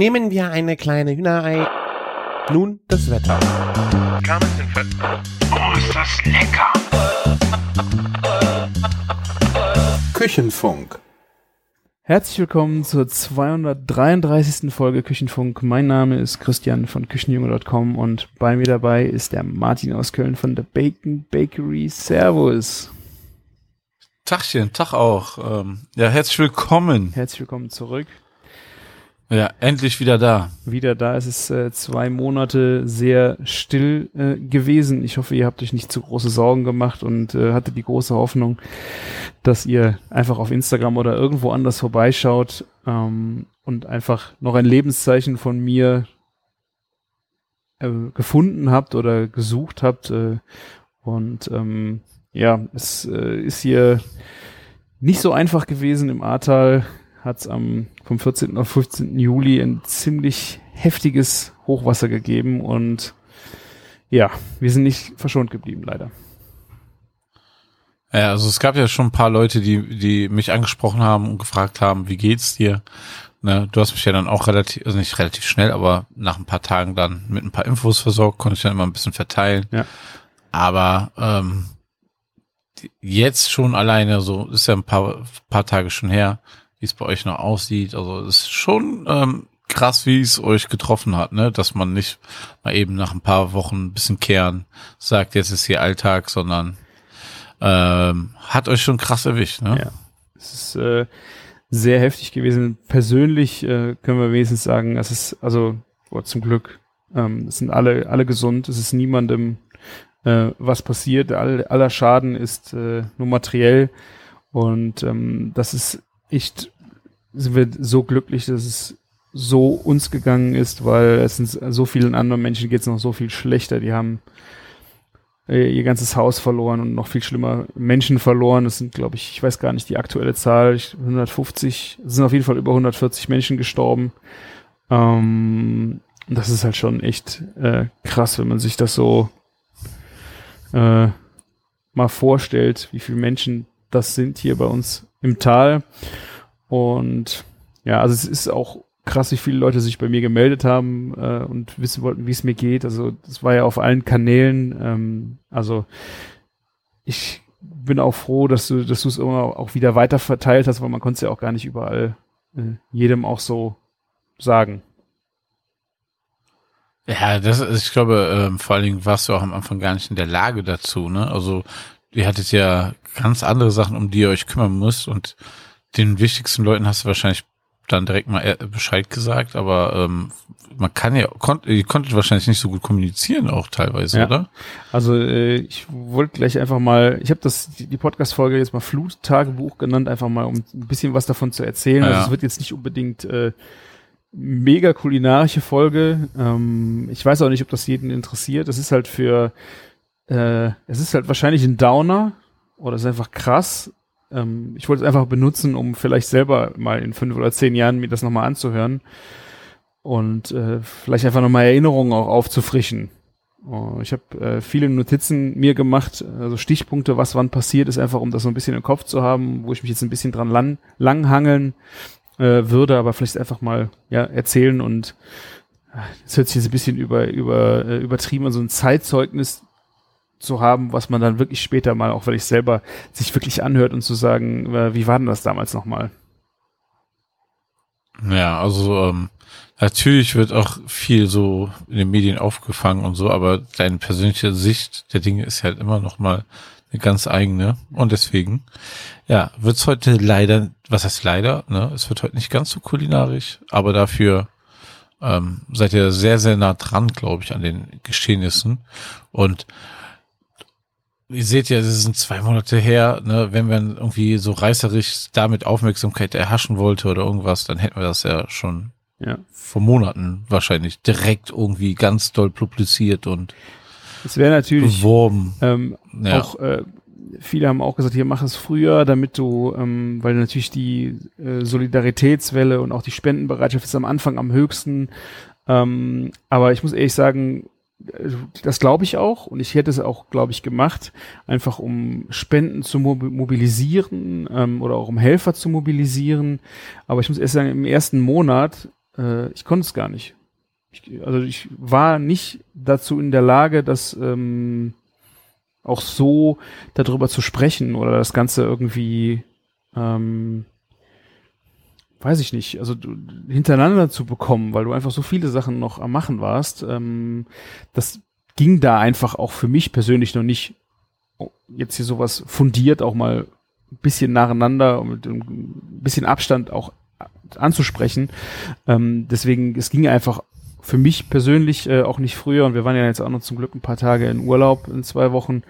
Nehmen wir eine kleine Hühnerei. Nun das Wetter. Oh, ist das lecker! Küchenfunk. Herzlich willkommen zur 233. Folge Küchenfunk. Mein Name ist Christian von Küchenjunge.com und bei mir dabei ist der Martin aus Köln von The Bacon Bakery. Servus. Tachchen, Tag auch. Ähm, ja, herzlich willkommen. Herzlich willkommen zurück. Ja, endlich wieder da. Wieder da. Es ist äh, zwei Monate sehr still äh, gewesen. Ich hoffe, ihr habt euch nicht zu große Sorgen gemacht und äh, hattet die große Hoffnung, dass ihr einfach auf Instagram oder irgendwo anders vorbeischaut ähm, und einfach noch ein Lebenszeichen von mir äh, gefunden habt oder gesucht habt. Äh, und ähm, ja, es äh, ist hier nicht so einfach gewesen im Ahrtal hat es am vom 14. auf 15. Juli ein ziemlich heftiges Hochwasser gegeben und ja, wir sind nicht verschont geblieben, leider. Ja, also es gab ja schon ein paar Leute, die, die mich angesprochen haben und gefragt haben, wie geht's dir? Ne, du hast mich ja dann auch relativ, also nicht relativ schnell, aber nach ein paar Tagen dann mit ein paar Infos versorgt, konnte ich dann immer ein bisschen verteilen. Ja. Aber ähm, jetzt schon alleine, so ist ja ein paar, paar Tage schon her, wie es bei euch noch aussieht. Also es ist schon ähm, krass, wie es euch getroffen hat, ne? Dass man nicht mal eben nach ein paar Wochen ein bisschen kehren sagt, jetzt ist hier Alltag, sondern ähm, hat euch schon krass erwischt, ne? Ja. Es ist äh, sehr heftig gewesen. Persönlich äh, können wir wenigstens sagen, es ist, also boah, zum Glück, ähm, es sind alle, alle gesund, es ist niemandem äh, was passiert, All, aller Schaden ist äh, nur materiell und ähm, das ist echt, sind wir so glücklich, dass es so uns gegangen ist, weil es sind so vielen anderen Menschen geht es noch so viel schlechter. Die haben äh, ihr ganzes Haus verloren und noch viel schlimmer Menschen verloren. Es sind, glaube ich, ich weiß gar nicht die aktuelle Zahl, 150, es sind auf jeden Fall über 140 Menschen gestorben. Ähm, das ist halt schon echt äh, krass, wenn man sich das so äh, mal vorstellt, wie viele Menschen das sind hier bei uns im Tal. Und ja, also es ist auch krass, wie viele Leute sich bei mir gemeldet haben äh, und wissen wollten, wie es mir geht. Also das war ja auf allen Kanälen. Ähm, also ich bin auch froh, dass du, dass du es immer auch wieder weiter verteilt hast, weil man konnte es ja auch gar nicht überall äh, jedem auch so sagen. Ja, das ist, ich glaube, ähm, vor allen Dingen warst du auch am Anfang gar nicht in der Lage dazu, ne? Also ihr hattet ja ganz andere Sachen, um die ihr euch kümmern müsst und den wichtigsten Leuten hast du wahrscheinlich dann direkt mal äh, Bescheid gesagt, aber ähm, man kann ja, konnt, ihr konntet wahrscheinlich nicht so gut kommunizieren auch teilweise, Ja. oder? Also äh, ich wollte gleich einfach mal, ich habe das die, Podcast-Folge jetzt mal Fluttagebuch genannt, einfach mal um ein bisschen was davon zu erzählen. Ja. Also es wird jetzt nicht unbedingt äh, mega kulinarische Folge. Ähm, ich weiß auch nicht, ob das jeden interessiert. Es ist halt für, äh, es ist halt wahrscheinlich ein Downer oder es ist einfach krass. Ähm, ich wollte es einfach benutzen, um vielleicht selber mal in fünf oder zehn Jahren mir das nochmal anzuhören und äh, vielleicht einfach nochmal Erinnerungen auch aufzufrischen. Oh, ich habe äh, viele Notizen mir gemacht, also Stichpunkte, was wann passiert ist, einfach um das so ein bisschen im Kopf zu haben, wo ich mich jetzt ein bisschen dran lang, langhangeln äh, würde, aber vielleicht einfach mal ja erzählen und es hört sich jetzt ein bisschen über über äh, übertrieben, an, so ein Zeitzeugnis zu haben, was man dann wirklich später mal, auch weil ich selber sich wirklich anhört und zu sagen, äh, wie war denn das damals nochmal? Ja, also ähm, natürlich wird auch viel so in den Medien aufgefangen und so, aber deine persönliche Sicht der Dinge ist halt immer noch mal eine ganz eigene und deswegen ja wird's heute leider, was heißt leider, ne? Es wird heute nicht ganz so kulinarisch, aber dafür ähm, seid ihr sehr sehr nah dran, glaube ich, an den Geschehnissen und Ihr seht ja, es sind zwei Monate her, ne, wenn man irgendwie so reißerisch damit Aufmerksamkeit erhaschen wollte oder irgendwas, dann hätten wir das ja schon Ja. vor Monaten wahrscheinlich direkt irgendwie ganz doll publiziert und Es wäre natürlich beworben. ähm, Ja. auch äh, viele haben auch gesagt, hier mach es früher, damit du, ähm, weil natürlich die äh, Solidaritätswelle und auch die Spendenbereitschaft ist am Anfang am höchsten. Ähm, aber ich muss ehrlich sagen, das glaube ich auch und ich hätte es auch, glaube ich, gemacht, einfach um Spenden zu mobi- mobilisieren ähm, oder auch um Helfer zu mobilisieren. Aber ich muss erst sagen, im ersten Monat, äh, ich konnte es gar nicht. Ich, also ich war nicht dazu in der Lage, das ähm, auch so darüber zu sprechen oder das Ganze irgendwie, ähm, weiß ich nicht, also du, hintereinander zu bekommen, weil du einfach so viele Sachen noch am Machen warst. Ähm, das ging da einfach auch für mich persönlich noch nicht oh, jetzt hier sowas fundiert auch mal ein bisschen nacheinander und mit ein bisschen Abstand auch anzusprechen. Ähm, deswegen, es ging einfach für mich persönlich äh, auch nicht früher und wir waren ja jetzt auch noch zum Glück ein paar Tage in Urlaub in zwei Wochen.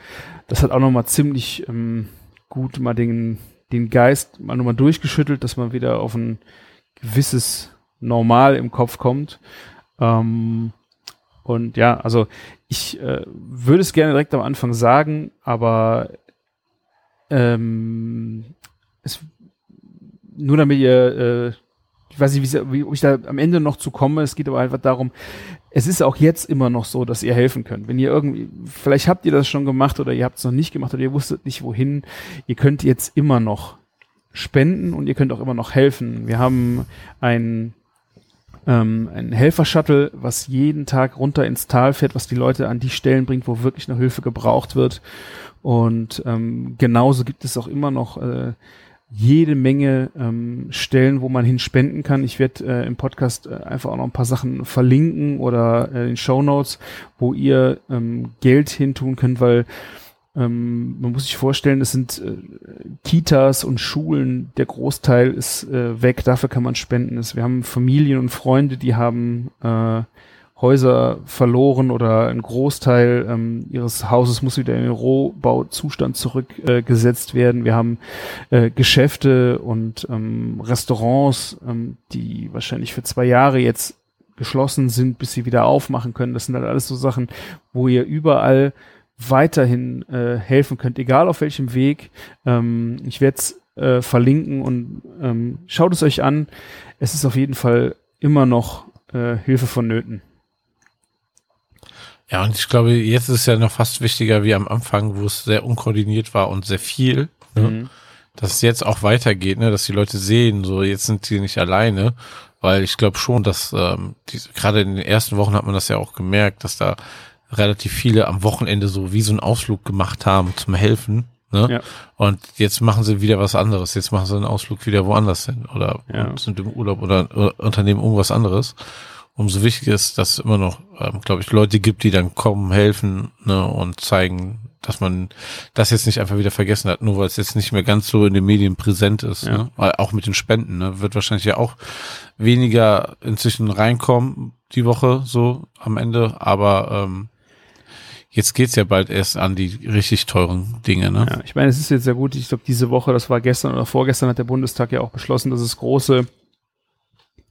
Das hat auch noch mal ziemlich ähm, gut mal den, den Geist mal nochmal durchgeschüttelt, dass man wieder auf ein gewisses Normal im Kopf kommt. Ähm, und ja, also ich äh, würde es gerne direkt am Anfang sagen, aber ähm, es, nur damit ihr äh, ich weiß nicht, wie, ob ich da am Ende noch zu komme. Es geht aber einfach darum, es ist auch jetzt immer noch so, dass ihr helfen könnt. Wenn ihr irgendwie, vielleicht habt ihr das schon gemacht oder ihr habt es noch nicht gemacht oder ihr wusstet nicht wohin, ihr könnt jetzt immer noch spenden und ihr könnt auch immer noch helfen. Wir haben ein ähm, ein Helfer-Shuttle, was jeden Tag runter ins Tal fährt, was die Leute an die Stellen bringt, wo wirklich noch Hilfe gebraucht wird. Und ähm, genauso gibt es auch immer noch äh, jede Menge ähm, Stellen, wo man hinspenden kann. Ich werde äh, im Podcast äh, einfach auch noch ein paar Sachen verlinken oder äh, in Show Notes, wo ihr ähm, Geld hintun könnt, weil ähm, man muss sich vorstellen, es sind äh, Kitas und Schulen, der Großteil ist äh, weg, dafür kann man spenden. Wir haben Familien und Freunde, die haben äh, Häuser verloren oder ein Großteil ähm, ihres Hauses muss wieder in den Rohbauzustand zurückgesetzt äh, werden. Wir haben äh, Geschäfte und ähm, Restaurants, ähm, die wahrscheinlich für zwei Jahre jetzt geschlossen sind, bis sie wieder aufmachen können. Das sind halt alles so Sachen, wo ihr überall weiterhin äh, helfen könnt, egal auf welchem Weg. Ähm, ich werde es äh, verlinken und ähm, schaut es euch an. Es ist auf jeden Fall immer noch äh, Hilfe vonnöten. Ja, und ich glaube, jetzt ist es ja noch fast wichtiger wie am Anfang, wo es sehr unkoordiniert war und sehr viel, ne? mhm. dass es jetzt auch weitergeht, ne? dass die Leute sehen, so jetzt sind sie nicht alleine, weil ich glaube schon, dass ähm, diese, gerade in den ersten Wochen hat man das ja auch gemerkt, dass da relativ viele am Wochenende so wie so einen Ausflug gemacht haben zum Helfen. Ne? Ja. Und jetzt machen sie wieder was anderes. Jetzt machen sie einen Ausflug wieder woanders hin oder ja. sind im Urlaub oder, oder unternehmen irgendwas anderes umso wichtiger ist, dass es immer noch, ähm, glaube ich, Leute gibt, die dann kommen, helfen ne, und zeigen, dass man das jetzt nicht einfach wieder vergessen hat, nur weil es jetzt nicht mehr ganz so in den Medien präsent ist. Ja. Ne? Weil auch mit den Spenden ne, wird wahrscheinlich ja auch weniger inzwischen reinkommen die Woche so am Ende, aber ähm, jetzt geht's ja bald erst an die richtig teuren Dinge. Ne? Ja, ich meine, es ist jetzt sehr gut. Ich glaube, diese Woche, das war gestern oder vorgestern, hat der Bundestag ja auch beschlossen, dass es große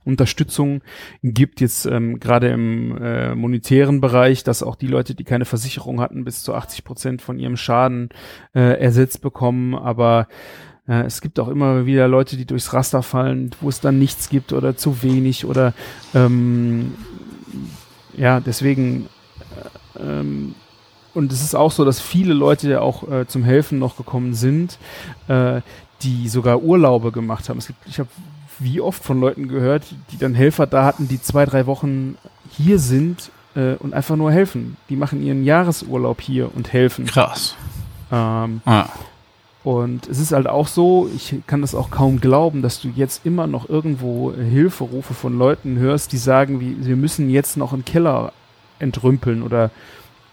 Unterstützung gibt, jetzt ähm, gerade im äh, monetären Bereich, dass auch die Leute, die keine Versicherung hatten, bis zu 80 Prozent von ihrem Schaden äh, ersetzt bekommen. Aber äh, es gibt auch immer wieder Leute, die durchs Raster fallen, wo es dann nichts gibt oder zu wenig oder ähm, ja, deswegen äh, ähm, und es ist auch so, dass viele Leute ja auch äh, zum Helfen noch gekommen sind, äh, die sogar Urlaube gemacht haben. Es gibt, ich habe wie oft von Leuten gehört, die dann Helfer da hatten, die zwei, drei Wochen hier sind äh, und einfach nur helfen. Die machen ihren Jahresurlaub hier und helfen. Krass. Ähm, ah. Und es ist halt auch so, ich kann das auch kaum glauben, dass du jetzt immer noch irgendwo Hilferufe von Leuten hörst, die sagen, wie, wir müssen jetzt noch einen Keller entrümpeln oder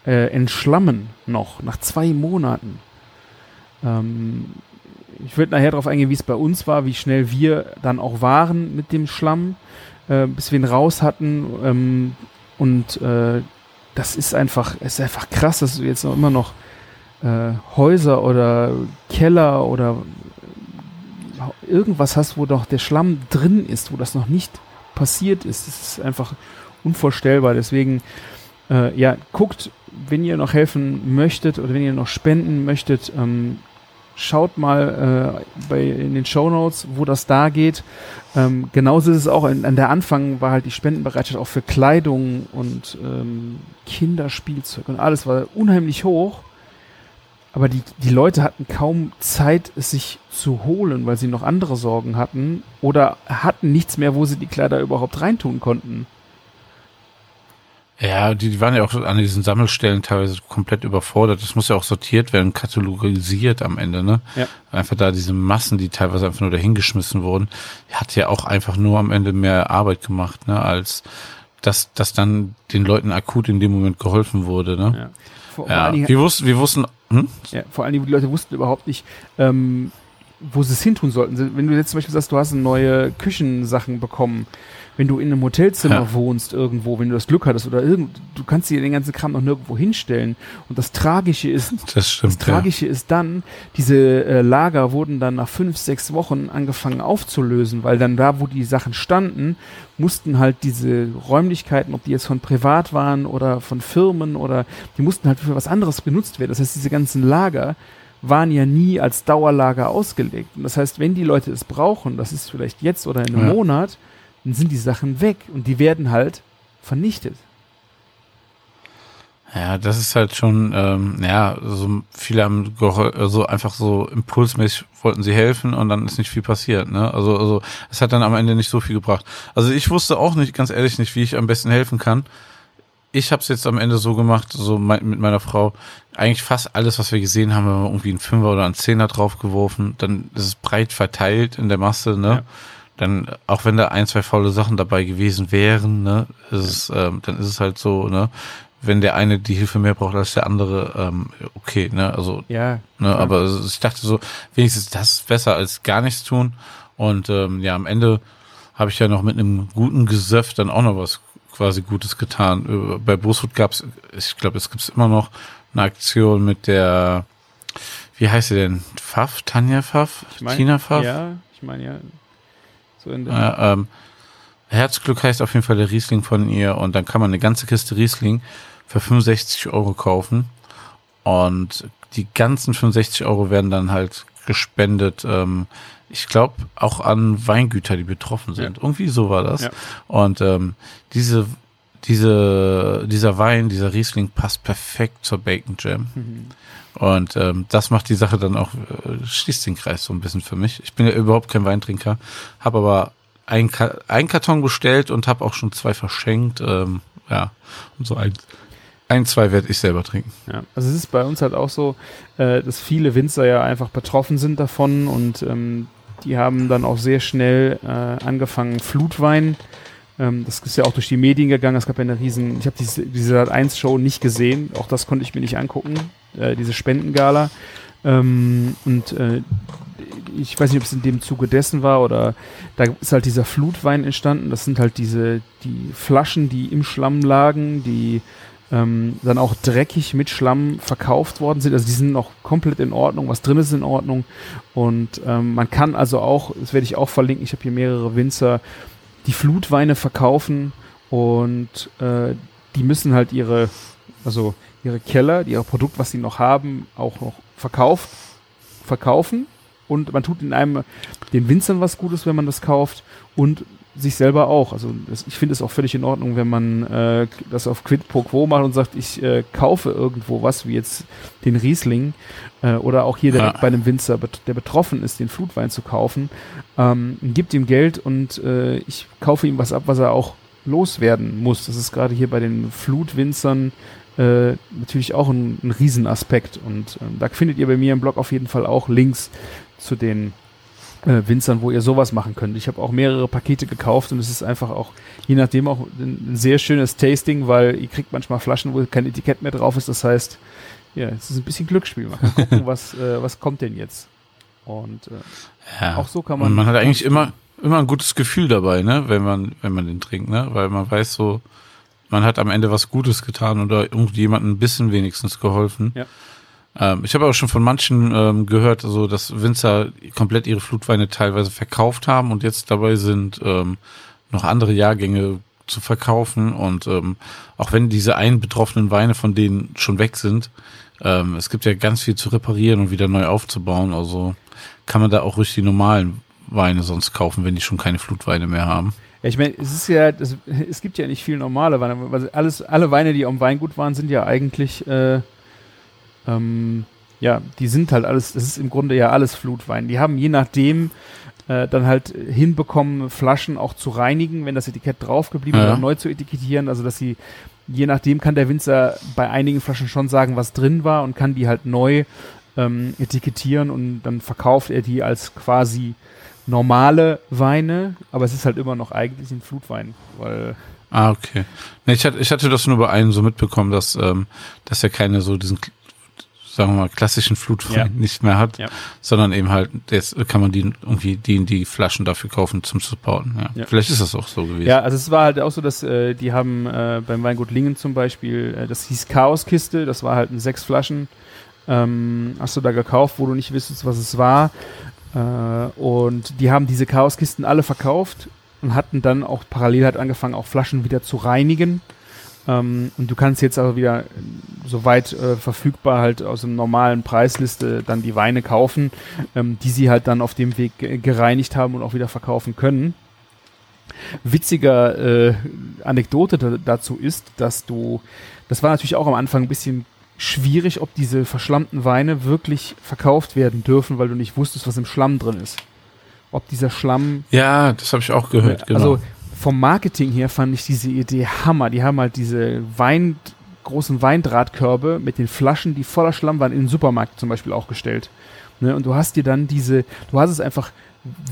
äh, entschlammen noch, nach zwei Monaten. Ähm, ich würde nachher darauf eingehen, wie es bei uns war, wie schnell wir dann auch waren mit dem Schlamm, äh, bis wir ihn raus hatten. Ähm, und äh, das ist einfach, ist einfach krass, dass du jetzt noch immer noch äh, Häuser oder Keller oder irgendwas hast, wo doch der Schlamm drin ist, wo das noch nicht passiert ist. Das ist einfach unvorstellbar. Deswegen, äh, ja, guckt, wenn ihr noch helfen möchtet oder wenn ihr noch spenden möchtet, ähm, schaut mal äh, bei, in den Show Notes, wo das da geht. Ähm, genauso ist es auch, in, an der Anfang war halt die Spendenbereitschaft auch für Kleidung und ähm, Kinderspielzeug und alles war unheimlich hoch. aber die, die Leute hatten kaum Zeit, es sich zu holen, weil sie noch andere Sorgen hatten oder hatten nichts mehr, wo sie die Kleider überhaupt reintun konnten. Ja, die, die waren ja auch an diesen Sammelstellen teilweise komplett überfordert. Das muss ja auch sortiert werden, katalogisiert am Ende, ne? Ja. Einfach da diese Massen, die teilweise einfach nur dahingeschmissen wurden, hat ja auch einfach nur am Ende mehr Arbeit gemacht, ne? Als dass, dass dann den Leuten akut in dem Moment geholfen wurde, ne? Ja. Vor, Ja, wir wussten, wir wussten, hm? Ja, vor allen Dingen, die Leute wussten überhaupt nicht, ähm, wo sie es hintun sollten. Wenn du jetzt zum Beispiel sagst, du hast neue Küchensachen bekommen, wenn du in einem Hotelzimmer Ja. wohnst irgendwo, wenn du das Glück hattest oder irgend, du kannst dir den ganzen Kram noch nirgendwo hinstellen. Und das Tragische ist, Das stimmt. das Tragische ist dann, diese äh, Lager wurden dann nach fünf, sechs Wochen angefangen aufzulösen, weil dann da, wo die Sachen standen, mussten halt diese Räumlichkeiten, ob die jetzt von privat waren oder von Firmen oder die mussten halt für was anderes genutzt werden. Das heißt, diese ganzen Lager waren ja nie als Dauerlager ausgelegt. Und das heißt, wenn die Leute es brauchen, das ist vielleicht jetzt oder in einem Ja. Monat, dann sind die Sachen weg und die werden halt vernichtet. Ja, das ist halt schon, ähm, ja, so viele haben gehol- also einfach so impulsmäßig wollten sie helfen und dann ist nicht viel passiert, ne? Also, also es hat dann am Ende nicht so viel gebracht. Also ich wusste auch nicht, ganz ehrlich nicht, wie ich am besten helfen kann. Ich habe es jetzt am Ende so gemacht, so mein, mit meiner Frau, eigentlich fast alles, was wir gesehen haben, haben wir irgendwie einen Fünfer oder einen Zehner draufgeworfen. Dann ist es breit verteilt in der Masse, ne? Ja. Dann, auch wenn da ein, zwei faule Sachen dabei gewesen wären, ne, ist es, ähm, dann ist es halt so, ne, wenn der eine die Hilfe mehr braucht als der andere, ähm, okay, ne, also, Ja, ne, klar. aber es- ich dachte so, wenigstens das ist besser als gar nichts tun. Und ähm, ja, am Ende habe ich ja noch mit einem guten Gesöff dann auch noch was quasi Gutes getan. Äh, Bei Brustwood gab's, ich glaube, es gibt's immer noch eine Aktion mit der, wie heißt sie denn? Pfaff? Tanja Pfaff? Ich mein, Tina Pfaff? Ja, ich meine ja. In der, Ja, ähm, Herzglück heißt auf jeden Fall der Riesling von ihr und dann kann man eine ganze Kiste Riesling für 65 Euro kaufen und die ganzen 65 Euro werden dann halt gespendet, ähm, ich glaube auch an Weingüter, die betroffen sind. Irgendwie so war das. Ja. Und ähm, diese, diese, dieser Wein, dieser Riesling passt perfekt zur Bacon Jam. Mhm. Und ähm, das macht die Sache dann auch, äh, schließt den Kreis so ein bisschen für mich. Ich bin ja überhaupt kein Weintrinker, habe aber ein, Ka ein Karton bestellt und habe auch schon zwei verschenkt. Ähm, ja, und so ein, ein zwei werde ich selber trinken. Ja, also es ist bei uns halt auch so, äh, dass viele Winzer ja einfach betroffen sind davon und ähm, die haben dann auch sehr schnell äh, angefangen, Flutwein. Ähm, das ist ja auch durch die Medien gegangen. Es gab ja eine riesen, ich habe diese, diese Sat 1 Show nicht gesehen, auch das konnte ich mir nicht angucken, äh, diese Spendengala. Ähm, und äh, ich weiß nicht, ob es in dem Zuge dessen war oder da ist halt dieser Flutwein entstanden. Das sind halt diese, die Flaschen, die im Schlamm lagen, die ähm, dann auch dreckig mit Schlamm verkauft worden sind. Also die sind noch komplett in Ordnung, was drin ist in Ordnung. Und ähm, man kann also auch, das werde ich auch verlinken, ich habe hier mehrere Winzer, die Flutweine verkaufen und äh, die müssen halt ihre, also ihre Keller, ihre Produkt, was sie noch haben, auch noch verkauft, verkaufen. Und man tut in einem den Winzern was Gutes, wenn man das kauft und sich selber auch. Also das, ich finde es auch völlig in Ordnung, wenn man äh, das auf Quid pro Quo macht und sagt, ich äh, kaufe irgendwo was, wie jetzt den Riesling äh, oder auch hier direkt Ja. bei einem Winzer, der betroffen ist, den Flutwein zu kaufen, ähm, gibt ihm Geld und äh, ich kaufe ihm was ab, was er auch loswerden muss. Das ist gerade hier bei den Flutwinzern äh, natürlich auch ein, ein Riesenaspekt und ähm, da findet ihr bei mir im Blog auf jeden Fall auch Links zu den äh, Winzern, wo ihr sowas machen könnt. Ich habe auch mehrere Pakete gekauft und es ist einfach auch, je nachdem auch ein, ein sehr schönes Tasting, weil ihr kriegt manchmal Flaschen, wo kein Etikett mehr drauf ist. Das heißt, ja, es ist ein bisschen Glücksspiel. Kann gucken, was, äh, was kommt denn jetzt. Und äh, Ja. auch so kann man. Und man hat eigentlich immer, immer ein gutes Gefühl dabei, ne, wenn man, wenn man den trinkt, ne, weil man weiß so, man hat am Ende was Gutes getan oder irgendjemandem ein bisschen wenigstens geholfen. Ja. Ähm, ich habe auch schon von manchen ähm, gehört, also dass Winzer komplett ihre Flutweine teilweise verkauft haben und jetzt dabei sind, ähm, noch andere Jahrgänge zu verkaufen und ähm, auch wenn diese einen betroffenen Weine von denen schon weg sind, ähm, es gibt ja ganz viel zu reparieren und wieder neu aufzubauen, also kann man da auch ruhig die normalen Weine sonst kaufen, wenn die schon keine Flutweine mehr haben. Ja, ich meine, es ist ja, das, es gibt ja nicht viel normale Weine. weil alles, alle Weine, die am Weingut waren, sind ja eigentlich äh, ähm, ja, die sind halt alles, das ist im Grunde ja alles Flutwein. Die haben je nachdem äh, dann halt hinbekommen, Flaschen auch zu reinigen, wenn das Etikett draufgeblieben Ja. ist, neu zu etikettieren. Also dass sie, je nachdem kann der Winzer bei einigen Flaschen schon sagen, was drin war und kann die halt neu ähm, etikettieren und dann verkauft er die als quasi normale Weine, aber es ist halt immer noch eigentlich ein Flutwein, weil Ah, okay. Nee, ich, hatte, ich hatte das nur bei einem so mitbekommen, dass, ähm, dass er keine so diesen, sagen wir mal, klassischen Flutwein Ja. nicht mehr hat, Ja. sondern eben halt, jetzt kann man die irgendwie die, die Flaschen dafür kaufen zum Supporten. Ja. Ja. Vielleicht ist das auch so gewesen. Ja, also es war halt auch so, dass äh, die haben äh, beim Weingut Lingen zum Beispiel, äh, das hieß Chaoskiste, das war halt ein sechs Flaschen, ähm, hast du da gekauft, wo du nicht wissest, was es war. Äh, und die haben diese Chaoskisten alle verkauft und hatten dann auch parallel halt angefangen, auch Flaschen wieder zu reinigen. Ähm, und du kannst jetzt aber wieder äh, soweit äh, verfügbar halt aus einem normalen Preisliste dann die Weine kaufen, ähm, die sie halt dann auf dem Weg ge- gereinigt haben und auch wieder verkaufen können witziger äh, Anekdote da, dazu ist, dass du, das war natürlich auch am Anfang ein bisschen schwierig, ob diese verschlammten Weine wirklich verkauft werden dürfen, weil du nicht wusstest, was im Schlamm drin ist. Ob dieser Schlamm, Ja, das habe ich auch gehört, genau. also vom Marketing her fand ich diese Idee Hammer. Die haben halt diese Wein, großen Weindrahtkörbe mit den Flaschen, die voller Schlamm waren, in den Supermarkt zum Beispiel auch gestellt. Ne? Und du hast dir dann diese, du hast es einfach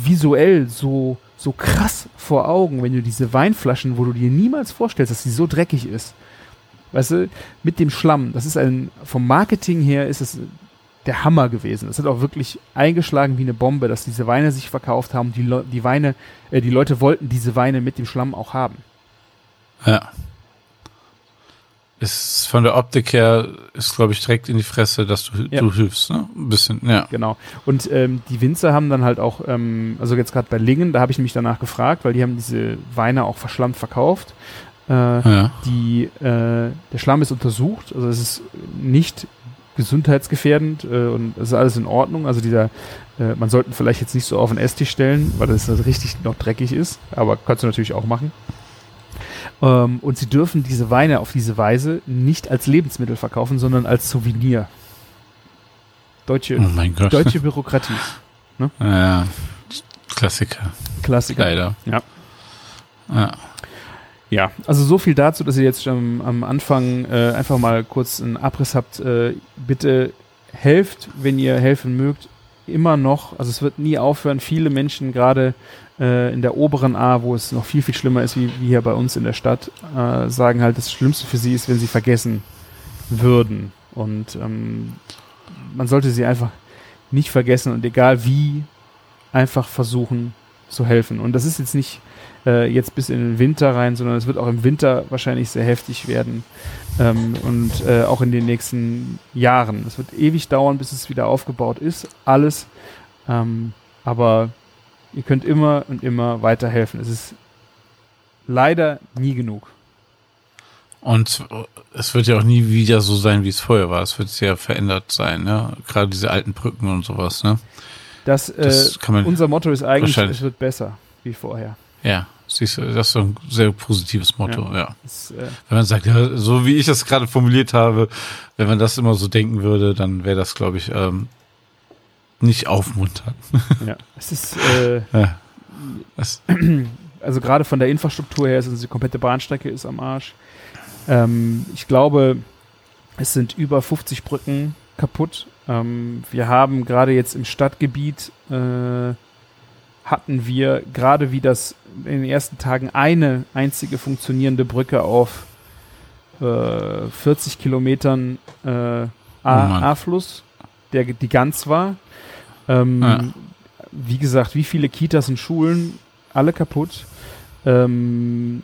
visuell so, so krass vor Augen, wenn du diese Weinflaschen, wo du dir niemals vorstellst, dass sie so dreckig ist. Weißt du, mit dem Schlamm, das ist ein, vom Marketing her ist es der Hammer gewesen. Es hat auch wirklich eingeschlagen wie eine Bombe, dass diese Weine sich verkauft haben. Die, Leu- die Weine, äh, die Leute wollten diese Weine mit dem Schlamm auch haben. Ja. Ist von der Optik her, ist glaube ich direkt in die Fresse, dass du, Ja. du hilfst, ne? Ein bisschen, ja. Genau. Und ähm, die Winzer haben dann halt auch, ähm, also jetzt gerade bei Lingen, da habe ich mich danach gefragt, weil die haben diese Weine auch verschlammt verkauft. Äh, Ja. die, äh, der Schlamm ist untersucht, also es ist nicht gesundheitsgefährdend äh, und es ist alles in Ordnung. Also dieser, äh, man sollte vielleicht jetzt nicht so auf den Esstisch stellen, weil das halt richtig noch dreckig ist, aber kannst du natürlich auch machen. Ähm, und sie dürfen diese Weine auf diese Weise nicht als Lebensmittel verkaufen, sondern als Souvenir. Deutsche, Oh deutsche Bürokratie. Ja. Klassiker. Klassiker. Leider. Ja. Ja. Ja, also so viel dazu, dass ihr jetzt schon am Anfang äh, einfach mal kurz einen Abriss habt. Äh, bitte helft, wenn ihr helfen mögt, immer noch. Also es wird nie aufhören. Viele Menschen, gerade äh, in der oberen A, wo es noch viel, viel schlimmer ist, wie, wie hier bei uns in der Stadt, äh, sagen halt, das Schlimmste für sie ist, wenn sie vergessen würden. Und ähm, man sollte sie einfach nicht vergessen und egal wie, einfach versuchen zu helfen. Und das ist jetzt nicht äh, jetzt bis in den Winter rein, sondern es wird auch im Winter wahrscheinlich sehr heftig werden ähm, und äh, auch in den nächsten Jahren. Es wird ewig dauern, bis es wieder aufgebaut ist, alles. Ähm, aber ihr könnt immer und immer weiterhelfen. Es ist leider nie genug. Und es wird ja auch nie wieder so sein, wie es vorher war. Es wird sehr verändert sein, ne? Gerade diese alten Brücken und sowas, ne? Das, äh, Das kann man, unser Motto ist eigentlich, es wird besser wie vorher. ja, siehst du, das ist so ein sehr positives Motto, ja. Es, äh, Wenn man sagt, ja, so wie ich es gerade formuliert habe, wenn man das immer so denken würde, dann wäre das, glaube ich, ähm, nicht aufmunternd. ja. es ist äh, Ja. Das, also gerade von der Infrastruktur her ist unsere komplette Bahnstrecke ist am Arsch. Ähm, ich glaube, es sind über 50 Brücken kaputt. Ähm, wir haben gerade jetzt im Stadtgebiet äh, hatten wir gerade wie das in den ersten Tagen eine einzige funktionierende Brücke auf äh, 40 Kilometern äh. A- A-Fluss, der die ganz war. Ähm, Ja. Wie gesagt, wie viele Kitas und Schulen, alle kaputt. Ähm,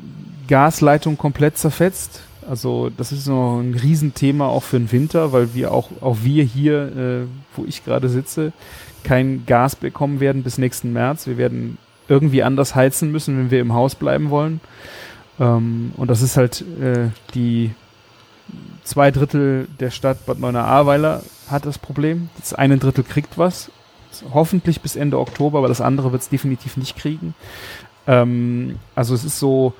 Gasleitung komplett zerfetzt. Also das ist noch ein Riesenthema auch für den Winter, weil wir auch, auch wir hier, äh, wo ich gerade sitze, kein Gas bekommen werden bis nächsten März. Wir werden irgendwie anders heizen müssen, wenn wir im Haus bleiben wollen. Ähm, und das ist halt äh, die zwei Drittel der Stadt Bad Neuenahr-Ahrweiler hat das Problem. Das eine Drittel kriegt was. Hoffentlich bis Ende Oktober, aber das andere wird es definitiv nicht kriegen. Ähm, also es ist so,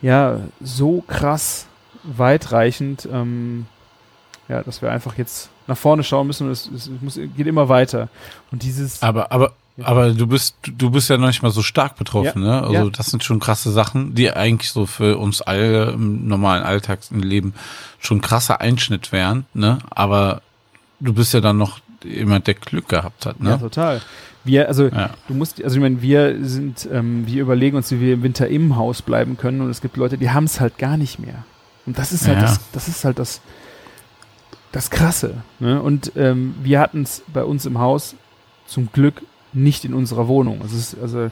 ja, so krass weitreichend, ähm, ja, dass wir einfach jetzt nach vorne schauen müssen und es, es muss, geht immer weiter. Und dieses. Aber, aber. Aber du bist, du bist ja noch nicht mal so stark betroffen, ne? Also Ja. das sind schon krasse Sachen, die eigentlich so für uns alle im normalen Alltagsleben schon krasser Einschnitt wären, ne? Aber du bist ja dann noch jemand, der Glück gehabt hat, Ja, ne? total. Wir, also Ja. du musst, also ich meine, wir sind, ähm, wir überlegen uns, wie wir im Winter im Haus bleiben können und es gibt Leute, die haben es halt gar nicht mehr. Und das ist halt Ja. das, das ist halt das, das Krasse. Ne? Und ähm, wir hatten es bei uns im Haus zum Glück nicht in unserer Wohnung. Also, es ist, also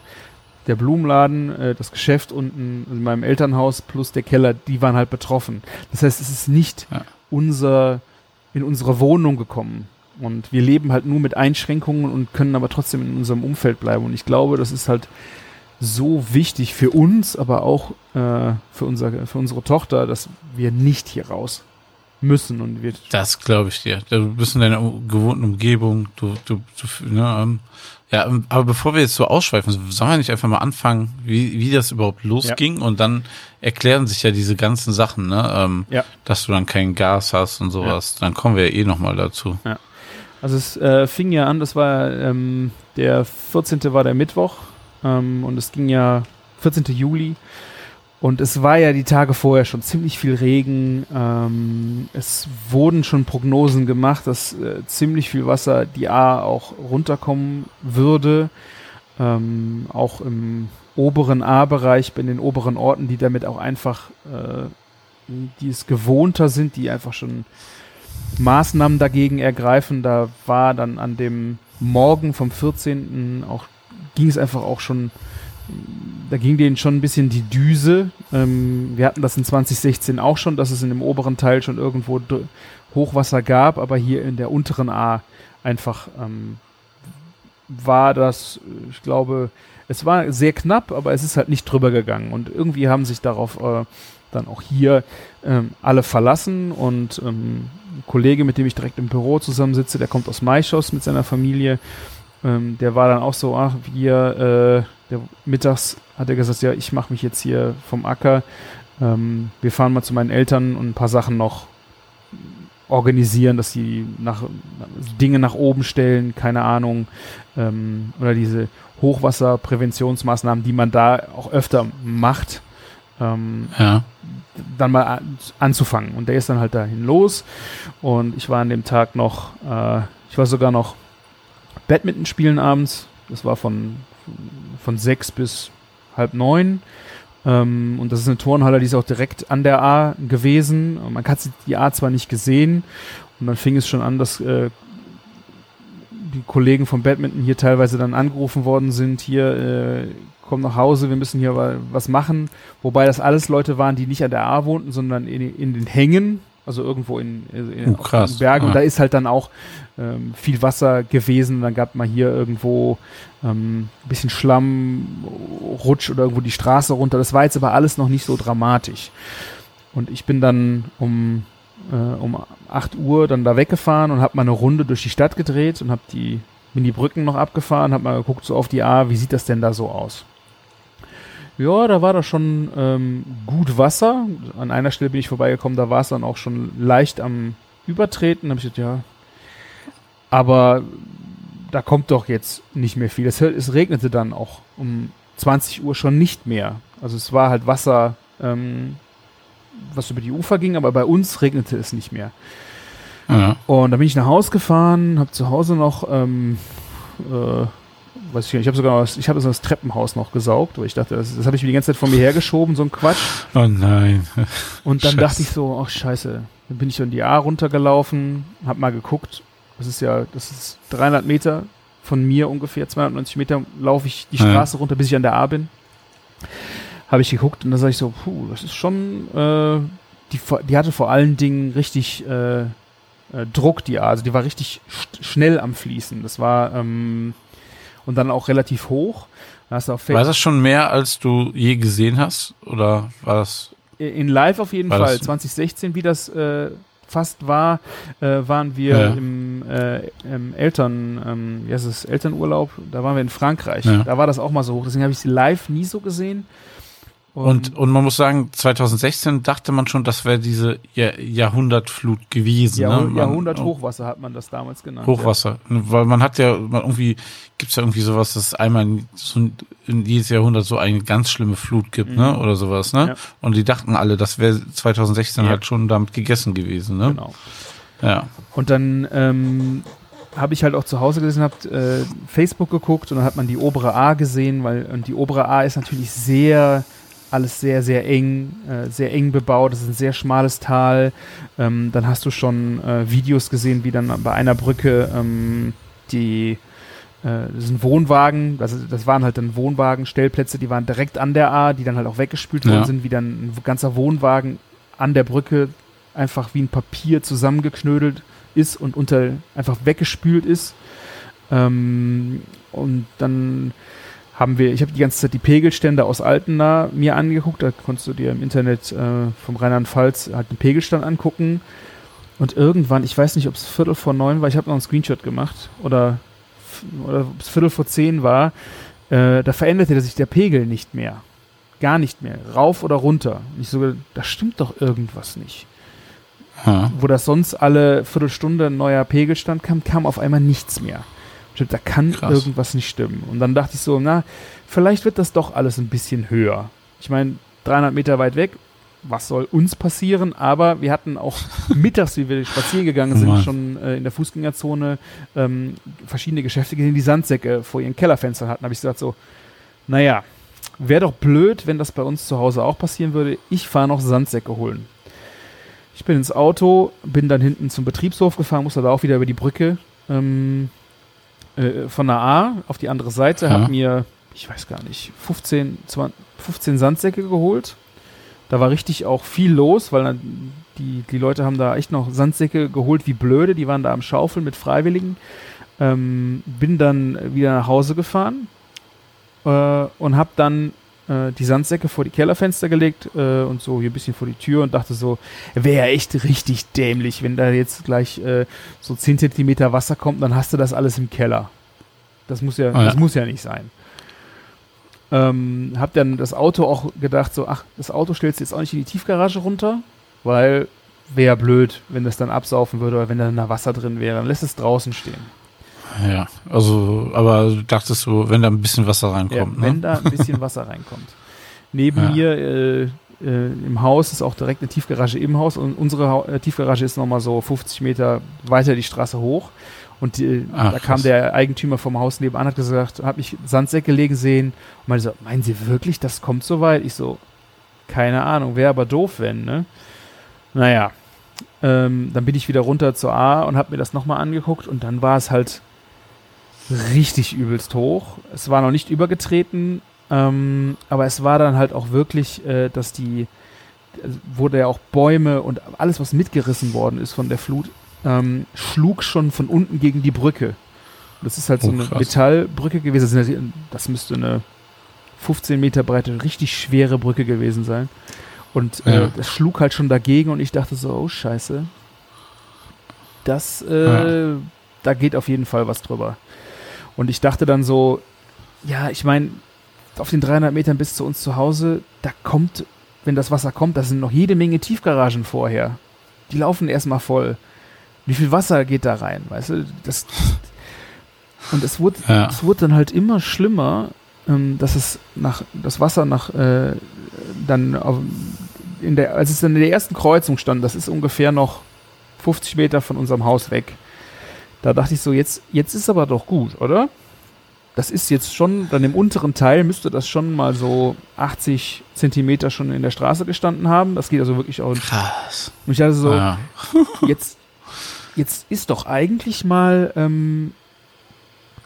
der Blumenladen, äh, das Geschäft unten in meinem Elternhaus plus der Keller, die waren halt betroffen. Das heißt, es ist nicht Ja. unser, in unsere Wohnung gekommen. Und wir leben halt nur mit Einschränkungen und können aber trotzdem in unserem Umfeld bleiben. Und ich glaube, das ist halt so wichtig für uns, aber auch äh, für, unser, für unsere Tochter, dass wir nicht hier raus müssen. Und wir Das glaube ich dir. Du bist in deiner gewohnten Umgebung. Du, du, du ne, ja, ähm, aber bevor wir jetzt so ausschweifen, sollen wir nicht einfach mal anfangen, wie, wie das überhaupt losging und dann erklären sich ja diese ganzen Sachen, ne, ähm, Ja. dass du dann kein Gas hast und sowas. Dann kommen wir ja eh nochmal dazu. Also es äh, fing ja an, das war ähm, der 14. war der Mittwoch ähm, und es ging ja 14. Juli und es war ja die Tage vorher schon ziemlich viel Regen. Ähm, es wurden schon Prognosen gemacht, dass äh, ziemlich viel Wasser die A auch runterkommen würde. Ähm, auch im oberen A-Bereich, in den oberen Orten, die damit auch einfach, äh, die es gewohnter sind, die einfach schon Maßnahmen dagegen ergreifen. Da war dann an dem Morgen vom 14. auch, ging es einfach auch schon, da ging denen schon ein bisschen die Düse. Ähm, wir hatten das in 2016 auch schon, dass es in dem oberen Teil schon irgendwo Hochwasser gab, aber hier in der unteren A einfach ähm, war das, ich glaube, es war sehr knapp, aber es ist halt nicht drüber gegangen. Und irgendwie haben sich darauf äh, dann auch hier ähm, alle verlassen und ähm, ein Kollege, mit dem ich direkt im Büro zusammensitze, der kommt aus Maischoss mit seiner Familie, ähm, der war dann auch so, ach, wir, äh, der, mittags hat er gesagt, ja, ich mache mich jetzt hier vom Acker, ähm, wir fahren mal zu meinen Eltern und ein paar Sachen noch organisieren, dass sie nach, Dinge nach oben stellen, keine Ahnung, ähm, oder diese Hochwasserpräventionsmaßnahmen, die man da auch öfter macht, ähm, Ja. dann mal an, anzufangen. Und der ist dann halt dahin los. Und ich war an dem Tag noch, äh, ich war sogar noch Badminton spielen abends. Das war von, von sechs bis halb neun. Ähm, und das ist eine Turnhalle, die ist auch direkt an der A gewesen. Man hat die A zwar nicht gesehen. Und dann fing es schon an, dass äh, die Kollegen vom Badminton hier teilweise dann angerufen worden sind. Hier, äh, komm nach Hause, wir müssen hier wa- was machen. Wobei das alles Leute waren, die nicht an der A wohnten, sondern in, in den Hängen, also irgendwo in, in, Oh, in Bergen. Und Ah. da ist halt dann auch ähm, viel Wasser gewesen. Dann gab man hier irgendwo ähm, ein bisschen Schlamm, Rutsch oder irgendwo die Straße runter. Das war jetzt aber alles noch nicht so dramatisch. Und ich bin dann um, äh, um 8 Uhr dann da weggefahren und habe mal eine Runde durch die Stadt gedreht und habe die bin die Brücken noch abgefahren, habe mal geguckt so auf die A, wie sieht das denn da so aus? Ja, da war da schon ähm, gut Wasser. An einer Stelle bin ich vorbeigekommen, da war es dann auch schon leicht am Übertreten. Da habe ich gedacht, ja, aber da kommt doch jetzt nicht mehr viel. Es, es regnete dann auch um 20 Uhr schon nicht mehr. Also es war halt Wasser, ähm, was über die Ufer ging, aber bei uns regnete es nicht mehr. Ja. Und dann bin ich nach Hause gefahren, habe zu Hause noch, ähm, äh, weiß ich nicht, ich habe sogar das- ich habe so das Treppenhaus noch gesaugt, weil ich dachte, das, das habe ich mir die ganze Zeit von mir hergeschoben, so ein Quatsch. Oh nein. Und dann Scheiße. dachte ich so, ach scheiße, dann bin ich in die A runtergelaufen, habe mal geguckt, das ist ja, das ist 300 Meter von mir ungefähr, 290 Meter laufe ich die Ja. Straße runter, bis ich an der A bin. Habe ich geguckt und da sage ich so, puh, das ist schon, äh, die, vor- die hatte vor allen Dingen richtig äh, äh, Druck, die A, also die war richtig sch schnell am Fließen. Das war, ähm, und dann auch relativ hoch. Hast du War das schon mehr, als du je gesehen hast? Oder war das? In live auf jeden Fall. das- 2016, wie das äh, fast war, äh, waren wir Ja. im, äh, im Eltern, ähm, wie heißt es, Elternurlaub. Da waren wir in Frankreich. Ja. Da war das auch mal so hoch. Deswegen habe ich sie live nie so gesehen. Und, und man muss sagen, 2016 dachte man schon, das wäre diese Jahr Jahrhundertflut gewesen. Jahr, ne? man, Jahrhundert Hochwasser hat man das damals genannt. Hochwasser. Weil man hat ja, man irgendwie, gibt's ja irgendwie sowas, dass es einmal in, in jedes Jahrhundert so eine ganz schlimme Flut gibt, ne? Oder sowas, ne? Ja. Und die dachten alle, das wäre 2016 Ja. halt schon damit gegessen gewesen, ne? Genau. Ja. Und dann ähm, habe ich halt auch zu Hause gesessen, habe äh, Facebook geguckt und dann hat man die obere A gesehen, weil und die obere A ist natürlich sehr alles sehr, sehr eng, äh, sehr eng bebaut. Es ist ein sehr schmales Tal. Ähm, dann hast du schon äh, Videos gesehen, wie dann bei einer Brücke ähm, die äh, das sind Wohnwagen, also das waren halt dann Wohnwagen-Stellplätze, die waren direkt an der A, die dann halt auch weggespült worden Ja. sind, wie dann ein ganzer Wohnwagen an der Brücke einfach wie ein Papier zusammengeknödelt ist und unter einfach weggespült ist. Ähm, und dann haben wir, ich habe die ganze Zeit die Pegelstände aus Altena mir angeguckt, da konntest du dir im Internet äh, vom Rheinland-Pfalz halt den Pegelstand angucken. Und irgendwann, ich weiß nicht, ob es Viertel vor neun war, ich habe noch einen Screenshot gemacht oder, oder ob es Viertel vor zehn war, äh, da veränderte sich der Pegel nicht mehr. Gar nicht mehr. Rauf oder runter. Und ich so, da stimmt doch irgendwas nicht ja. wo das sonst alle Viertelstunde ein neuer Pegelstand kam, kam auf einmal nichts mehr. Stimmt, da kann Krass. irgendwas nicht stimmen. Und dann dachte ich so, na, vielleicht wird das doch alles ein bisschen höher. Ich meine, 300 Meter weit weg, was soll uns passieren? Aber wir hatten auch mittags, wie wir spazieren gegangen sind, Mann. schon äh, in der Fußgängerzone ähm, verschiedene Geschäfte gesehen, die Sandsäcke vor ihren Kellerfenstern hatten. Da habe ich gesagt so, naja, wäre doch blöd, wenn das bei uns zu Hause auch passieren würde. Ich fahre noch Sandsäcke holen. Ich bin ins Auto, bin dann hinten zum Betriebshof gefahren, musste da auch wieder über die Brücke ähm, äh, von der A auf die andere Seite, Ja. hab mir, ich weiß gar nicht, 15, 20, 15 Sandsäcke geholt. Da war richtig auch viel los, weil die, die Leute haben da echt noch Sandsäcke geholt wie blöde. Die waren da am Schaufeln mit Freiwilligen. Ähm, bin dann wieder nach Hause gefahren äh, und hab dann äh, die Sandsäcke vor die Kellerfenster gelegt äh, und so hier ein bisschen vor die Tür und dachte so, wäre ja echt richtig dämlich, wenn da jetzt gleich äh, so 10 Zentimeter Wasser kommt, dann hast du das alles im Keller. Das muss ja, Ah, ja. das muss ja nicht sein. Ähm, hab dann das Auto auch gedacht, so, ach, das Auto stellst du jetzt auch nicht in die Tiefgarage runter, weil wäre blöd, wenn das dann absaufen würde oder wenn da Wasser drin wäre. Dann lässt es draußen stehen. Ja, also, aber du dachtest so, wenn da ein bisschen Wasser reinkommt, ja, wenn ne? da ein bisschen Wasser reinkommt. Neben Ja. mir äh, äh, im Haus ist auch direkt eine Tiefgarage im Haus und unsere Hau- äh, Tiefgarage ist nochmal so 50 Meter weiter die Straße hoch. Und die, Ach, da kam krass. der Eigentümer vom Haus nebenan, hat gesagt, hat mich Sandsäcke legen sehen und meinte so, meinen Sie wirklich, das kommt so weit? Ich so, keine Ahnung, wäre aber doof, wenn, ne? Naja, ähm, dann bin ich wieder runter zur A und habe mir das nochmal angeguckt und dann war es halt richtig übelst hoch. Es war noch nicht übergetreten, ähm, aber es war dann halt auch wirklich, äh, dass die, also wurde ja auch Bäume und alles, was mitgerissen worden ist von der Flut, ähm, schlug schon von unten gegen die Brücke. Das ist halt so Oh, eine krass. Metallbrücke gewesen. Das, müsste eine 15 Meter breite, richtig schwere Brücke gewesen sein. Und äh, Ja. das schlug halt schon dagegen und ich dachte so, oh scheiße. Das, äh, da geht auf jeden Fall was drüber. Und ich dachte dann so, ja, ich meine, auf den 300 Metern bis zu uns zu Hause, da kommt, wenn das Wasser kommt, da sind noch jede Menge Tiefgaragen vorher. Die laufen erstmal voll. Wie viel Wasser geht da rein, weißt du? Das, und es wurde, Ja. es wurde dann halt immer schlimmer, ähm, dass es nach, das Wasser nach, äh, dann auf, in der, als es dann in der ersten Kreuzung stand, das ist ungefähr noch 50 Meter von unserem Haus weg. Da dachte ich so, jetzt, jetzt ist aber doch gut, oder? Das ist jetzt schon, dann im unteren Teil müsste das schon mal so 80 Zentimeter schon in der Straße gestanden haben. Das geht also wirklich auch. Krass. Und ich dachte so, Ja. jetzt, jetzt ist doch eigentlich mal, ähm,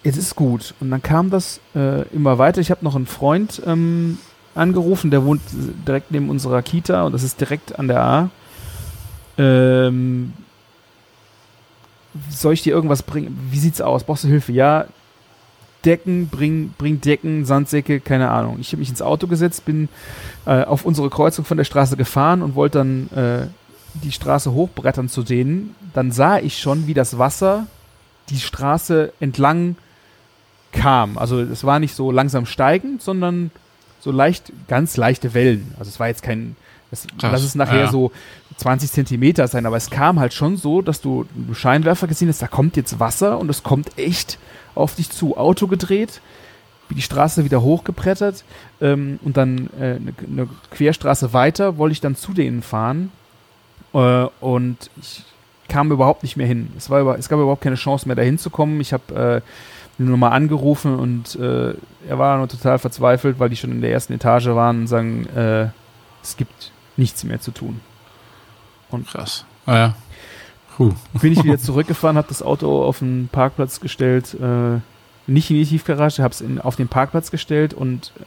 jetzt ist gut. Und dann kam das äh, immer weiter. Ich habe noch einen Freund ähm, angerufen, der wohnt direkt neben unserer Kita und das ist direkt an der A. Ähm, soll ich dir irgendwas bringen? Wie sieht's aus? Brauchst du Hilfe? Ja. Decken, bring, bring Decken, Sandsäcke, keine Ahnung. Ich habe mich ins Auto gesetzt, bin äh, auf unsere Kreuzung von der Straße gefahren und wollte dann äh, die Straße hochbrettern zu denen. Dann sah ich schon, wie das Wasser die Straße entlang kam. Also es war nicht so langsam steigend, sondern so leicht, ganz leichte Wellen. Also es war jetzt kein, das, lass es nachher ja. so 20 Zentimeter sein, aber es kam halt schon so, dass du Scheinwerfer gesehen hast, da kommt jetzt Wasser und es kommt echt auf dich zu. Auto gedreht, wie die Straße wieder hochgebrettert ähm, und dann äh, eine, eine Querstraße weiter wollte ich dann zu denen fahren äh, und ich kam überhaupt nicht mehr hin. Es, war über, es gab überhaupt keine Chance mehr, da hinzukommen. Ich habe äh, ihn nochmal angerufen und äh, er war nur total verzweifelt, weil die schon in der ersten Etage waren und sagen, äh, es gibt nichts mehr zu tun. Krass. Ah, ja. Puh. Bin ich wieder zurückgefahren, habe das Auto auf den Parkplatz gestellt, äh, nicht in die Tiefgarage, habe es auf den Parkplatz gestellt und äh,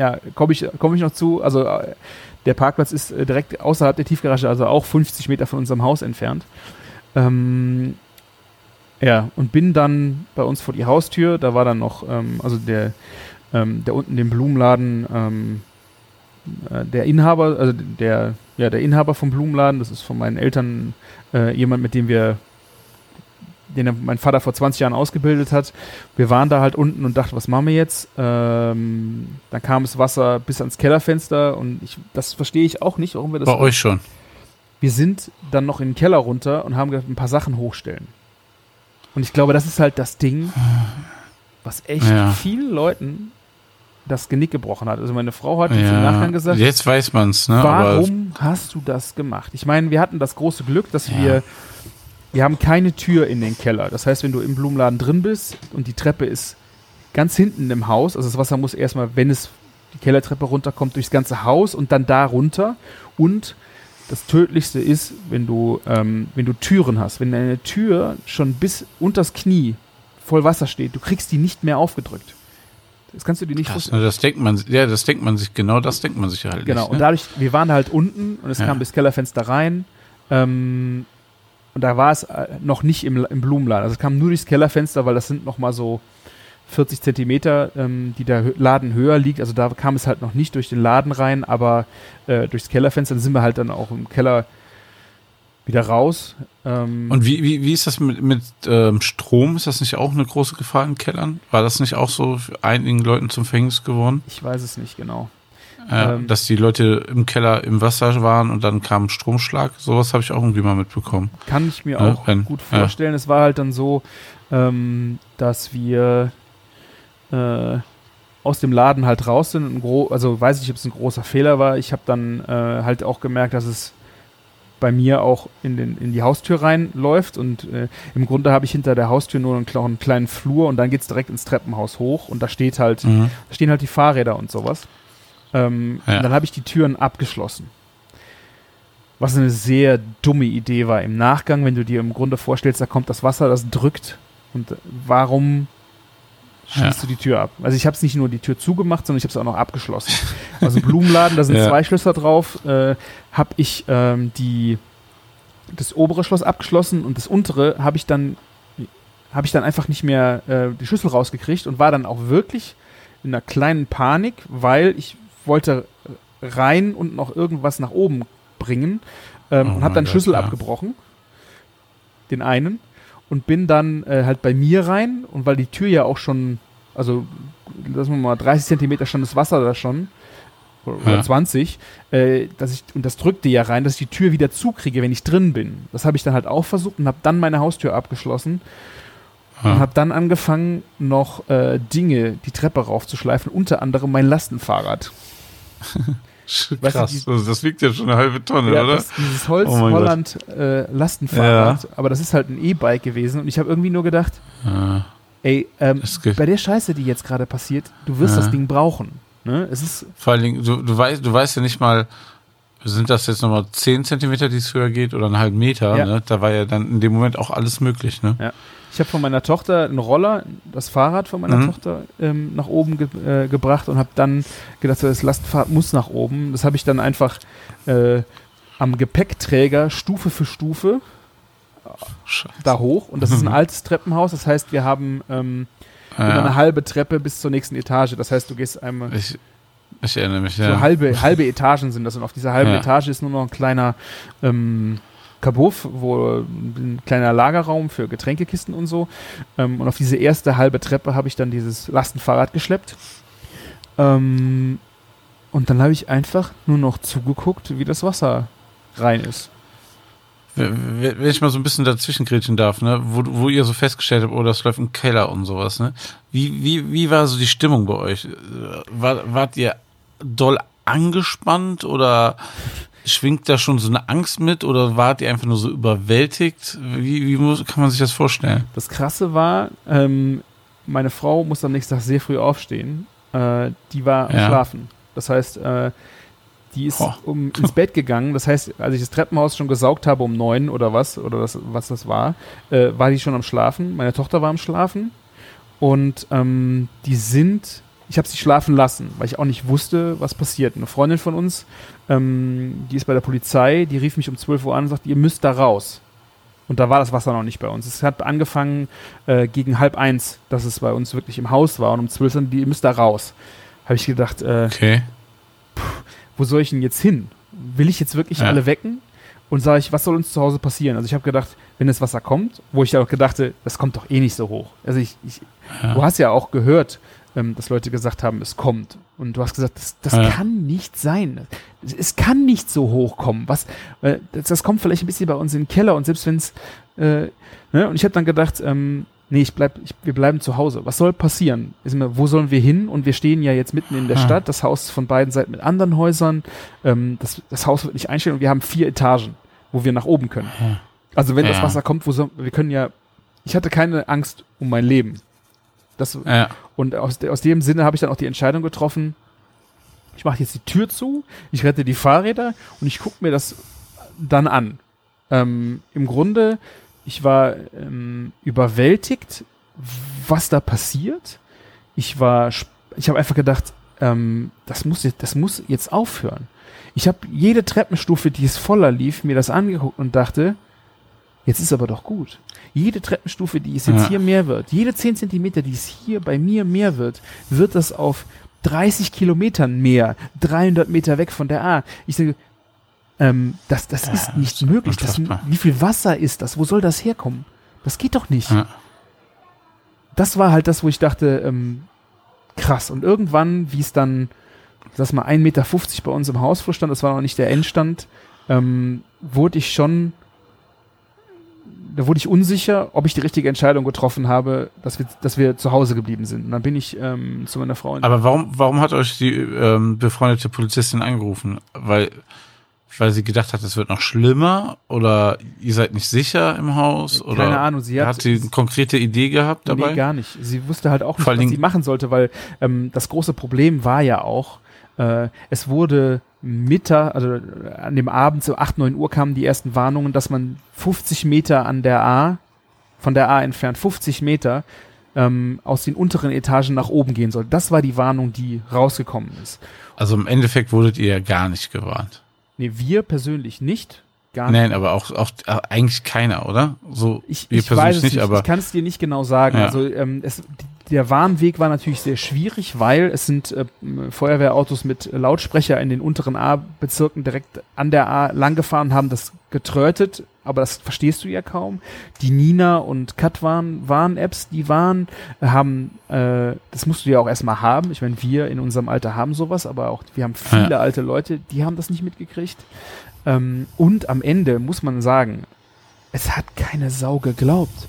ja, komme ich, komm ich noch zu. Also äh, der Parkplatz ist äh, direkt außerhalb der Tiefgarage, also auch 50 Meter von unserem Haus entfernt. Ähm, ja, und bin dann bei uns vor die Haustür. Da war dann noch, ähm, also der, ähm, der unten den Blumenladen, ähm, äh, der Inhaber, also der, ja, der Inhaber vom Blumenladen, das ist von meinen Eltern äh, jemand, mit dem wir, den mein Vater vor 20 Jahren ausgebildet hat. Wir waren da halt unten und dachten, was machen wir jetzt? Ähm, dann kam das Wasser bis ans Kellerfenster und ich, das verstehe ich auch nicht, warum wir das. Bei euch schon. Wir sind dann noch in den Keller runter und haben gedacht, ein paar Sachen hochstellen. Und ich glaube, das ist halt das Ding, was echt Ja. vielen Leuten das Genick gebrochen hat. Also meine Frau hat jetzt im Nachgang gesagt, Jetzt weiß man's, ne? Aber Warum hast du das gemacht? Ich meine, wir hatten das große Glück, dass Ja. wir, wir haben keine Tür in den Keller. Das heißt, wenn du im Blumenladen drin bist und die Treppe ist ganz hinten im Haus, also das Wasser muss erstmal, wenn es die Kellertreppe runterkommt, durchs ganze Haus und dann da runter. Und das Tödlichste ist, wenn du, ähm, wenn du Türen hast. Wenn deine Tür schon bis unters Knie voll Wasser steht, du kriegst die nicht mehr aufgedrückt. Das kannst du dir nicht krass, vorstellen. das denkt man, ja, das denkt man sich, genau das denkt man sich halt Genau, nicht. und Ne? dadurch, wir waren halt unten und es Ja. kam bis Kellerfenster rein. Ähm, und da war es äh, noch nicht im, im Blumenladen. Also es kam nur durchs Kellerfenster, weil das sind noch mal so 40 Zentimeter, ähm, die der Laden höher liegt. Also da kam es halt noch nicht durch den Laden rein, aber äh, durchs Kellerfenster. Dann sind wir halt dann auch im Keller wieder raus. Ähm, Und wie, wie, wie ist das mit, mit ähm, Strom? Ist das nicht auch eine große Gefahr in Kellern? War das nicht auch so für einigen Leuten zum Verhängnis geworden? ich weiß es nicht genau. Äh, Ähm. dass die Leute im Keller im Wasser waren und dann kam ein Stromschlag? Sowas habe ich auch irgendwie mal mitbekommen. Kann ich mir Ja, auch wenn- gut vorstellen. Es war halt dann so, ähm, dass wir äh, aus dem Laden halt raus sind. Also weiß ich, ob es ein großer Fehler war. Ich habe dann äh, halt auch gemerkt, dass es bei mir auch in, den, in die Haustür reinläuft und äh, im Grunde habe ich hinter der Haustür nur einen, einen kleinen Flur und dann geht es direkt ins Treppenhaus hoch und da steht halt Mhm. da stehen halt die Fahrräder und sowas. Ähm, Ja. Und dann habe ich die Türen abgeschlossen. Was eine sehr dumme Idee war im Nachgang, wenn du dir im Grunde vorstellst, da kommt das Wasser, das drückt. Und äh, warum schließt Ja. du die Tür ab? Also ich habe es nicht nur die Tür zugemacht, sondern ich habe es auch noch abgeschlossen. Also Blumenladen, da sind Ja. zwei Schlösser drauf, äh, habe ich ähm, die das obere Schloss abgeschlossen und das untere habe ich dann habe ich dann einfach nicht mehr äh, die Schlüssel rausgekriegt und war dann auch wirklich in einer kleinen Panik, weil ich wollte rein und noch irgendwas nach oben bringen ähm, Oh und habe dann Gott, Schlüssel ja. abgebrochen, den einen und bin dann äh, halt bei mir rein und weil die Tür ja auch schon, also lassen wir mal 30 Zentimeter schon das Wasser da schon oder Ja. 20, äh, dass ich und das drückte ja rein, dass ich die Tür wieder zukriege, wenn ich drin bin. Das habe ich dann halt auch versucht und habe dann meine Haustür abgeschlossen und Ja. habe dann angefangen, noch äh, Dinge die Treppe raufzuschleifen, unter anderem mein Lastenfahrrad. weißt du, Krass, die- also das wiegt ja schon eine halbe Tonne, Ja, oder? das, dieses Holz Oh. Holland äh, Lastenfahrrad, aber das ist halt ein E-Bike gewesen und ich habe irgendwie nur gedacht, Ja, ey, ähm, bei der Scheiße, die jetzt gerade passiert, du wirst Ja. das Ding brauchen. Ne? Es ist Vor allen Dingen, du, du, weißt, du weißt ja nicht mal, sind das jetzt nochmal 10 Zentimeter, die es höher geht, oder einen halben Meter? Ja. Ne? Da war ja dann in dem Moment auch alles möglich. Ne? Ich habe von meiner Tochter einen Roller, das Fahrrad von meiner Mhm. Tochter ähm, nach oben ge äh, gebracht und habe dann gedacht, so, das Lastenfahrrad muss nach oben. Das habe ich dann einfach äh, am Gepäckträger Stufe für Stufe Scheiße. da hoch. Und das ist ein Mhm. altes Treppenhaus. Das heißt, wir haben ähm, eine Ja, halbe Treppe bis zur nächsten Etage. Das heißt, du gehst einmal ich, ich erinnere mich, so ja. halbe, halbe Etagen sind das. Und auf dieser halben Ja. Etage ist nur noch ein kleiner ähm, Kabuff, wo ein kleiner Lagerraum für Getränkekisten und so. Ähm, und auf diese erste halbe Treppe habe ich dann dieses Lastenfahrrad geschleppt. Ähm, und dann habe ich einfach nur noch zugeguckt, wie das Wasser rein ist. Wenn ich mal so ein bisschen dazwischen grätschen darf, ne, wo, wo ihr so festgestellt habt, oh, das läuft im Keller und sowas, ne? Wie, wie, wie war so die Stimmung bei euch? War, wart ihr doll angespannt oder schwingt da schon so eine Angst mit oder wart ihr einfach nur so überwältigt? Wie, wie muss, kann man sich das vorstellen? Das Krasse war, ähm, meine Frau muss am nächsten Tag sehr früh aufstehen. Äh, die war am Ja. Schlafen. Das heißt, äh, die ist Boah. um, ins Bett gegangen. Das heißt, als ich das Treppenhaus schon gesaugt habe um neun oder was, oder das, was das war, äh, war die schon am Schlafen. Meine Tochter war am Schlafen. Und ähm, die sind, ich habe sie schlafen lassen, weil ich auch nicht wusste, was passiert. Eine Freundin von uns, ähm, die ist bei der Polizei, die rief mich um 12 Uhr an und sagte, ihr müsst da raus. Und da war das Wasser noch nicht bei uns. Es hat angefangen äh, gegen halb eins, dass es bei uns wirklich im Haus war. Und um zwölf Uhr, die ihr müsst da raus. Habe ich gedacht, äh, Okay. wo soll ich denn jetzt hin? Will ich jetzt wirklich Ja. alle wecken? Und sage ich, was soll uns zu Hause passieren? Also ich habe gedacht, wenn das Wasser kommt, wo ich ja auch gedachte, das kommt doch eh nicht so hoch. Also ich, ich Ja. du hast ja auch gehört, ähm, dass Leute gesagt haben, es kommt. Und du hast gesagt, das, das Ja. kann nicht sein. Es, kann nicht so hoch kommen. Was, äh, das, das kommt vielleicht ein bisschen bei uns in den Keller und selbst wenn es, äh, ne? und ich habe dann gedacht, ähm, nee, ich bleib, ich, wir bleiben zu Hause. Was soll passieren? Ist mir, wo sollen wir hin? Und wir stehen ja jetzt mitten in der Ah. Stadt. Das Haus von beiden Seiten mit anderen Häusern. Ähm, das, das Haus wird nicht einstellen und wir haben vier Etagen, wo wir nach oben können. Ja. Also wenn das Ja. Wasser kommt, wo soll, wir können ja, ich hatte keine Angst um mein Leben. Das, Ja. und aus, aus dem Sinne habe ich dann auch die Entscheidung getroffen, ich mache jetzt die Tür zu, ich rette die Fahrräder und ich gucke mir das dann an. Ähm, Im Grunde, ich war ähm, überwältigt, was da passiert. Ich war, ich habe einfach gedacht, ähm, das, muss jetzt, das muss jetzt aufhören. Ich habe jede Treppenstufe, die es voller lief, mir das angeguckt und dachte, jetzt ist aber doch gut. Jede Treppenstufe, die es jetzt Ja. hier mehr wird, jede 10 Zentimeter, die es hier bei mir mehr wird, wird das auf 30 Kilometern mehr, 300 Meter weg von der A. Ich sage, ähm, das, das Ja, ist das nicht ist möglich. Das, wie viel Wasser ist das? Wo soll das herkommen? Das geht doch nicht. Ja. Das war halt das, wo ich dachte, ähm, krass. Und irgendwann, wie es dann, das mal 1,50 Meter bei uns im Hausflur stand, das war noch nicht der Endstand, ähm, wurde ich schon, da wurde ich unsicher, ob ich die richtige Entscheidung getroffen habe, dass wir, dass wir zu Hause geblieben sind. Und dann bin ich ähm, zu meiner Frau. in- Aber warum, warum hat euch die ähm, befreundete Polizistin angerufen? Weil, weil sie gedacht hat, es wird noch schlimmer oder ihr seid nicht sicher im Haus oder Keine Ahnung, sie hat- hat sie eine konkrete Idee gehabt dabei? Nee, gar nicht. Sie wusste halt auch nicht, was sie machen sollte, weil ähm, das große Problem war ja auch, äh, es wurde Mittag, also an dem Abend, so 8, 9 Uhr kamen die ersten Warnungen, dass man 50 Meter an der A, von der A entfernt, 50 Meter ähm, aus den unteren Etagen nach oben gehen soll. Das war die Warnung, die rausgekommen ist. Also im Endeffekt wurdet ihr ja gar nicht gewarnt. Nee, wir persönlich nicht. Gar nicht. Nein, aber auch, auch äh, eigentlich keiner, oder? So Ich, ich weiß es nicht, aber ich kann es dir nicht genau sagen. Ja. Also ähm, es, der Warnweg war natürlich sehr schwierig, weil es sind äh, Feuerwehrautos mit Lautsprecher in den unteren A-Bezirken direkt an der A langgefahren haben das getrötet, aber das verstehst du ja kaum. Die Nina und Katwan Warn-Apps, die waren, haben, äh, das musst du ja auch erstmal haben. Ich meine, wir in unserem Alter haben sowas, aber auch wir haben viele Ja. alte Leute, die haben das nicht mitgekriegt. Ähm, und am Ende muss man sagen, es hat keine Sau geglaubt.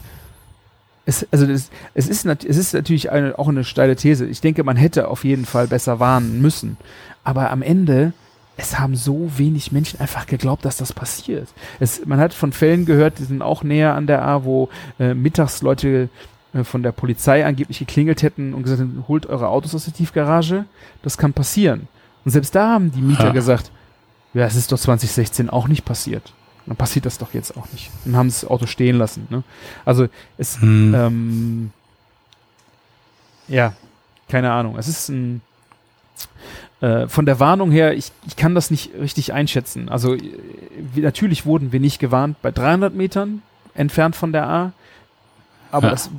Es, also das, es, ist es ist natürlich eine, auch eine steile These. Ich denke, man hätte auf jeden Fall besser warnen müssen. Aber am Ende, es haben so wenig Menschen einfach geglaubt, dass das passiert. Es, man hat von Fällen gehört, die sind auch näher an der A, wo äh, mittags Leute äh, von der Polizei angeblich geklingelt hätten und gesagt hätten, holt eure Autos aus der Tiefgarage. Das kann passieren. Und selbst da haben die Mieter Ja. gesagt, ja, es ist doch 2016 auch nicht passiert. Dann passiert das doch jetzt auch nicht. Und haben das Auto stehen lassen. Ne? Also es, hm, ähm, ja, keine Ahnung. Es ist ein äh, von der Warnung her, ich, ich kann das nicht richtig einschätzen. Also äh, wir, natürlich wurden wir nicht gewarnt bei 300 Metern entfernt von der A, aber Ja. das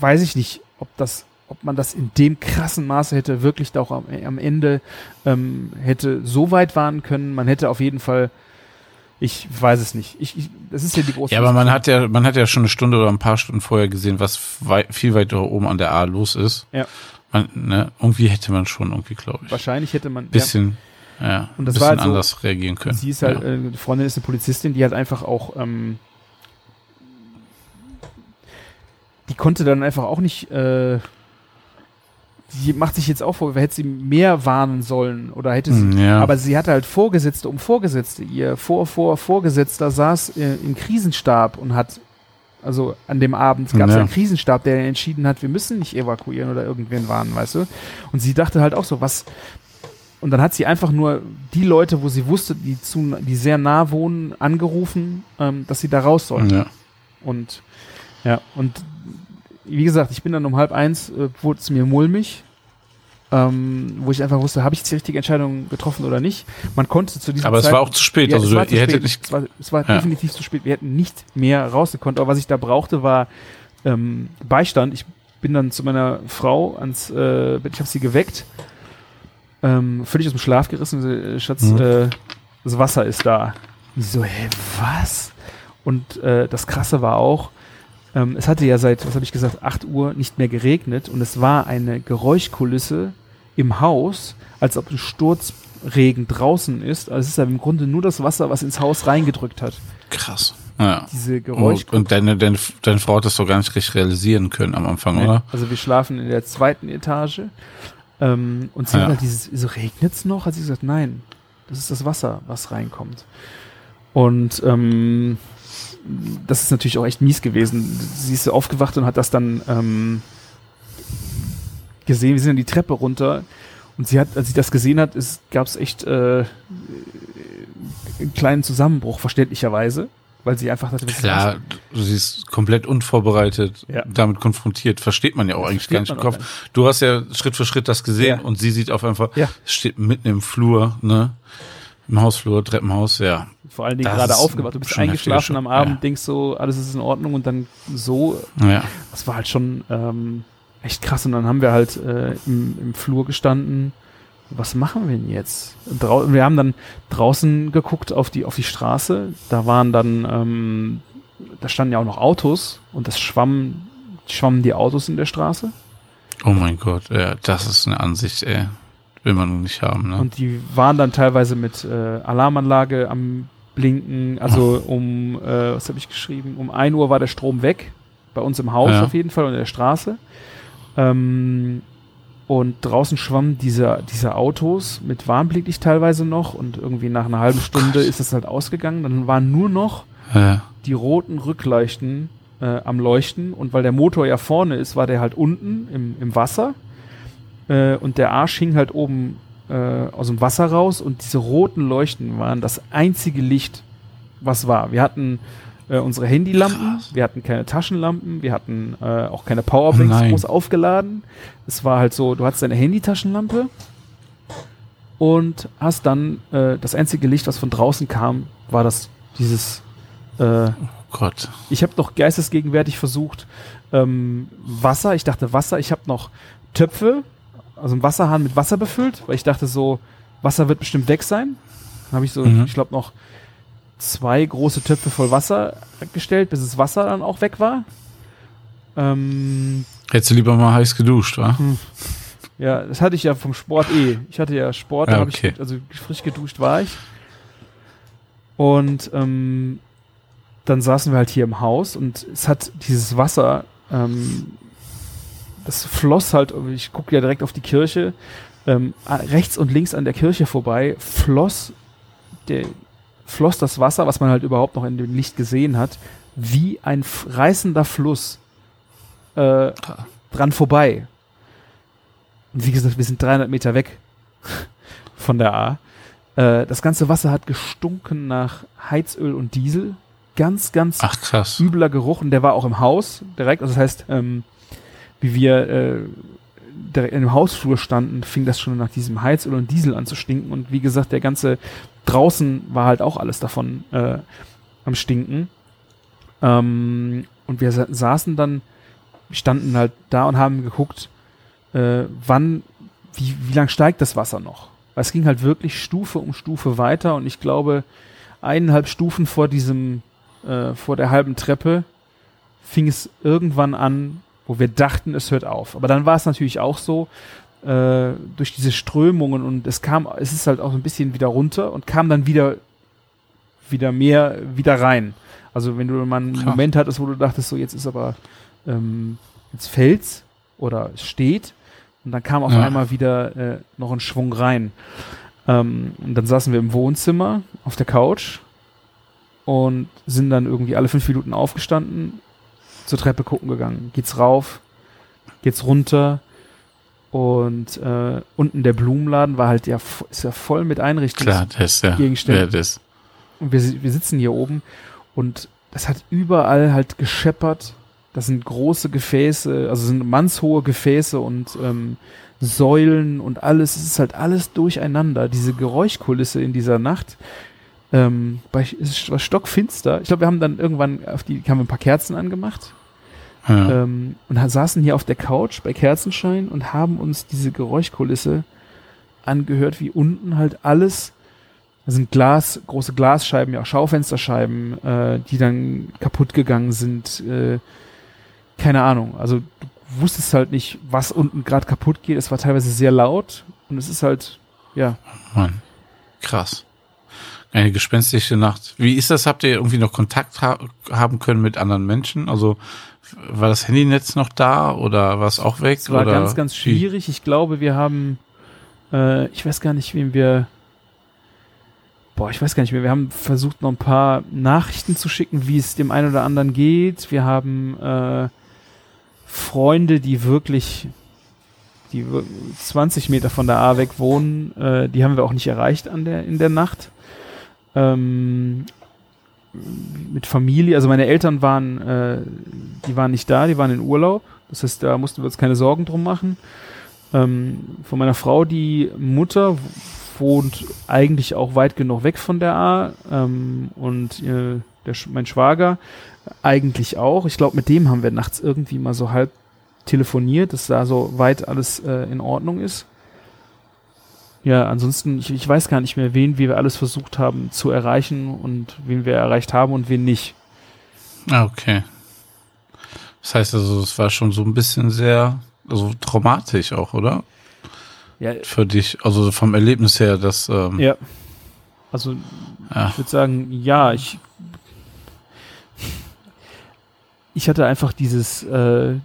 weiß ich nicht, ob das, ob man das in dem krassen Maße hätte wirklich da auch am, am Ende ähm, hätte so weit warnen können. Man hätte auf jeden Fall, ich weiß es nicht. Ich, ich, das ist ja die große. ja, aber man hat ja, man hat ja schon eine Stunde oder ein paar Stunden vorher gesehen, was wei viel weiter oben an der A los ist. Ja. man, ne, irgendwie hätte man schon irgendwie, glaube ich, Wahrscheinlich hätte man. bisschen, ja, Und das bisschen war halt so- anders reagieren ja, können. sie ist halt, ja. äh, Freundin ist eine Polizistin, die halt einfach auch, ähm, die konnte dann einfach auch nicht, äh, die macht sich jetzt auch vor, hätte sie mehr warnen sollen oder hätte sie, Hm, ja. aber sie hatte halt Vorgesetzte um Vorgesetzte. Ihr Vor, Vor, Vorgesetzter saß äh, im Krisenstab und hat, also an dem Abend gab es Ja. einen Krisenstab, der entschieden hat, wir müssen nicht evakuieren oder irgendwen warnen, weißt du? Und sie dachte halt auch so, was. Und dann hat sie einfach nur die Leute, wo sie wusste, die, zu, die sehr nah wohnen, angerufen, ähm, dass sie da raus sollen. ja. Und ja, und wie gesagt, ich bin dann um halb eins, äh, wurde es mir mulmig, ähm, wo ich einfach wusste, habe ich jetzt die richtige Entscheidung getroffen oder nicht. Man konnte zu diesem Aber es war auch zu spät. ja, also ihr spät. hättet nicht, Es war, es war Ja. definitiv zu spät. Wir hätten nicht mehr rausgekonnt. Aber was ich da brauchte, war ähm, Beistand. Ich bin dann zu meiner Frau ans äh, Bett, ich habe sie geweckt, ähm, völlig aus dem Schlaf gerissen. Äh, Schatz, Mhm. äh, das Wasser ist da. Und sie so, hä, was? Und äh, das Krasse war auch, ähm, es hatte ja seit, was habe ich gesagt, 8 Uhr nicht mehr geregnet und es war eine Geräuschkulisse im Haus, als ob ein Sturzregen draußen ist. Also es ist ja im Grunde nur das Wasser, was ins Haus reingedrückt hat. krass. Ja. Diese Und, Geräuschkulisse. und deine, deine, deine Frau hat das doch gar nicht richtig realisieren können am Anfang, oder? Also wir schlafen in der zweiten Etage. Ähm, und sie Ja. hat halt dieses, so regnet's noch? Hat sie gesagt, nein, das ist das Wasser, was reinkommt. Und ähm, das ist natürlich auch echt mies gewesen. Sie ist aufgewacht und hat das dann ähm, gesehen. Wir sind dann die Treppe runter und sie hat, als sie das gesehen hat, gab es echt äh, einen kleinen Zusammenbruch, verständlicherweise, weil sie einfach dachte, ist? Klar, du siehst komplett unvorbereitet Ja. damit konfrontiert. Versteht man ja auch Das eigentlich gar nicht im Kopf. Du hast ja Schritt für Schritt das gesehen Ja. und sie sieht auf einfach, Ja. steht mitten im Flur, ne? Im Hausflur, Treppenhaus, ja. Vor allen Dingen Das gerade aufgewacht. Du bist eingeschlafen am Abend, ja. denkst so, alles ist in Ordnung und dann so, Ja. das war halt schon ähm, echt krass. Und dann haben wir halt äh, im, im Flur gestanden. Was machen wir denn jetzt? Drau wir haben dann draußen geguckt auf die, auf die Straße. Da waren dann, ähm, da standen ja auch noch Autos und das schwamm, schwammen die Autos in der Straße. Oh mein Gott, ja, das ist eine Ansicht, ey. Will man nicht haben, ne? Und die waren dann teilweise mit äh, Alarmanlage am Blinken. Also um, äh, was habe ich geschrieben? Um 1 Uhr war der Strom weg. Bei uns im Haus Ja. auf jeden Fall und in der Straße. Ähm, und draußen schwammen diese, diese Autos mit Warnblicklicht teilweise noch. Und irgendwie nach einer halben Stunde ist das halt ausgegangen. Dann waren nur noch ja. die roten Rückleuchten äh, am Leuchten und weil der Motor ja vorne ist, war der halt unten im, im Wasser äh, und der Arsch hing halt oben äh, aus dem Wasser raus und diese roten Leuchten waren das einzige Licht, was war. Wir hatten äh, unsere Handylampen, Krass. wir hatten keine Taschenlampen, wir hatten äh, auch keine Powerbanks Oh groß aufgeladen. Es war halt so, du hattest deine Handytaschenlampe und hast dann äh, das einzige Licht, was von draußen kam, war das dieses äh, Oh Gott. ich habe noch geistesgegenwärtig versucht, ähm, Wasser, ich dachte Wasser, ich habe noch Töpfe, also einen Wasserhahn mit Wasser befüllt, weil ich dachte so, Wasser wird bestimmt weg sein. Dann habe ich so, Mhm. ich glaube noch zwei große Töpfe voll Wasser gestellt, bis das Wasser dann auch weg war. Ähm, Hättest du lieber mal heiß geduscht, wa? ja, das hatte ich ja vom Sport eh. Ich hatte ja Sport, da Ja, habe okay. ich, also frisch geduscht war ich. Und ähm, dann saßen wir halt hier im Haus und es hat dieses Wasser, ähm, das floss halt, ich gucke ja direkt auf die Kirche, ähm, rechts und links an der Kirche vorbei, floss, der, floss das Wasser, was man halt überhaupt noch in dem Licht gesehen hat, wie ein reißender Fluss äh, dran vorbei. Und wie gesagt, wir sind 300 Meter weg von der A. Äh, das ganze Wasser hat gestunken nach Heizöl und Diesel. Ganz, ganz Ach übler Geruch und der war auch im Haus direkt. Also das heißt, ähm, wie wir äh, direkt in dem Hausflur standen, fing das schon nach diesem Heizöl und Diesel an zu stinken. Und wie gesagt, der ganze draußen war halt auch alles davon äh, am Stinken. Ähm, und wir sa saßen dann, standen halt da und haben geguckt, äh, wann, wie, wie lang steigt das Wasser noch? Weil es ging halt wirklich Stufe um Stufe weiter und ich glaube, eineinhalb Stufen vor diesem, äh, vor der halben Treppe fing es irgendwann an, wo wir dachten, es hört auf. Aber dann war es natürlich auch so, äh, durch diese Strömungen und es kam, es ist halt auch ein bisschen wieder runter und kam dann wieder, wieder mehr wieder rein. Also wenn du mal einen Krass. Moment hattest, wo du dachtest, so jetzt ist aber, ähm, jetzt fällt's oder es steht und dann kam auf Ja. einmal wieder äh, noch ein Schwung rein. Ähm, und dann saßen wir im Wohnzimmer auf der Couch und sind dann irgendwie alle fünf Minuten aufgestanden, zur Treppe gucken gegangen. Geht's rauf, geht's runter und äh, unten der Blumenladen war halt ja, ist ja voll mit das ja. Und wir, wir sitzen hier oben und das hat überall halt gescheppert. Das sind große Gefäße, also sind mannshohe Gefäße und ähm, Säulen und alles. Es ist halt alles durcheinander. Diese Geräuschkulisse in dieser Nacht. Ähm, bei, es war stockfinster. Ich glaube, wir haben dann irgendwann auf die, haben wir ein paar Kerzen angemacht Ja. ähm, und saßen hier auf der Couch bei Kerzenschein und haben uns diese Geräuschkulisse angehört, wie unten halt alles, da sind Glas, große Glasscheiben, ja auch Schaufensterscheiben, äh, die dann kaputt gegangen sind. Äh, keine Ahnung. Also du wusstest halt nicht, was unten gerade kaputt geht. Es war teilweise sehr laut und es ist halt, ja, Mann. Krass. Eine gespenstische Nacht. Wie ist das? Habt ihr irgendwie noch Kontakt ha haben können mit anderen Menschen? Also war das Handynetz noch da oder war es auch weg? Es war oder ganz, ganz wie? schwierig. Ich glaube, wir haben, äh, ich weiß gar nicht, wem wir, boah, ich weiß gar nicht mehr. Wir haben versucht, noch ein paar Nachrichten zu schicken, wie es dem einen oder anderen geht. Wir haben äh, Freunde, die wirklich, die wir- 20 Meter von der A weg wohnen, äh, die haben wir auch nicht erreicht an der, in der Nacht. Ähm, mit Familie, also meine Eltern waren, äh, die waren nicht da, die waren in Urlaub. Das heißt, da mussten wir uns keine Sorgen drum machen. Ähm, von meiner Frau, die Mutter wohnt eigentlich auch weit genug weg von der A ähm, und äh, der, mein Schwager eigentlich auch. Ich glaube, mit dem haben wir nachts irgendwie mal so halb telefoniert, dass da so weit alles äh, in Ordnung ist. Ja, ansonsten, ich, ich weiß gar nicht mehr, wen wir alles versucht haben zu erreichen und wen wir erreicht haben und wen nicht. Ah, okay. Das heißt also, es war schon so ein bisschen sehr, also traumatisch auch, oder? Ja, Für dich, also vom Erlebnis her, dass, ähm, ja. Also ja. Ich würde sagen, ja, ich. Ich hatte einfach dieses, äh,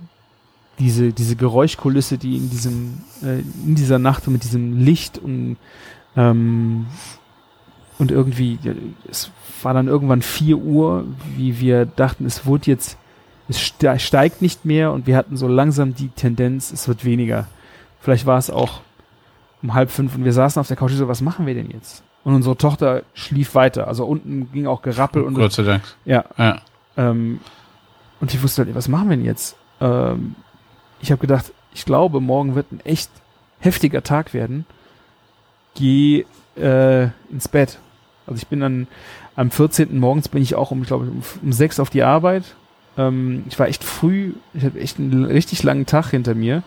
diese, diese Geräuschkulisse, die in diesem, äh, in dieser Nacht mit diesem Licht und, ähm, und irgendwie, es war dann irgendwann 4 Uhr, wie wir dachten, es wurde jetzt, es ste- steigt nicht mehr und wir hatten so langsam die Tendenz, es wird weniger. Vielleicht war es auch um halb fünf und wir saßen auf der Couch und so, was machen wir denn jetzt? Und unsere Tochter schlief weiter. Also unten ging auch Gerappel und Gott sei Dank. ja. Ja. Ähm, und ich wusste halt, was machen wir denn jetzt? Ähm, ich habe gedacht, ich glaube, morgen wird ein echt heftiger Tag werden. Geh äh, ins Bett. Also ich bin dann am 14. morgens bin ich auch um, ich glaube, um, um sechs auf die Arbeit. Ähm, ich war echt früh, ich hatte echt einen richtig langen Tag hinter mir.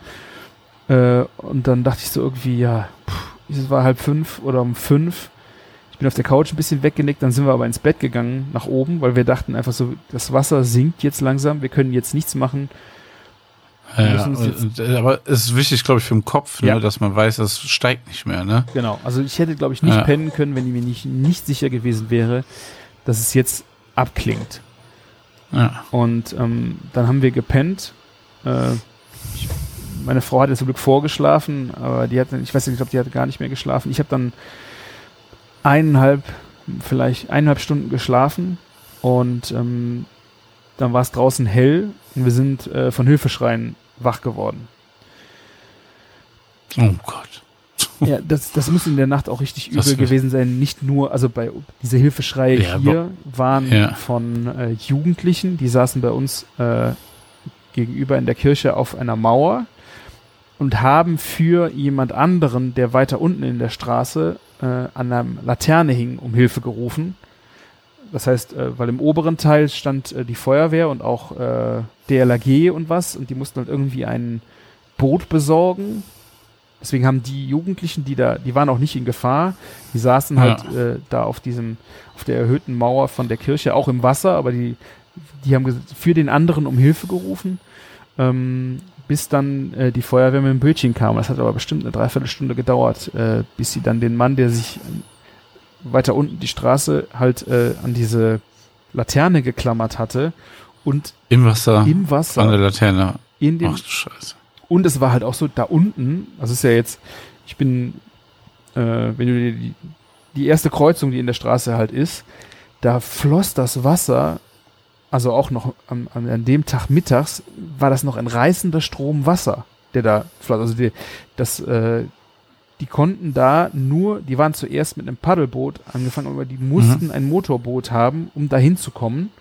Äh, und dann dachte ich so irgendwie, ja, pff, es war halb fünf oder um fünf. Ich bin auf der Couch ein bisschen weggenickt, dann sind wir aber ins Bett gegangen, nach oben, weil wir dachten einfach so, das Wasser sinkt jetzt langsam, wir können jetzt nichts machen. Wir Ja, und, und, aber es ist wichtig, glaube ich, für den Kopf, ne, Ja. dass man weiß, das steigt nicht mehr, ne? Genau, also ich hätte, glaube ich, nicht Ja. pennen können, wenn ich mir nicht, nicht sicher gewesen wäre, dass es jetzt abklingt. Ja. Und ähm, dann haben wir gepennt. Äh, ich, meine Frau hatte zum Glück vorgeschlafen, aber die hatte, ich weiß nicht, ich glaube, die hatte gar nicht mehr geschlafen. Ich habe dann eineinhalb, vielleicht eineinhalb Stunden geschlafen und ähm, dann war es draußen hell und wir sind äh, von Hilfeschreien wach geworden. Oh Gott. Ja, das, das muss in der Nacht auch richtig übel gewesen sein. Nicht nur, also bei diese Hilfeschreie Ja, hier waren Ja. von äh, Jugendlichen, die saßen bei uns äh, gegenüber in der Kirche auf einer Mauer und haben für jemand anderen, der weiter unten in der Straße äh, an einer Laterne hing, um Hilfe gerufen. Das heißt, äh, weil im oberen Teil stand äh, die Feuerwehr und auch äh, DLRG und was und die mussten halt irgendwie ein Boot besorgen. Deswegen haben die Jugendlichen, die da, die waren auch nicht in Gefahr, die saßen Ja. halt äh, da auf diesem, auf der erhöhten Mauer von der Kirche, auch im Wasser, aber die, die haben für den anderen um Hilfe gerufen. ähm, bis dann äh, die Feuerwehr mit dem Bötchen kam. Das hat aber bestimmt eine Dreiviertelstunde gedauert, äh, bis sie dann den Mann, der sich weiter unten die Straße halt äh, an diese Laterne geklammert hatte und Im Wasser. im Wasser An der Laterne. in dem Ach du Scheiße. und es war halt auch so da unten, also ist ja jetzt, ich bin, äh, wenn du die, die erste Kreuzung, die in der Straße halt ist, da floss das Wasser, also auch noch an, an dem Tag mittags, war das noch ein reißender Strom Wasser, der da floss. Also die, das, äh, die konnten da nur, die waren zuerst mit einem Paddelboot angefangen, aber die mussten ein Motorboot haben, um da hinzukommen,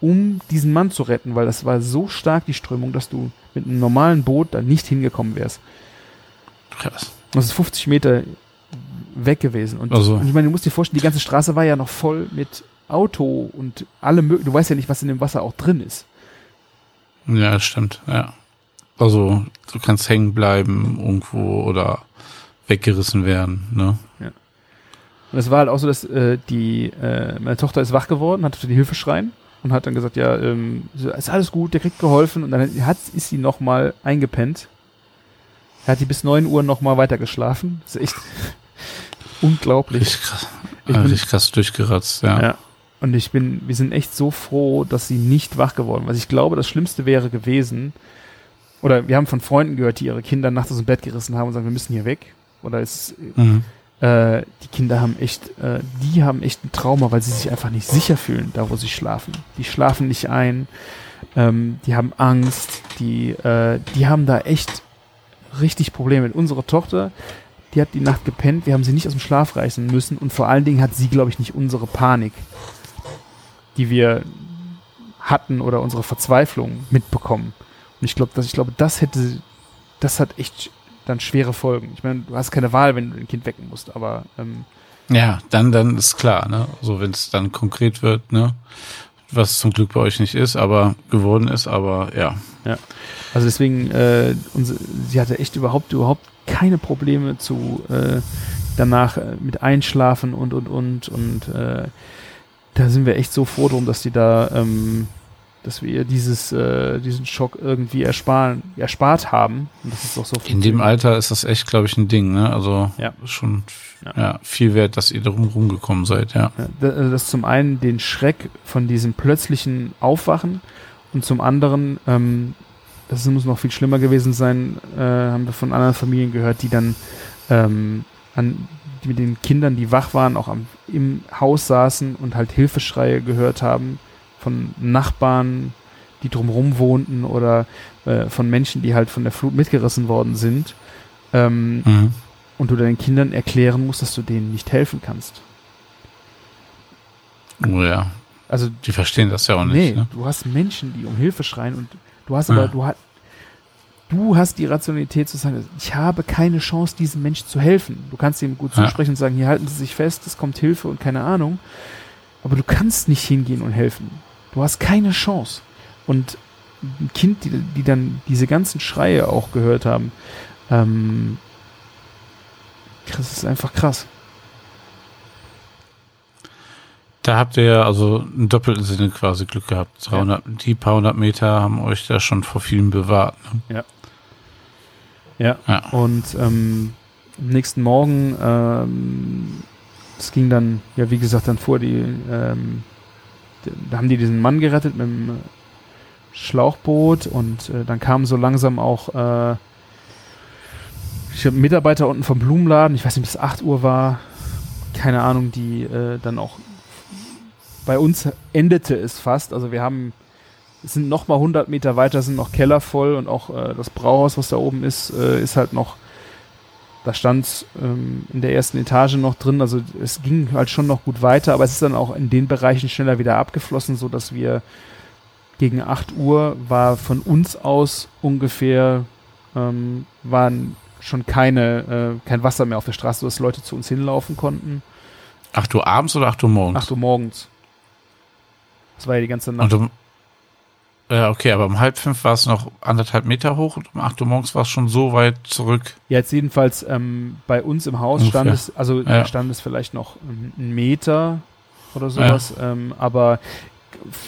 um diesen Mann zu retten, weil das war so stark die Strömung, dass du mit einem normalen Boot da nicht hingekommen wärst. Krass. Das ist 50 Meter weg gewesen. Und, Also- und ich meine, du musst dir vorstellen, die ganze Straße war ja noch voll mit Auto und alle möglichen. Du weißt ja nicht, was in dem Wasser auch drin ist. Ja, das stimmt, ja. Also, du kannst hängen bleiben irgendwo oder weggerissen werden, ne? Und es war halt auch so, dass äh, die, äh, meine Tochter ist wach geworden, hat die Hilfe schreien und hat dann gesagt, ja, ähm, ist alles gut, der kriegt geholfen. Und dann hat, ist sie nochmal eingepennt. Er hat die bis 9 Uhr nochmal weiter geschlafen. Das ist echt unglaublich. Richtig krass. Ich bin- richtig krass durchgeratzt, ja. Ja. Und ich bin, wir sind echt so froh, dass sie nicht wach geworden ist. Ich glaube, das Schlimmste wäre gewesen, oder wir haben von Freunden gehört, die ihre Kinder nachts aus dem Bett gerissen haben und sagen, wir müssen hier weg. Oder es, Mhm. äh, die Kinder haben echt, äh, die haben echt ein Trauma, weil sie sich einfach nicht sicher fühlen, da wo sie schlafen. Die schlafen nicht ein, ähm, die haben Angst, die, äh, die haben da echt richtig Probleme. mit. Unsere Tochter, die hat die Nacht gepennt, wir haben sie nicht aus dem Schlaf reißen müssen und vor allen Dingen hat sie, glaube ich, nicht unsere Panik, die wir hatten oder unsere Verzweiflung mitbekommen. Und ich glaube, dass ich glaube, das hätte, das hat echt dann schwere Folgen. Ich meine, du hast keine Wahl, wenn du ein Kind wecken musst, aber ähm, Ja, dann, dann ist klar, ne? So, wenn es dann konkret wird, ne? Was zum Glück bei euch nicht ist, aber geworden ist, aber ja. also deswegen, äh, unsere, sie hatte echt überhaupt überhaupt keine Probleme zu äh, danach äh, mit Einschlafen und und und und äh, da sind wir echt so froh drum, dass die da, ähm, dass wir ihr dieses äh, diesen Schock irgendwie ersparen, erspart haben. Und das ist auch so In dem Alter ist das echt, glaube ich, ein Ding, ne? Also Ja. schon Ja. ja. viel wert, dass ihr darum rumgekommen seid, ja. Ja, also das zum einen den Schreck von diesem plötzlichen Aufwachen und zum anderen, ähm, das muss noch viel schlimmer gewesen sein, äh, haben wir von anderen Familien gehört, die dann ähm, an, die mit den Kindern, die wach waren, auch am, im Haus saßen und halt Hilfeschreie gehört haben von Nachbarn, die drumherum wohnten oder äh, von Menschen, die halt von der Flut mitgerissen worden sind. Ähm, Mhm. und du deinen Kindern erklären musst, dass du denen nicht helfen kannst. Oh ja. Also Die verstehen das ja auch nicht, nee, ne? du hast Menschen, die um Hilfe schreien und du hast Ja. aber, du hast, du hast die Rationalität zu sagen, ich habe keine Chance, diesem Menschen zu helfen. Du kannst ihm gut Ja. zusprechen und sagen, hier halten Sie sich fest, es kommt Hilfe und keine Ahnung. Aber du kannst nicht hingehen und helfen. Du hast keine Chance. Und ein Kind, die, die dann diese ganzen Schreie auch gehört haben, ähm, das ist einfach krass. Da habt ihr ja also im doppelten Sinne quasi Glück gehabt. 300, Die paar hundert Meter haben euch da schon vor vielen bewahrt. Ne? Ja. Ja. Und ähm, am nächsten Morgen, ähm, es ging dann, ja wie gesagt, dann vor die, ähm, da haben die diesen Mann gerettet mit dem Schlauchboot und äh, dann kamen so langsam auch äh, ich Mitarbeiter unten vom Blumenladen, ich weiß nicht, bis 8 Uhr war, keine Ahnung, die äh, dann auch bei uns endete es fast. Also wir haben, es sind noch mal 100 Meter weiter, sind noch Keller voll und auch äh, das Brauhaus, was da oben ist, äh, ist halt noch, da stand ähm, in der ersten Etage noch drin. Also es ging halt schon noch gut weiter, aber es ist dann auch in den Bereichen schneller wieder abgeflossen, so dass wir gegen 8 Uhr war von uns aus ungefähr ähm, waren schon keine äh, kein Wasser mehr auf der Straße, sodass Leute zu uns hinlaufen konnten. 8 Uhr abends oder 8 Uhr morgens? 8 Uhr morgens. Das war ja die ganze Nacht. Und um, ja, okay, aber um halb fünf war es noch anderthalb Meter hoch und um 8 Uhr morgens war es schon so weit zurück. Ja, jetzt jedenfalalls ähm, bei uns im Haus stand es, also Ja. stand es vielleicht noch einen Meter oder sowas, ähm, aber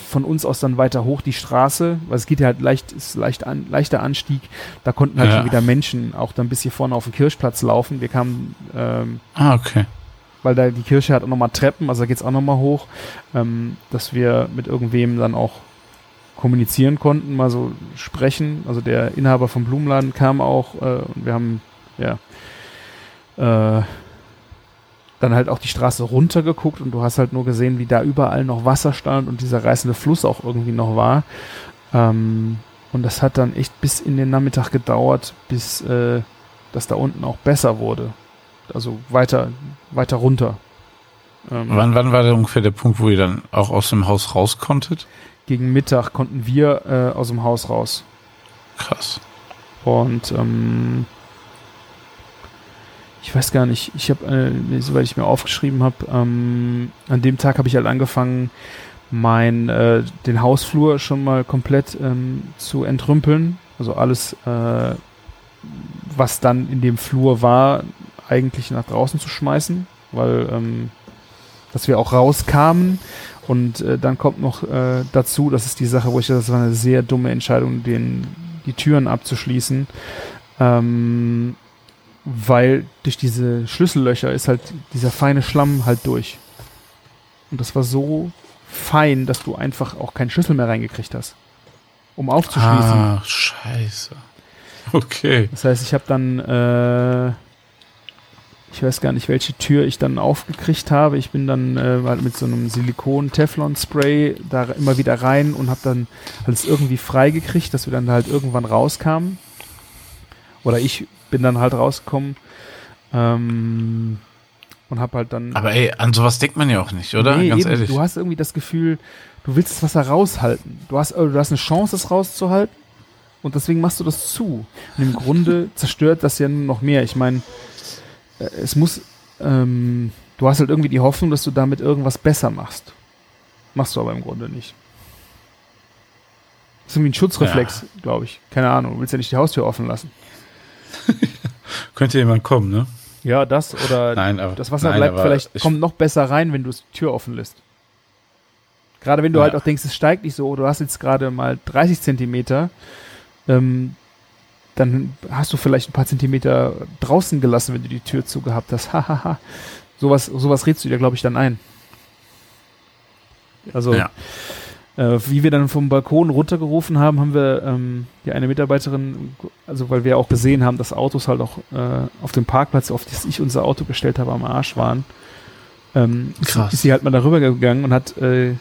von uns aus dann weiter hoch die Straße, weil es geht ja halt leicht, ist leicht an, leichter Anstieg. Da konnten halt Ja. schon wieder Menschen auch dann bis hier vorne auf den Kirchplatz laufen. Wir kamen, ähm, Ah, okay. weil da die Kirche hat auch nochmal Treppen, also da geht's auch nochmal hoch, ähm, dass wir mit irgendwem dann auch kommunizieren konnten, mal so sprechen. Also der Inhaber vom Blumenladen kam auch äh, und wir haben ja äh, dann halt auch die Straße runtergeguckt und du hast halt nur gesehen, wie da überall noch Wasser stand und dieser reißende Fluss auch irgendwie noch war. Ähm, und das hat dann echt bis in den Nachmittag gedauert, bis äh, das da unten auch besser wurde. Also weiter, weiter runter. Ähm, Wann, wann war da ungefähr der Punkt, wo ihr dann auch aus dem Haus raus konntet? Gegen Mittag konnten wir äh, aus dem Haus raus. Krass. Und ähm, ich weiß gar nicht, ich habe, äh, soweit ich mir aufgeschrieben habe, ähm, an dem Tag habe ich halt angefangen, mein, äh, den Hausflur schon mal komplett ähm, zu entrümpeln. Also alles, äh, was dann in dem Flur war, eigentlich nach draußen zu schmeißen, weil ähm, dass wir auch rauskamen. Und äh, dann kommt noch äh, dazu, das ist die Sache, wo ich das war eine sehr dumme Entscheidung, den, die Türen abzuschließen. Ähm, weil durch diese Schlüssellöcher ist halt dieser feine Schlamm halt durch. Und das war so fein, dass du einfach auch keinen Schlüssel mehr reingekriegt hast, um aufzuschließen. Ah, scheiße. Okay. Das heißt, ich habe dann, äh, ich weiß gar nicht, welche Tür ich dann aufgekriegt habe. Ich bin dann äh, halt mit so einem Silikon-Teflon-Spray da immer wieder rein und habe dann alles irgendwie freigekriegt, dass wir dann halt irgendwann rauskamen. Oder ich bin dann halt rausgekommen ähm, und habe halt dann. Aber ey, an sowas denkt man ja auch nicht, oder? Nee, Ganz eben, ehrlich. Du hast irgendwie das Gefühl, du willst das Wasser raushalten. Du hast, äh, du hast eine Chance, es rauszuhalten. Und deswegen machst du das zu. Und im Grunde zerstört das ja nur noch mehr. Ich meine, es muss, ähm, du hast halt irgendwie die Hoffnung, dass du damit irgendwas besser machst. Machst du aber im Grunde nicht. Das ist irgendwie ein Schutzreflex, glaube ich. Keine Ahnung. Du willst ja nicht die Haustür offen lassen. Könnte jemand kommen, ne? Ja, das oder Nein, aber. das Wasser nein, bleibt vielleicht, ich, kommt noch besser rein, wenn du die Tür offen lässt. Gerade wenn du Ja. halt auch denkst, es steigt nicht so, du hast jetzt gerade mal 30 Zentimeter, ähm, dann hast du vielleicht ein paar Zentimeter draußen gelassen, wenn du die Tür zugehabt hast. Hahaha. sowas, sowas redst du dir, glaube ich, dann ein. Also, Ja. äh, wie wir dann vom Balkon runtergerufen haben, haben wir ähm, die eine Mitarbeiterin, also weil wir auch gesehen haben, dass Autos halt auch äh, auf dem Parkplatz, auf das ich unser Auto gestellt habe, am Arsch waren. Ähm, ist- Krass. Ist sie halt mal darüber gegangen und hat, äh,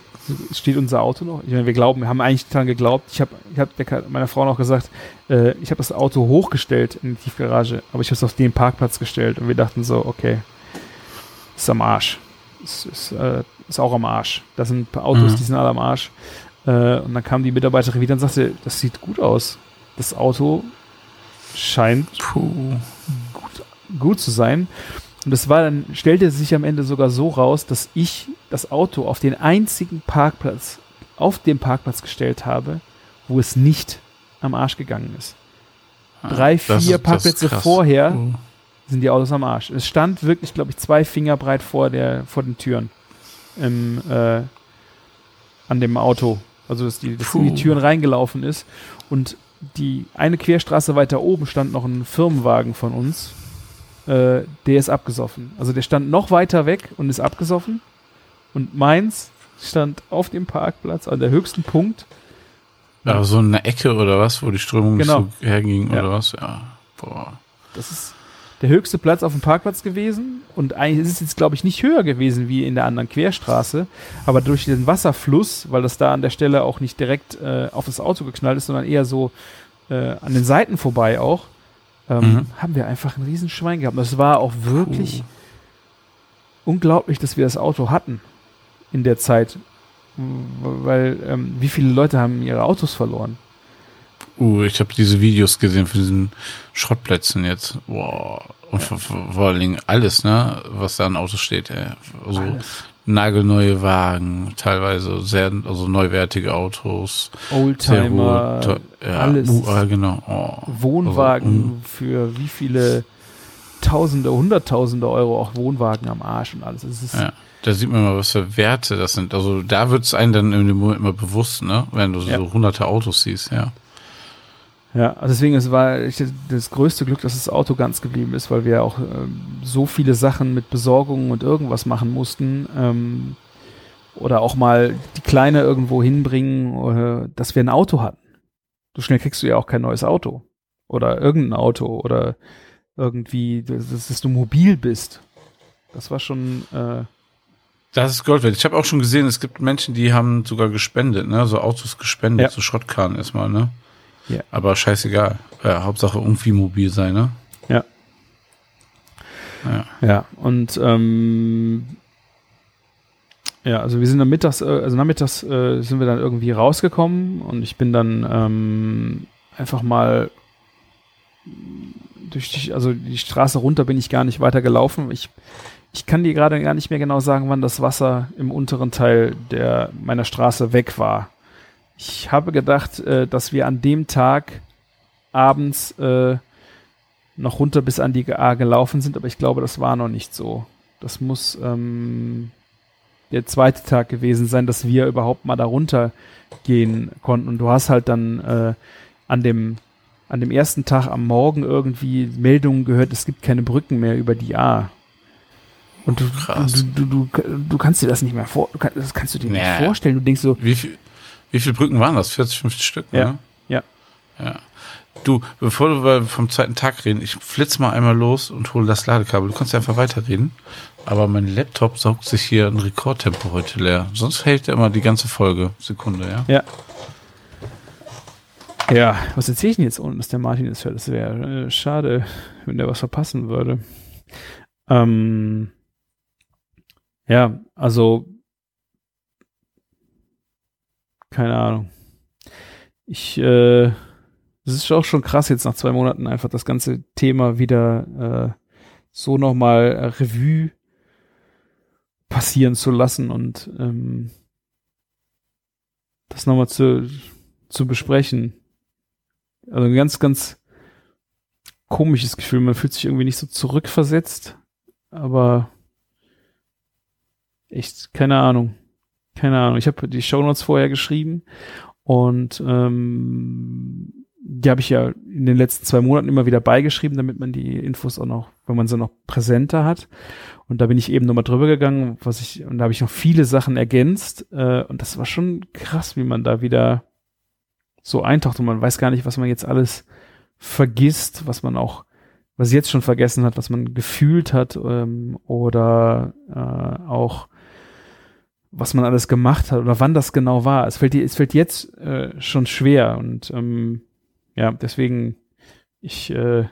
steht unser Auto noch? Ich meine, wir glauben, wir haben eigentlich daran geglaubt. Ich habe ich hab meiner Frau noch gesagt, äh, ich habe das Auto hochgestellt in die Tiefgarage, aber ich habe es auf den Parkplatz gestellt und wir dachten so, okay, ist am Arsch. Ist, ist, äh, ist auch am Arsch. Da sind ein paar Autos, Mhm. die sind alle am Arsch. Äh, und dann kam die Mitarbeiterin wieder und sagte, das sieht gut aus. Das Auto scheint Puh. gut, gut zu sein. Und es war dann, stellte sich am Ende sogar so raus, dass ich das Auto auf den einzigen Parkplatz, auf dem Parkplatz gestellt habe, wo es nicht am Arsch gegangen ist. Drei, Das vier ist- Parkplätze vorher Puh. sind die Autos am Arsch. Es stand wirklich, glaube ich, zwei Finger breit vor der, vor den Türen. Im, äh, an dem Auto. Also, dass die, dass in die. Türen reingelaufen ist. Und die eine Querstraße weiter oben stand noch ein Firmenwagen von uns. Äh, der ist abgesoffen. Also der stand noch weiter weg und ist abgesoffen. Und meins stand auf dem Parkplatz an der höchsten Punkt. Aber so eine Ecke oder was, wo die Strömung Genau. so herging Ja. oder was? Ja. Boah. Das ist der höchste Platz auf dem Parkplatz gewesen. Und eigentlich ist es jetzt, glaube ich, nicht höher gewesen wie in der anderen Querstraße. Aber durch den Wasserfluss, weil das da an der Stelle auch nicht direkt äh, auf das Auto geknallt ist, sondern eher so äh, an den Seiten vorbei auch, ähm, Mhm. haben wir einfach ein Riesenschwein gehabt. Und das war auch wirklich unglaublich, dass wir das Auto hatten in der Zeit. Weil, ähm, wie viele Leute haben ihre Autos verloren? Uh, ich habe diese Videos gesehen von diesen Schrottplätzen jetzt. Boah. Und vor, vor, allen Dingen alles, ne, was da an Autos steht. Ey. Also Alles. nagelneue Wagen, teilweise sehr, also neuwertige Autos. Sehr Oldtimer, wohl, ja, alles. Uh, ah, genau. Oh. Wohnwagen Also, mm. für wie viele Tausende, Hunderttausende Euro auch Wohnwagen am Arsch und alles. Es ist, Ja. Da sieht man mal, was für Werte das sind. Also da wird es einem dann in dem Moment immer bewusst, ne? Wenn du Ja. so hunderte Autos siehst, ja. Ja, also deswegen es war echt das größte Glück, dass das Auto ganz geblieben ist, weil wir auch ähm, so viele Sachen mit Besorgung und irgendwas machen mussten. Ähm, oder auch mal die Kleine irgendwo hinbringen, oder, dass wir ein Auto hatten. So schnell kriegst du ja auch kein neues Auto. Oder irgendein Auto. Oder irgendwie, dass, dass du mobil bist. Das war schon, äh, Das ist Gold wert. Ich habe auch schon gesehen, es gibt Menschen, die haben sogar gespendet, ne? So Autos gespendet, Ja. so Schrottkarren erstmal, ne? Ja. Aber scheißegal. Ja, Hauptsache irgendwie mobil sein, ne? Ja. Ja. Ja, und ähm, ja, also wir sind dann mittags, äh, also nachmittags äh, sind wir dann irgendwie rausgekommen und ich bin dann ähm, einfach mal durch die, also die Straße runter bin ich gar nicht weiter gelaufen. Ich, ich kann dir gerade gar nicht mehr genau sagen, wann das Wasser im unteren Teil der meiner Straße weg war. Ich habe gedacht, äh, dass wir an dem Tag abends äh, noch runter bis an die A gelaufen sind, aber ich glaube, das war noch nicht so. Das muss ähm, der zweite Tag gewesen sein, dass wir überhaupt mal da runter gehen konnten. Und du hast halt dann äh, an dem an dem ersten Tag am Morgen irgendwie Meldungen gehört, es gibt keine Brücken mehr über die A. Und du, du, du, du, kannst dir das nicht mehr vor, du kann, das kannst du dir Nee. nicht vorstellen. Du denkst so, Wie viel, wie viele Brücken waren das? 40, 50 Stück, Ja. ne? Ja. Ja. Du, bevor wir vom zweiten Tag reden, ich flitz mal einmal los und hole das Ladekabel. Du kannst einfach weiterreden. Aber mein Laptop saugt sich hier ein Rekordtempo heute leer. Sonst hält er immer die ganze Folge. Sekunde, ja? Ja. Ja, was erzähle ich denn jetzt, ohne dass der Martin es hört? Das wäre äh, schade, wenn der was verpassen würde. Ähm, ja, also keine Ahnung. Ich, äh, es ist auch schon krass, jetzt nach zwei Monaten einfach das ganze Thema wieder äh, so nochmal äh, Revue passieren zu lassen und ähm, das nochmal zu, zu besprechen. Also ein ganz, ganz komisches Gefühl. Man fühlt sich irgendwie nicht so zurückversetzt, aber echt, keine Ahnung. Keine Ahnung. Ich habe die Shownotes vorher geschrieben und ähm, die habe ich ja in den letzten zwei Monaten immer wieder beigeschrieben, damit man die Infos auch noch, wenn man sie noch präsenter hat. Und da bin ich eben nochmal drüber gegangen, was ich, und da habe ich noch viele Sachen ergänzt. Äh, und das war schon krass, wie man da wieder so eintaucht und man weiß gar nicht, was man jetzt alles vergisst, was man auch, was jetzt schon vergessen hat, was man gefühlt hat ähm, oder äh, auch was man alles gemacht hat oder wann das genau war. Es fällt, es fällt jetzt äh, schon schwer und ähm, ja, deswegen, ich äh,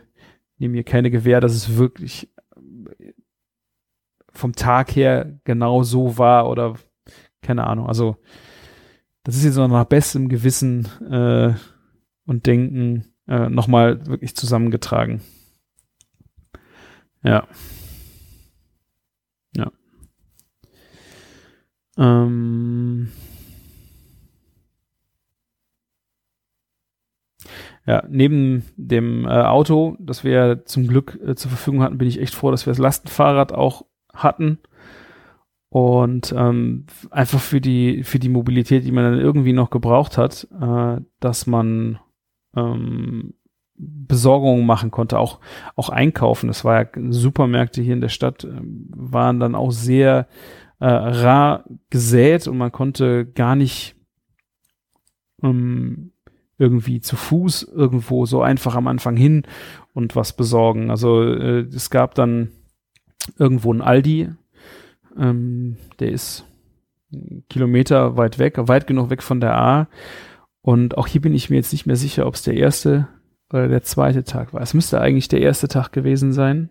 nehme mir keine Gewähr, dass es wirklich äh, vom Tag her genau so war oder keine Ahnung. Also das ist jetzt noch nach bestem Gewissen äh, und Denken äh, nochmal wirklich zusammengetragen. Ja. Ähm. Ja, neben dem äh, Auto, das wir zum Glück äh, zur Verfügung hatten, bin ich echt froh, dass wir das Lastenfahrrad auch hatten. Und ähm, einfach für die, für die Mobilität, die man dann irgendwie noch gebraucht hat, äh, dass man ähm, Besorgungen machen konnte, auch, auch einkaufen. Das war ja Supermärkte hier in der Stadt, ähm, waren dann auch sehr äh, rar gesät und man konnte gar nicht ähm, irgendwie zu Fuß irgendwo so einfach am Anfang hin und was besorgen. Also äh, es gab dann irgendwo ein Aldi, ähm, der ist einen Kilometer weit weg, weit genug weg von der A. Und auch hier bin ich mir jetzt nicht mehr sicher, ob es der erste oder der zweite Tag war. Es müsste eigentlich der erste Tag gewesen sein.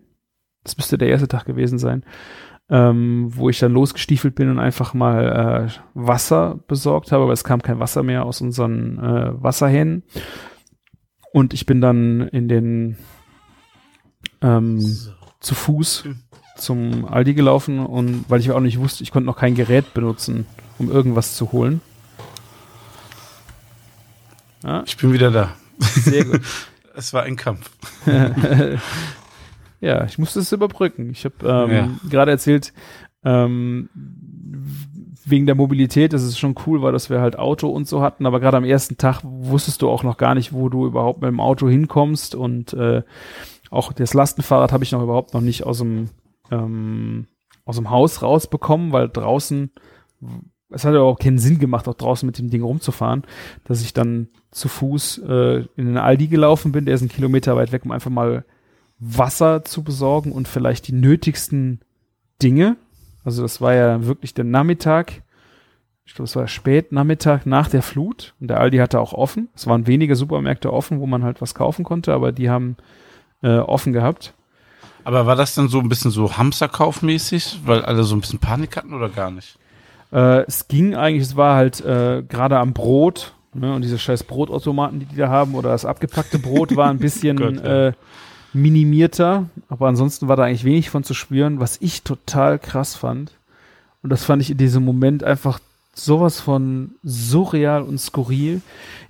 Es müsste der erste Tag gewesen sein, ähm, wo ich dann losgestiefelt bin und einfach mal äh, Wasser besorgt habe, aber es kam kein Wasser mehr aus unseren äh, Wasserhähnen. Und ich bin dann in den ähm, zu Fuß zum Aldi gelaufen und weil ich auch nicht wusste, ich konnte noch kein Gerät benutzen, um irgendwas zu holen. Ja, Ich bin wieder da. sehr gut. Es war ein Kampf. ja, ich musste es überbrücken. Ich habe ähm, Ja. gerade erzählt, Ähm, wegen der Mobilität dass es schon cool war, dass wir halt Auto und so hatten, aber gerade am ersten Tag wusstest du auch noch gar nicht, wo du überhaupt mit dem Auto hinkommst und äh, auch das Lastenfahrrad habe ich noch überhaupt noch nicht aus dem ähm, aus dem Haus rausbekommen, weil draußen es hat ja auch keinen Sinn gemacht, auch draußen mit dem Ding rumzufahren, dass ich dann zu Fuß äh, in den Aldi gelaufen bin, der ist einen Kilometer weit weg, um einfach mal Wasser zu besorgen und vielleicht die nötigsten Dinge. Also das war ja wirklich der Nachmittag. Ich glaube, es war spät Nachmittag nach der Flut und der Aldi hatte auch offen. Es waren wenige Supermärkte offen, wo man halt was kaufen konnte, aber die haben äh, offen gehabt. Aber war das dann so ein bisschen so Hamsterkaufmäßig, weil alle so ein bisschen Panik hatten oder gar nicht? Äh, es ging eigentlich, es war halt äh, gerade am Brot ne, und diese scheiß Brotautomaten, die die da haben oder das abgepackte Brot war ein bisschen Gott, ja. äh, minimierter, aber ansonsten war da eigentlich wenig von zu spüren, was ich total krass fand. Und das fand ich in diesem Moment einfach sowas von surreal und skurril.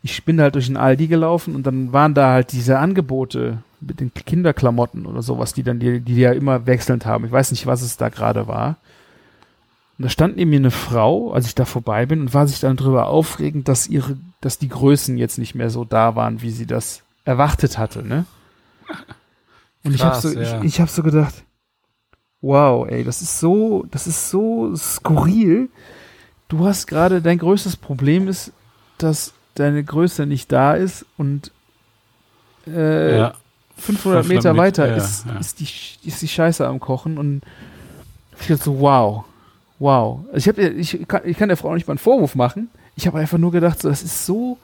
Ich bin halt durch den Aldi gelaufen und dann waren da halt diese Angebote mit den Kinderklamotten oder sowas, die dann die, die ja immer wechselnd haben. Ich weiß nicht, was es da gerade war. Und da stand neben mir eine Frau, als ich da vorbei bin, und war sich dann darüber aufregend, dass ihre, dass die Größen jetzt nicht mehr so da waren, wie sie das erwartet hatte, ne? Und Krass, ich habe so, ja. ich, ich habe so gedacht, wow, ey, das ist so, das ist so skurril. Du hast gerade, dein größtes Problem ist, dass deine Größe nicht da ist und äh, ja. 500 Meter weiter ja, ist, Ist, die, ist die Scheiße am Kochen und ich dachte so, wow, wow. Also ich, hab, ich, kann, ich kann der Frau nicht mal einen Vorwurf machen. Ich habe einfach nur gedacht, so, das ist so,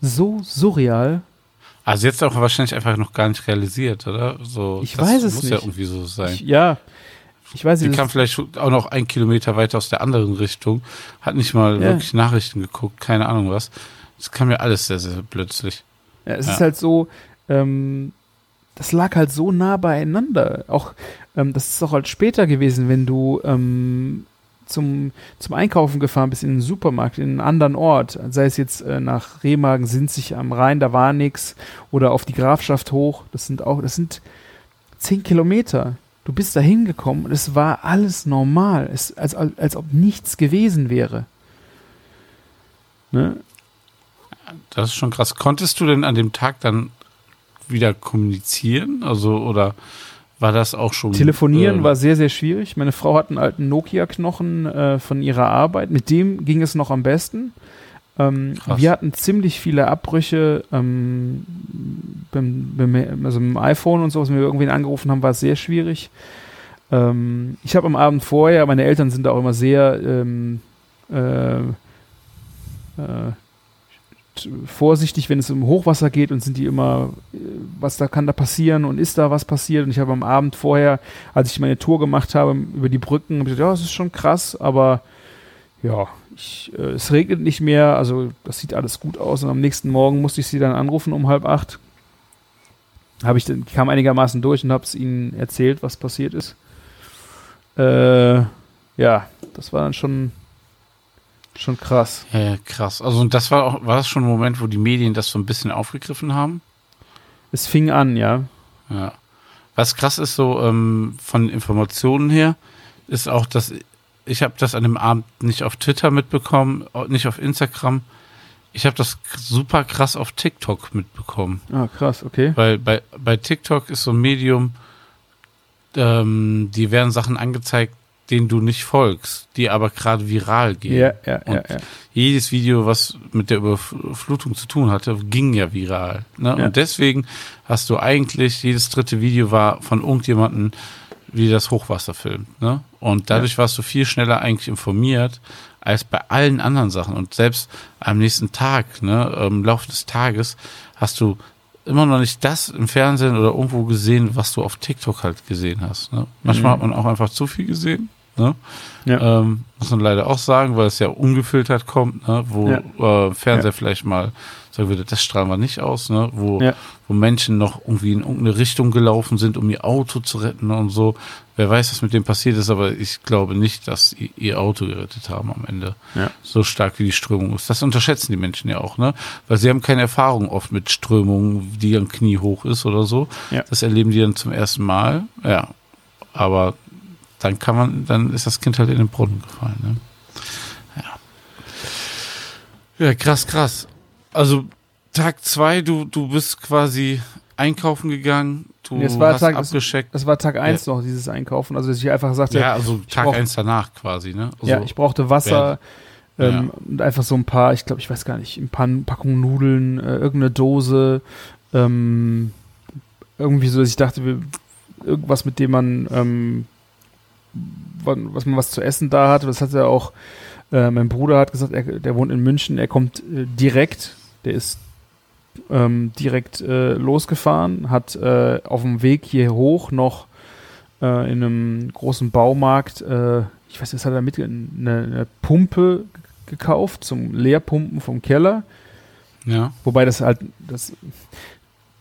so surreal. Also jetzt auch wahrscheinlich einfach noch gar nicht realisiert, oder? So, ich weiß es muss nicht. ja irgendwie so sein. Ich, ja, ich weiß nicht. Die kam vielleicht auch noch ein Kilometer weiter aus der anderen Richtung, hat nicht mal ja. wirklich Nachrichten geguckt, keine Ahnung was. Das kam mir alles sehr, sehr plötzlich. Ja, es ja. ist halt so, ähm, das lag halt so nah beieinander. Auch, ähm, das ist auch halt später gewesen, wenn du ähm, zum, zum Einkaufen gefahren bist in den Supermarkt, in einen anderen Ort, sei es jetzt äh, nach Remagen, Sinzig am Rhein, da war nix, oder auf die Grafschaft hoch, das sind auch, das sind zehn Kilometer. Du bist da hingekommen und es war alles normal, es, als, als, als ob nichts gewesen wäre. Ne? Das ist schon krass. Konntest du denn an dem Tag dann wieder kommunizieren? Also, oder war das auch schon. Telefonieren äh, war sehr, sehr schwierig. Meine Frau hat einen alten Nokia-Knochen äh, von ihrer Arbeit. Mit dem ging es noch am besten. Ähm, wir hatten ziemlich viele Abbrüche ähm, beim, beim, also beim iPhone und so, was wir irgendwen angerufen haben, war es sehr schwierig. Ähm, ich habe am Abend vorher, meine Eltern sind da auch immer sehr ähm, äh, äh, vorsichtig, wenn es um Hochwasser geht und sind die immer, äh, was da kann da passieren und ist da was passiert? Und ich habe am Abend vorher, als ich meine Tour gemacht habe über die Brücken, habe ich gesagt, ja, es ist schon krass, aber ja, ich, äh, es regnet nicht mehr, also das sieht alles gut aus. Und am nächsten Morgen musste ich sie dann anrufen um halb acht. Habe ich dann kam einigermaßen durch und habe es ihnen erzählt, was passiert ist. Äh, ja, das war dann schon Schon krass. Ja, krass. Also und das war auch, war das schon ein Moment, wo die Medien das so ein bisschen aufgegriffen haben? Es fing an, ja. Ja. Was krass ist so ähm, von Informationen her, ist auch, dass ich habe das an dem Abend nicht auf Twitter mitbekommen, nicht auf Instagram. Ich habe das super krass auf TikTok mitbekommen. Ah, krass, okay. Weil bei, bei TikTok ist so ein Medium, ähm, die werden Sachen angezeigt, denen du nicht folgst, die aber gerade viral gehen. Ja, ja, und ja, ja. Jedes Video, was mit der Überflutung zu tun hatte, ging ja viral. Ne? Ja. Und deswegen hast du eigentlich, jedes dritte Video war von irgendjemandem, wie das Hochwasser filmt. Ne? Und dadurch ja. warst du viel schneller eigentlich informiert als bei allen anderen Sachen. Und selbst am nächsten Tag, ne, im Laufe des Tages, hast du immer noch nicht das im Fernsehen oder irgendwo gesehen, was du auf TikTok halt gesehen hast. Ne? Manchmal mhm. hat man auch einfach zu viel gesehen. Ne? Ja. Ähm, muss man leider auch sagen, weil es ja ungefiltert kommt, ne? wo ja. äh, Fernseher ja. vielleicht mal sagen würde, das strahlen wir nicht aus, ne? wo, wo Menschen noch irgendwie in irgendeine Richtung gelaufen sind, um ihr Auto zu retten und so. Wer weiß, was mit dem passiert ist, aber ich glaube nicht, dass sie ihr Auto gerettet haben am Ende. So stark wie die Strömung ist. Das unterschätzen die Menschen ja auch, ne? Weil sie haben keine Erfahrung oft mit Strömungen, die am Knie hoch ist oder so. Das erleben die dann zum ersten Mal. Ja. Aber dann kann man, dann ist das Kind halt in den Brunnen gefallen. Ne? Ja. Ja, krass, krass. Also Tag zwei, du, du bist quasi einkaufen gegangen, du Nee, es war hast Tag- abgescheckt. Das war Tag eins noch, dieses Einkaufen. Also dass ich einfach sagte, Ja, also Tag brauch- eins danach quasi, ne? Also, ja, ich brauchte Wasser Ja. ähm, und einfach so ein paar, ich glaube, ich weiß gar nicht, ein paar Packungen Nudeln, äh, irgendeine Dose, ähm, irgendwie so, dass ich dachte, wir, irgendwas, mit dem man, ähm, was man was zu essen da hatte. Das hat ja auch, äh, mein Bruder hat gesagt, er, der wohnt in München, er kommt äh, direkt, der ist ähm, direkt äh, losgefahren, hat äh, auf dem Weg hier hoch noch äh, in einem großen Baumarkt, äh, ich weiß nicht, was hat er mit, eine, eine Pumpe gekauft zum Leerpumpen vom Keller. ja. Wobei das halt, das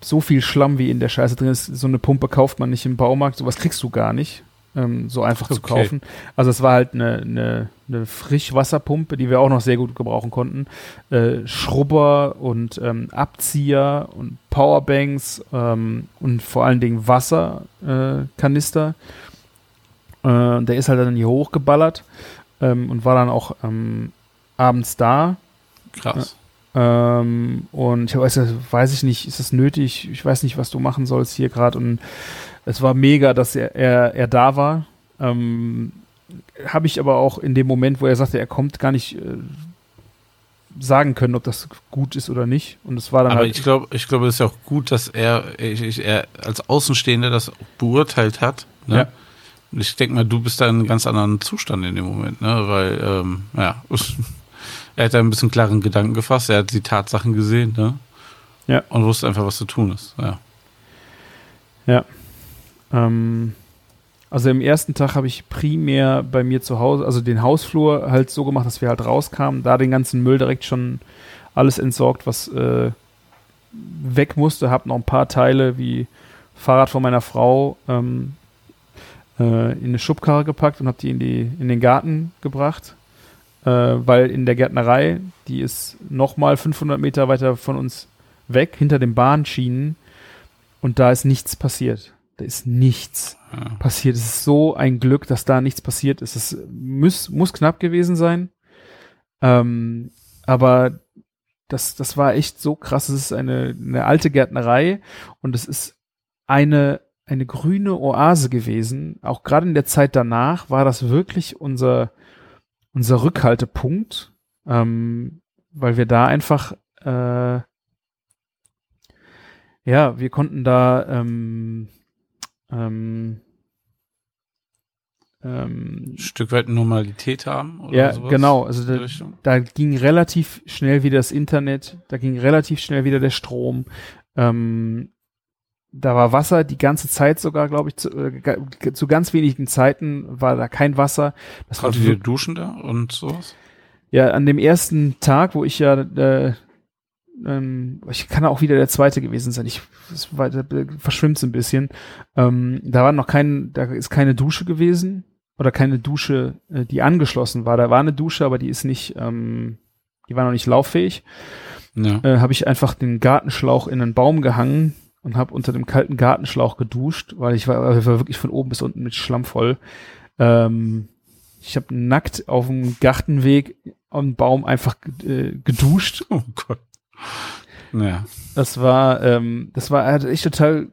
so viel Schlamm wie in der Scheiße drin ist, so eine Pumpe kauft man nicht im Baumarkt, sowas kriegst du gar nicht, ähm, so einfach zu Okay. kaufen. Also es war halt eine, eine, eine Frischwasserpumpe, die wir auch noch sehr gut gebrauchen konnten. Äh, Schrubber und ähm, Abzieher und Powerbanks ähm, und vor allen Dingen Wasserkanister. Äh, äh, der ist halt dann hier hochgeballert ähm, und war dann auch ähm, abends da. Krass. Ähm, und ich weiß, weiß ich nicht, ist es nötig? Ich weiß nicht, was du machen sollst hier gerade. Und es war mega, dass er, er, er da war. Ähm, Habe ich aber auch in dem Moment, wo er sagte, er kommt, gar nicht äh, sagen können, ob das gut ist oder nicht. Und es war dann Aber halt. ich glaube, ich glaube, es ist ja auch gut, dass er, ich, er als Außenstehender das beurteilt hat. Ne? Ja. Und ich denke mal, du bist da in einem ganz anderen Zustand in dem Moment, ne? Weil, ähm, ja, er hat da ein bisschen klaren Gedanken gefasst, er hat die Tatsachen gesehen, ne? Ja. Und wusste einfach, was zu tun ist. Ja. Ähm, also im ersten Tag habe ich primär bei mir zu Hause, also den Hausflur halt so gemacht, dass wir halt rauskamen, da den ganzen Müll direkt schon alles entsorgt, was äh, weg musste, habe noch ein paar Teile wie Fahrrad von meiner Frau ähm, äh, in eine Schubkarre gepackt und habe die in, die in den Garten gebracht, äh, weil in der Gärtnerei, die ist nochmal 500 Meter weiter von uns weg, hinter den Bahnschienen und da ist nichts passiert. Da ist nichts ja. passiert. Es ist so ein Glück, dass da nichts passiert ist. Es muss, muss knapp gewesen sein. Ähm, aber das, das war echt so krass. Es ist eine, eine alte Gärtnerei und es ist eine, eine grüne Oase gewesen. Auch gerade in der Zeit danach war das wirklich unser, unser Rückhaltepunkt, ähm, weil wir da einfach, äh, ja, wir konnten da, ähm, ähm, ähm, Ein Stück weit Normalität haben oder ja, sowas? genau. Also da, da ging relativ schnell wieder das Internet, da ging relativ schnell wieder der Strom. Ähm, da war Wasser die ganze Zeit sogar, glaube ich, zu, äh, zu ganz wenigen Zeiten war da kein Wasser. Das war Konntet ihr duschen da und sowas? ja an dem ersten Tag, wo ich ja äh, ähm, ich kann auch wieder der zweite gewesen sein. Ich verschwimmt ein bisschen. Ähm, da war noch kein, da ist keine Dusche gewesen oder keine Dusche, äh, die angeschlossen war. Da war eine Dusche, aber die ist nicht, ähm, die war noch nicht lauffähig. Ja. Äh, habe ich einfach den Gartenschlauch in einen Baum gehangen und habe unter dem kalten Gartenschlauch geduscht, weil ich war, ich war wirklich von oben bis unten mit Schlamm voll. Ähm, ich habe nackt auf dem Gartenweg am Baum einfach äh, geduscht Oh Gott. Ja. das war, ähm, das war hat echt total,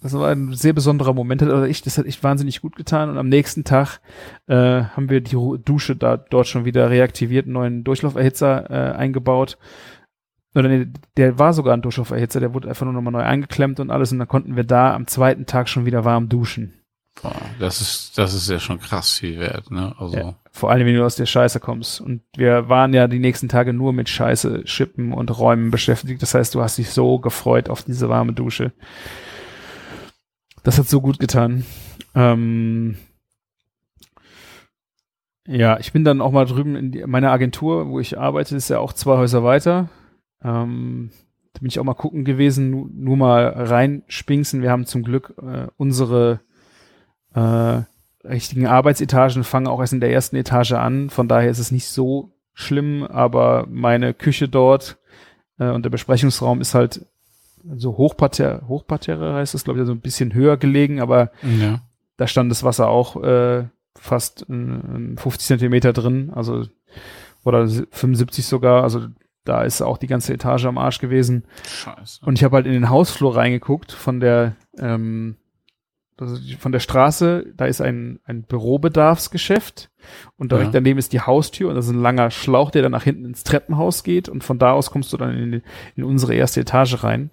das war ein sehr besonderer Moment. Hat echt, das hat echt wahnsinnig gut getan. Und am nächsten Tag äh, haben wir die Dusche da dort schon wieder reaktiviert, einen neuen Durchlauferhitzer äh, eingebaut. Oder nee, der war sogar ein Durchlauferhitzer, der wurde einfach nur nochmal neu eingeklemmt und alles. Und dann konnten wir da am zweiten Tag schon wieder warm duschen. Das ist, das ist ja schon krass viel wert, ne? Also. Ja. Vor allem, wenn du aus der Scheiße kommst. Und wir waren ja die nächsten Tage nur mit Scheiße, Schippen und Räumen beschäftigt. Das heißt, du hast dich so gefreut auf diese warme Dusche. Das hat so gut getan. Ähm ja, ich bin dann auch mal drüben in meiner Agentur, wo ich arbeite, ist ja auch zwei Häuser weiter. Ähm, da bin ich auch mal gucken gewesen, nu, nur mal reinspinksen. Wir haben zum Glück äh, unsere äh, richtigen Arbeitsetagen fangen auch erst in der ersten Etage an. Von daher ist es nicht so schlimm, aber meine Küche dort äh, und der Besprechungsraum ist halt so Hochparterre, Hochparterre heißt das, glaube ich, so ein bisschen höher gelegen, aber Ja. da stand das Wasser auch äh, fast äh, 50 Zentimeter drin, also oder 75 sogar, also da ist auch die ganze Etage am Arsch gewesen. Scheiße. Und ich habe halt in den Hausflur reingeguckt von der ähm, also von der Straße, da ist ein, ein Bürobedarfsgeschäft und direkt Ja. daneben ist die Haustür und das ist ein langer Schlauch, der dann nach hinten ins Treppenhaus geht und von da aus kommst du dann in, in unsere erste Etage rein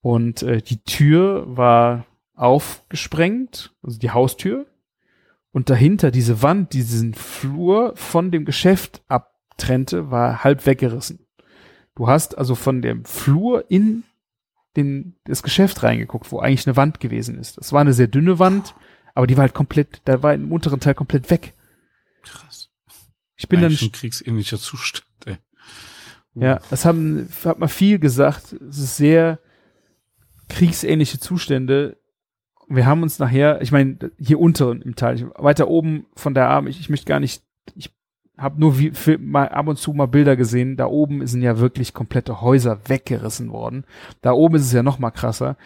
und äh, die Tür war aufgesprengt, also die Haustür und dahinter diese Wand, die diesen Flur von dem Geschäft abtrennte, war halb weggerissen. Du hast also von dem Flur in den, das Geschäft reingeguckt, wo eigentlich eine Wand gewesen ist. Das war eine sehr dünne Wand, aber die war halt komplett, da war im unteren Teil komplett weg. Krass. Ich bin dann, Eigentlich ein kriegsähnlicher Zustand, ey. ja, das haben, hat man viel gesagt. Es ist sehr kriegsähnliche Zustände. Wir haben uns nachher, ich meine, hier unten im Teil, weiter oben von der Arm, ich, ich möchte gar nicht, ich habe nur wie, für, mal ab und zu mal Bilder gesehen. Da oben sind ja wirklich komplette Häuser weggerissen worden. Da oben ist es ja noch mal krasser.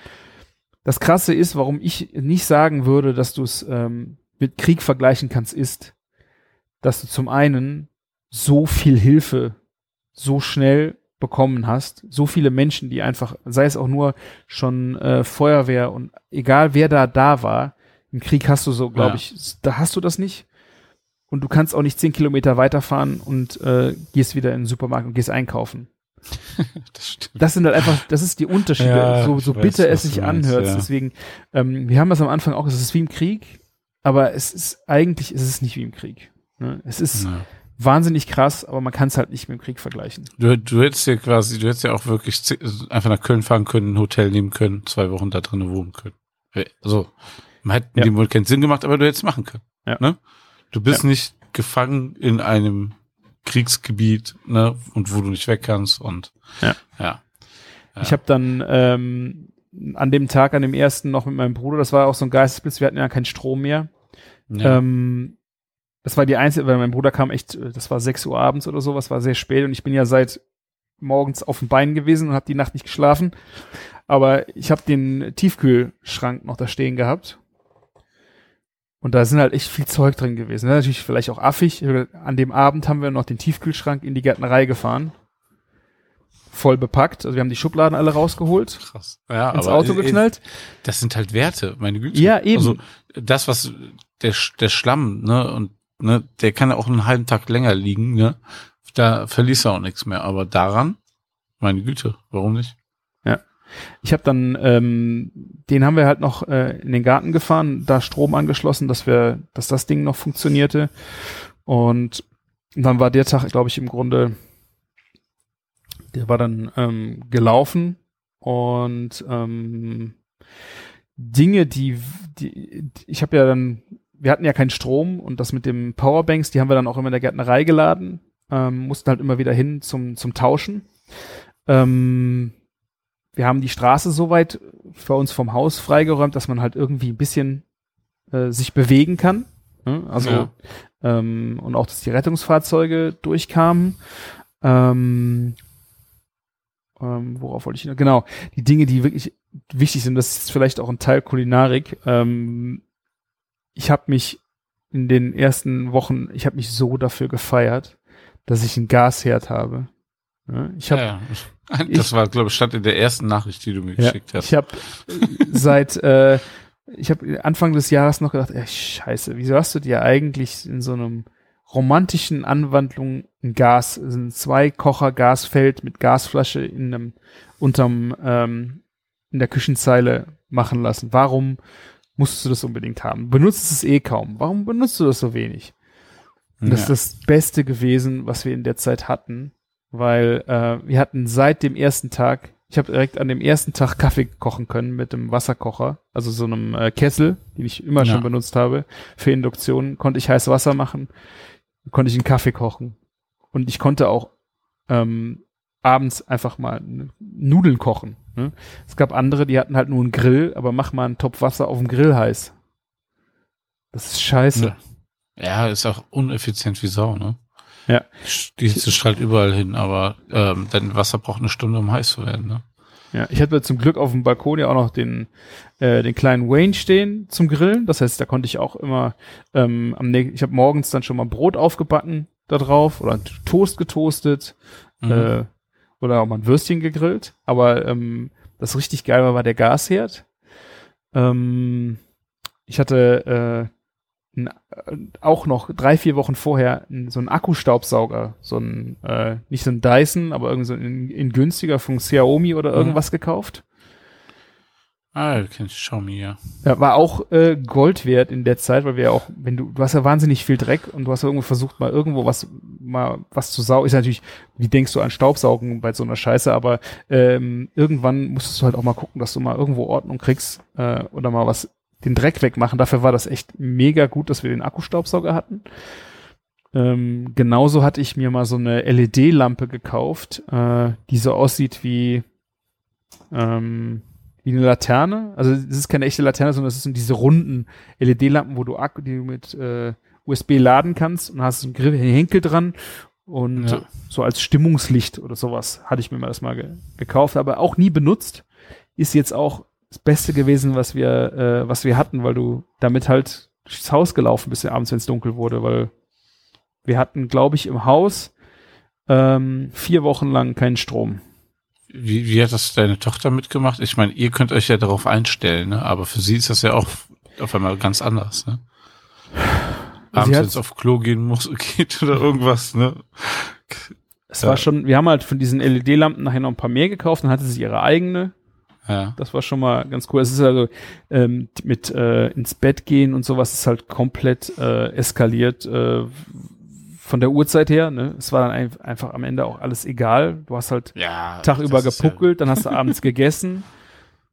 Das Krasse ist, warum ich nicht sagen würde, dass du es ähm, mit Krieg vergleichen kannst, ist, dass du zum einen so viel Hilfe so schnell bekommen hast, so viele Menschen, die einfach, sei es auch nur schon äh, Feuerwehr und egal wer da da war, im Krieg hast du so, glaube Ja. ich, da hast du das nicht. Und du kannst auch nicht zehn Kilometer weiterfahren und äh, gehst wieder in den Supermarkt und gehst einkaufen. Das. Das sind halt einfach, das ist die Unterschiede, Ja, so, so weiß, bitter es sich anhört. ja. Deswegen, ähm, wir haben das am Anfang auch, es ist wie im Krieg, aber es ist eigentlich, ist es nicht wie im Krieg. Ne? Es ist Ja. wahnsinnig krass, aber man kann es halt nicht mit dem Krieg vergleichen. Du, du hättest ja quasi, du hättest ja auch wirklich zi- einfach nach Köln fahren können, ein Hotel nehmen können, zwei Wochen da drinnen wohnen können. Also, man hätte Ja. dem wohl keinen Sinn gemacht, aber du hättest machen können. Ja. Ne? Du bist nicht gefangen in einem Kriegsgebiet, ne, und wo du nicht weg kannst und Ja. ja. Ja. Ich habe dann ähm, an dem Tag, an dem ersten noch mit meinem Bruder, das war auch so ein Geistesblitz, wir hatten ja keinen Strom mehr. ja. Ähm, das war die einzige, weil mein Bruder kam echt, äh, das war 6 Uhr abends oder so, was war sehr spät und ich bin ja seit morgens auf dem Bein gewesen und habe die Nacht nicht geschlafen. Aber ich habe den Tiefkühlschrank noch da stehen gehabt. Und da sind halt echt viel Zeug drin gewesen. Ne? Natürlich vielleicht auch affig. An dem Abend haben wir noch den Tiefkühlschrank in die Gärtnerei gefahren. Voll bepackt. Also wir haben die Schubladen alle rausgeholt, Krass. Ja, ins aber Auto geknallt. Das sind halt Werte, meine Güte. Ja, eben. Also das, was der, der Schlamm, ne, und ne, der kann ja auch einen halben Tag länger liegen, ne? Da verliest er auch nichts mehr. Aber daran, meine Güte, warum nicht? Ich habe dann, ähm, den haben wir halt noch äh, in den Garten gefahren, da Strom angeschlossen, dass wir, dass das Ding noch funktionierte. Und dann war der Tag, glaube ich, im Grunde, der war dann ähm, gelaufen und ähm, Dinge, die, die ich habe ja dann, wir hatten ja keinen Strom und das mit dem Powerbanks, die haben wir dann auch immer in der Gärtnerei geladen, ähm, mussten halt immer wieder hin zum zum Tauschen. Ähm, wir haben die Straße soweit bei uns vom Haus freigeräumt, dass man halt irgendwie ein bisschen äh, sich bewegen kann. Ne? Also Ja. ähm, und auch, dass die Rettungsfahrzeuge durchkamen. Ähm, ähm, worauf wollte ich noch? Genau, die Dinge, die wirklich wichtig sind, das ist vielleicht auch ein Teil Kulinarik. Ähm, ich habe mich in den ersten Wochen, ich habe mich so dafür gefeiert, dass ich einen Gasherd habe. Ja, ich habe ja, das war, glaube ich, stand in der ersten Nachricht, die du mir Ja, geschickt hast. ich habe seit äh, ich habe Anfang des Jahres noch gedacht, ey, scheiße, wieso hast du dir eigentlich in so einem romantischen Anwandlung ein Gas, es sind zwei Kocher Gasfeld mit Gasflasche in einem unterm ähm, in der Küchenzeile machen lassen? Warum musst du das unbedingt haben? Benutzt es eh kaum. Warum benutzt du das so wenig? Und das ist ja. das Beste gewesen, was wir in der Zeit hatten, weil äh, wir hatten seit dem ersten Tag, ich habe direkt an dem ersten Tag Kaffee kochen können mit dem Wasserkocher, also so einem äh, Kessel, den ich immer Ja. schon benutzt habe für Induktion, konnte ich heiß Wasser machen, konnte ich einen Kaffee kochen und ich konnte auch ähm, abends einfach mal Nudeln kochen. Ne? Es gab andere, die hatten halt nur einen Grill, aber mach mal einen Topf Wasser auf dem Grill heiß. Das ist scheiße. Ja. ja, ist auch uneffizient wie Sau, ne? Ja. Die Hitze strahlt überall hin, aber ähm, dein Wasser braucht eine Stunde, um heiß zu werden, ne? Ja, ich hatte zum Glück auf dem Balkon ja auch noch den, äh, den kleinen Wayne stehen zum Grillen. Das heißt, da konnte ich auch immer ähm, am nä- ich habe morgens dann schon mal Brot aufgebacken da drauf oder Toast getoastet Mhm. äh, oder auch mal ein Würstchen gegrillt. Aber ähm, das richtig geil war, war der Gasherd. Ähm, ich hatte äh, auch noch drei, vier Wochen vorher so einen Akkustaubsauger, so ein, äh, nicht so ein Dyson, aber irgendwie so in, in günstiger von Xiaomi oder Mhm. irgendwas gekauft. Ah, du kennst Xiaomi, ja. Ja, war auch äh, Gold wert in der Zeit, weil wir ja auch, wenn du, du hast ja wahnsinnig viel Dreck und du hast ja irgendwo versucht, mal irgendwo was, mal was zu saugen. Ist natürlich, wie denkst du an Staubsaugen bei so einer Scheiße, aber ähm, irgendwann musstest du halt auch mal gucken, dass du mal irgendwo Ordnung kriegst äh, oder mal was, den Dreck wegmachen. Dafür war das echt mega gut, dass wir den Akkustaubsauger hatten. Ähm, genauso hatte ich mir mal so eine LED-Lampe gekauft, äh, die so aussieht wie, ähm, wie eine Laterne. Also es ist keine echte Laterne, sondern es sind diese runden LED-Lampen, wo du Akku, die du mit äh, USB laden kannst und hast einen Griff, einen Henkel dran und Ja. so als Stimmungslicht oder sowas hatte ich mir mal das mal ge gekauft, aber auch nie benutzt. Ist jetzt auch das Beste gewesen, was wir, äh, was wir hatten, weil du damit halt durchs Haus gelaufen bist, abends, wenn es dunkel wurde, weil wir hatten, glaube ich, im Haus ähm, vier Wochen lang keinen Strom. Wie, wie hat das deine Tochter mitgemacht? Ich meine, ihr könnt euch ja darauf einstellen, ne? aber für sie ist das ja auch auf einmal ganz anders. Ne? Abends, wenn es auf Klo gehen muss, geht oder irgendwas. Ne? Es war schon, wir haben halt von diesen LED-Lampen nachher noch ein paar mehr gekauft, dann hatte sie ihre eigene. Ja. Das war schon mal ganz cool. Es ist also ähm, mit äh, ins Bett gehen und sowas ist halt komplett äh, eskaliert äh, von der Uhrzeit her. Ne? Es war dann ein, einfach am Ende auch alles egal. Du hast halt ja Tag über gepuckelt, dann hast du abends gegessen.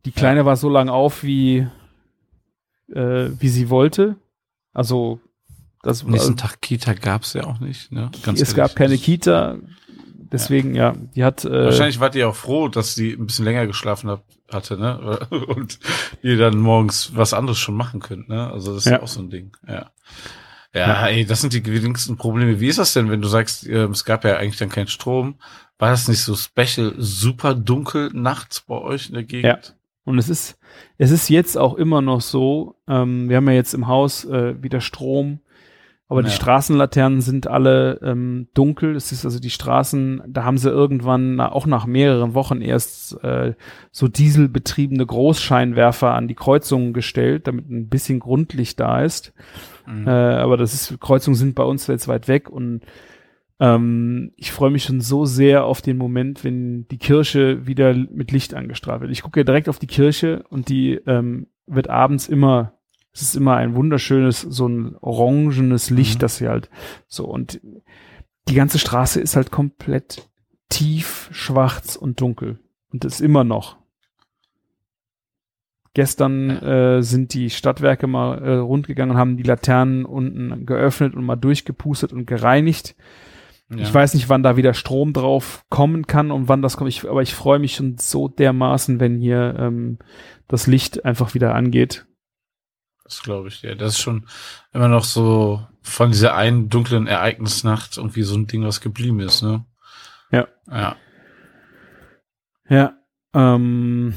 Die Kleine war so lang auf, wie, äh, wie sie wollte. Also, das Ja, nächsten Tag Kita gab's ja auch nicht. Ne? Ganz es ehrlich. gab keine Kita. Deswegen, ja, die hat. Äh, Wahrscheinlich wart ihr auch froh, dass sie ein bisschen länger geschlafen hat, hatte, ne? Und ihr dann morgens was anderes schon machen könnt, ne? Also das ist Ja. auch so ein Ding, ja. Ja, ey, das sind die geringsten Probleme. Wie ist das denn, wenn du sagst, ähm, es gab ja eigentlich dann keinen Strom? War das nicht so special, super dunkel nachts bei euch in der Gegend? Und es ist, es ist jetzt auch immer noch so, ähm, wir haben ja jetzt im Haus äh, wieder Strom, aber die Ja. Straßenlaternen sind alle ähm, dunkel. Es ist also die Straßen, da haben sie irgendwann na, auch nach mehreren Wochen erst äh, so dieselbetriebene Großscheinwerfer an die Kreuzungen gestellt, damit ein bisschen Grundlicht da ist. Mhm. Äh, aber das ist, Kreuzungen sind bei uns jetzt weit weg und ähm, ich freue mich schon so sehr auf den Moment, wenn die Kirche wieder mit Licht angestrahlt wird. Ich gucke ja direkt auf die Kirche und die ähm, wird abends immer, es ist immer ein wunderschönes, so ein orangenes Licht, Mhm. das sie halt so und die ganze Straße ist halt komplett tief, schwarz und dunkel und ist immer noch. Gestern äh, sind die Stadtwerke mal äh, rundgegangen und haben die Laternen unten geöffnet und mal durchgepustet und gereinigt. Ja. Ich weiß nicht, wann da wieder Strom drauf kommen kann und wann das kommt. Ich, aber ich freue mich schon so dermaßen, wenn hier ähm, das Licht einfach wieder angeht. Das glaube ich dir. Das ist schon immer noch so von dieser einen dunklen Ereignisnacht irgendwie so ein Ding, was geblieben ist, ne? Ja. Ja. Ja. Ähm,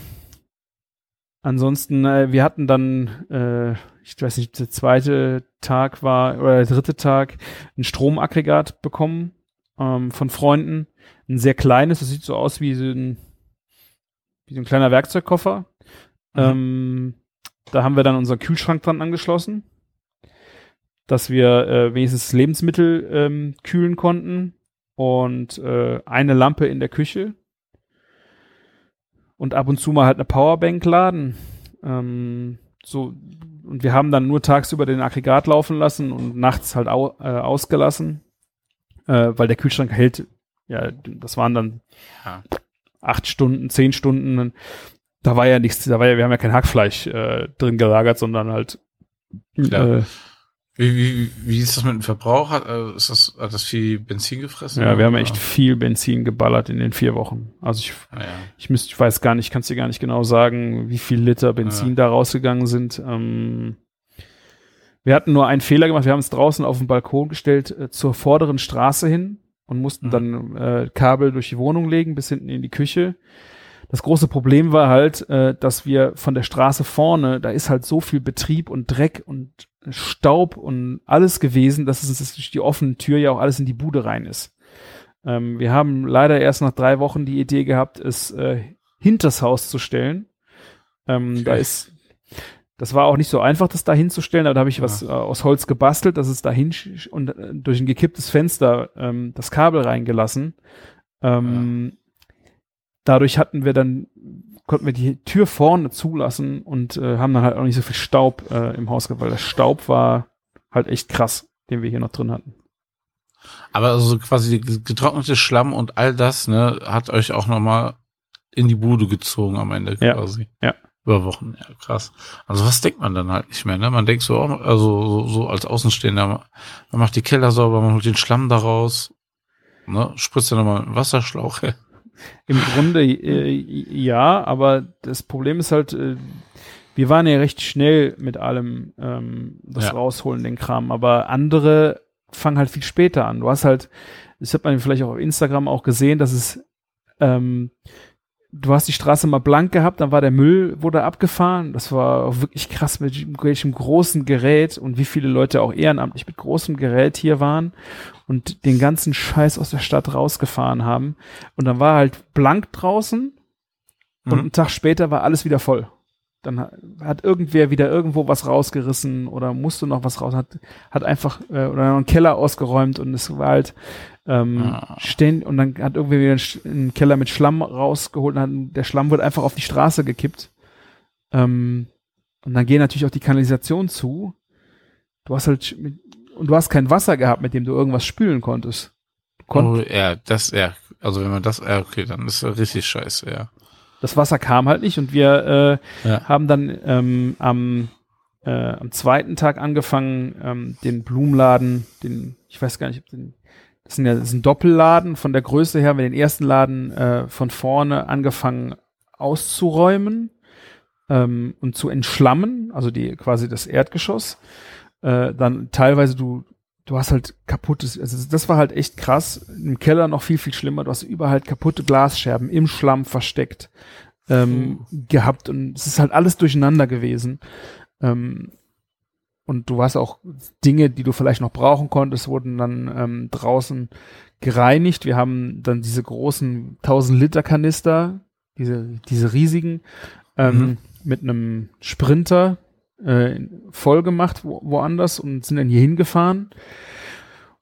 ansonsten, äh, wir hatten dann, äh, ich weiß nicht, der zweite Tag war oder der dritte Tag ein Stromaggregat bekommen ähm, von Freunden. Ein sehr kleines, das sieht so aus wie so ein, wie so ein kleiner Werkzeugkoffer. Mhm. Ähm, da haben wir dann unseren Kühlschrank dran angeschlossen, dass wir äh, wenigstens Lebensmittel ähm, kühlen konnten und äh, eine Lampe in der Küche und ab und zu mal halt eine Powerbank laden. Ähm, so und wir haben dann nur tagsüber den Aggregat laufen lassen und nachts halt au, äh, ausgelassen, äh, weil der Kühlschrank hält. Ja, das waren dann Ja. acht Stunden, zehn Stunden. Da war ja nichts, da war ja, wir haben ja kein Hackfleisch äh, drin gelagert, sondern halt Klar. äh, Wie, wie, wie ist das mit dem Verbrauch? Hat, äh, ist das, hat das viel Benzin gefressen? ja, wir haben Oder? echt viel Benzin geballert in den vier Wochen. Also ich, Ah, ja. ich müsste, ich weiß gar nicht, ich kann es dir gar nicht genau sagen, wie viel Liter Benzin Ja. da rausgegangen sind. Ähm, wir hatten nur einen Fehler gemacht, wir haben es draußen auf den Balkon gestellt, äh, zur vorderen Straße hin und mussten Mhm. dann äh, Kabel durch die Wohnung legen bis hinten in die Küche. Das große Problem war halt, äh, dass wir von der Straße vorne, da ist halt so viel Betrieb und Dreck und Staub und alles gewesen, dass es durch die offene Tür ja auch alles in die Bude rein ist. Ähm, wir haben leider erst nach drei Wochen die Idee gehabt, es äh, hinters Haus zu stellen. Ähm. Da ist, das war auch nicht so einfach, das da hinzustellen, aber da habe ich ja. was äh, aus Holz gebastelt, dass es dahin und äh, durch ein gekipptes Fenster ähm, das Kabel reingelassen. Ähm, ja dadurch hatten wir dann, konnten wir die Tür vorne zulassen und äh, haben dann halt auch nicht so viel Staub äh, im Haus gehabt, weil der Staub war halt echt krass, den wir hier noch drin hatten. Aber also quasi getrocknete Schlamm und all das, ne, hat euch auch nochmal in die Bude gezogen am Ende quasi. Ja. ja. Über Wochen, ja, krass. Also was denkt man dann halt nicht mehr, ne? Man denkt so, also so, so als Außenstehender, man macht die Keller sauber, man holt den Schlamm daraus, ne, spritzt dann nochmal einen Wasserschlauch, Im Grunde äh, ja, aber das Problem ist halt, äh, wir waren ja recht schnell mit allem ähm, das ja. rausholen, den Kram, aber andere fangen halt viel später an. Du hast halt, das hat man vielleicht auch auf Instagram auch gesehen, dass es ähm, du hast die Straße mal blank gehabt, dann war der Müll, wurde abgefahren. Das war auch wirklich krass, mit welchem großen Gerät und wie viele Leute auch ehrenamtlich mit großem Gerät hier waren und den ganzen Scheiß aus der Stadt rausgefahren haben. Und dann war halt blank draußen und mhm. einen Tag später war alles wieder voll. Dann hat irgendwer wieder irgendwo was rausgerissen oder musste noch was raus, hat, hat einfach äh, oder einen Keller ausgeräumt und es war halt ähm, ah. stehen und dann hat irgendwer wieder einen Keller mit Schlamm rausgeholt und hat, der Schlamm wird einfach auf die Straße gekippt. Ähm, und dann gehen natürlich auch die Kanalisation zu. Du hast halt mit, und du hast kein Wasser gehabt, mit dem du irgendwas spülen konntest. Konnt oh, ja, das, ja, also wenn man das, ja, okay, dann ist das richtig scheiße, ja. Das Wasser kam halt nicht und wir äh, ja. haben dann ähm, am, äh, am zweiten Tag angefangen, ähm, den Blumenladen, den, ich weiß gar nicht, ob den, das, sind ja, das ist ein Doppelladen von der Größe her, haben wir den ersten Laden äh, von vorne angefangen auszuräumen ähm, und zu entschlammen, also die quasi das Erdgeschoss äh, dann teilweise du, du hast halt kaputtes, also das war halt echt krass. Im Keller noch viel, viel schlimmer. Du hast überall halt kaputte Glasscherben im Schlamm versteckt ähm, mhm. gehabt und es ist halt alles durcheinander gewesen. Ähm, und du hast auch Dinge, die du vielleicht noch brauchen konntest, wurden dann ähm, draußen gereinigt. Wir haben dann diese großen 1000 Liter Kanister, diese, diese riesigen, ähm, mhm. mit einem Sprinter, äh, voll gemacht wo, woanders und sind dann hier hingefahren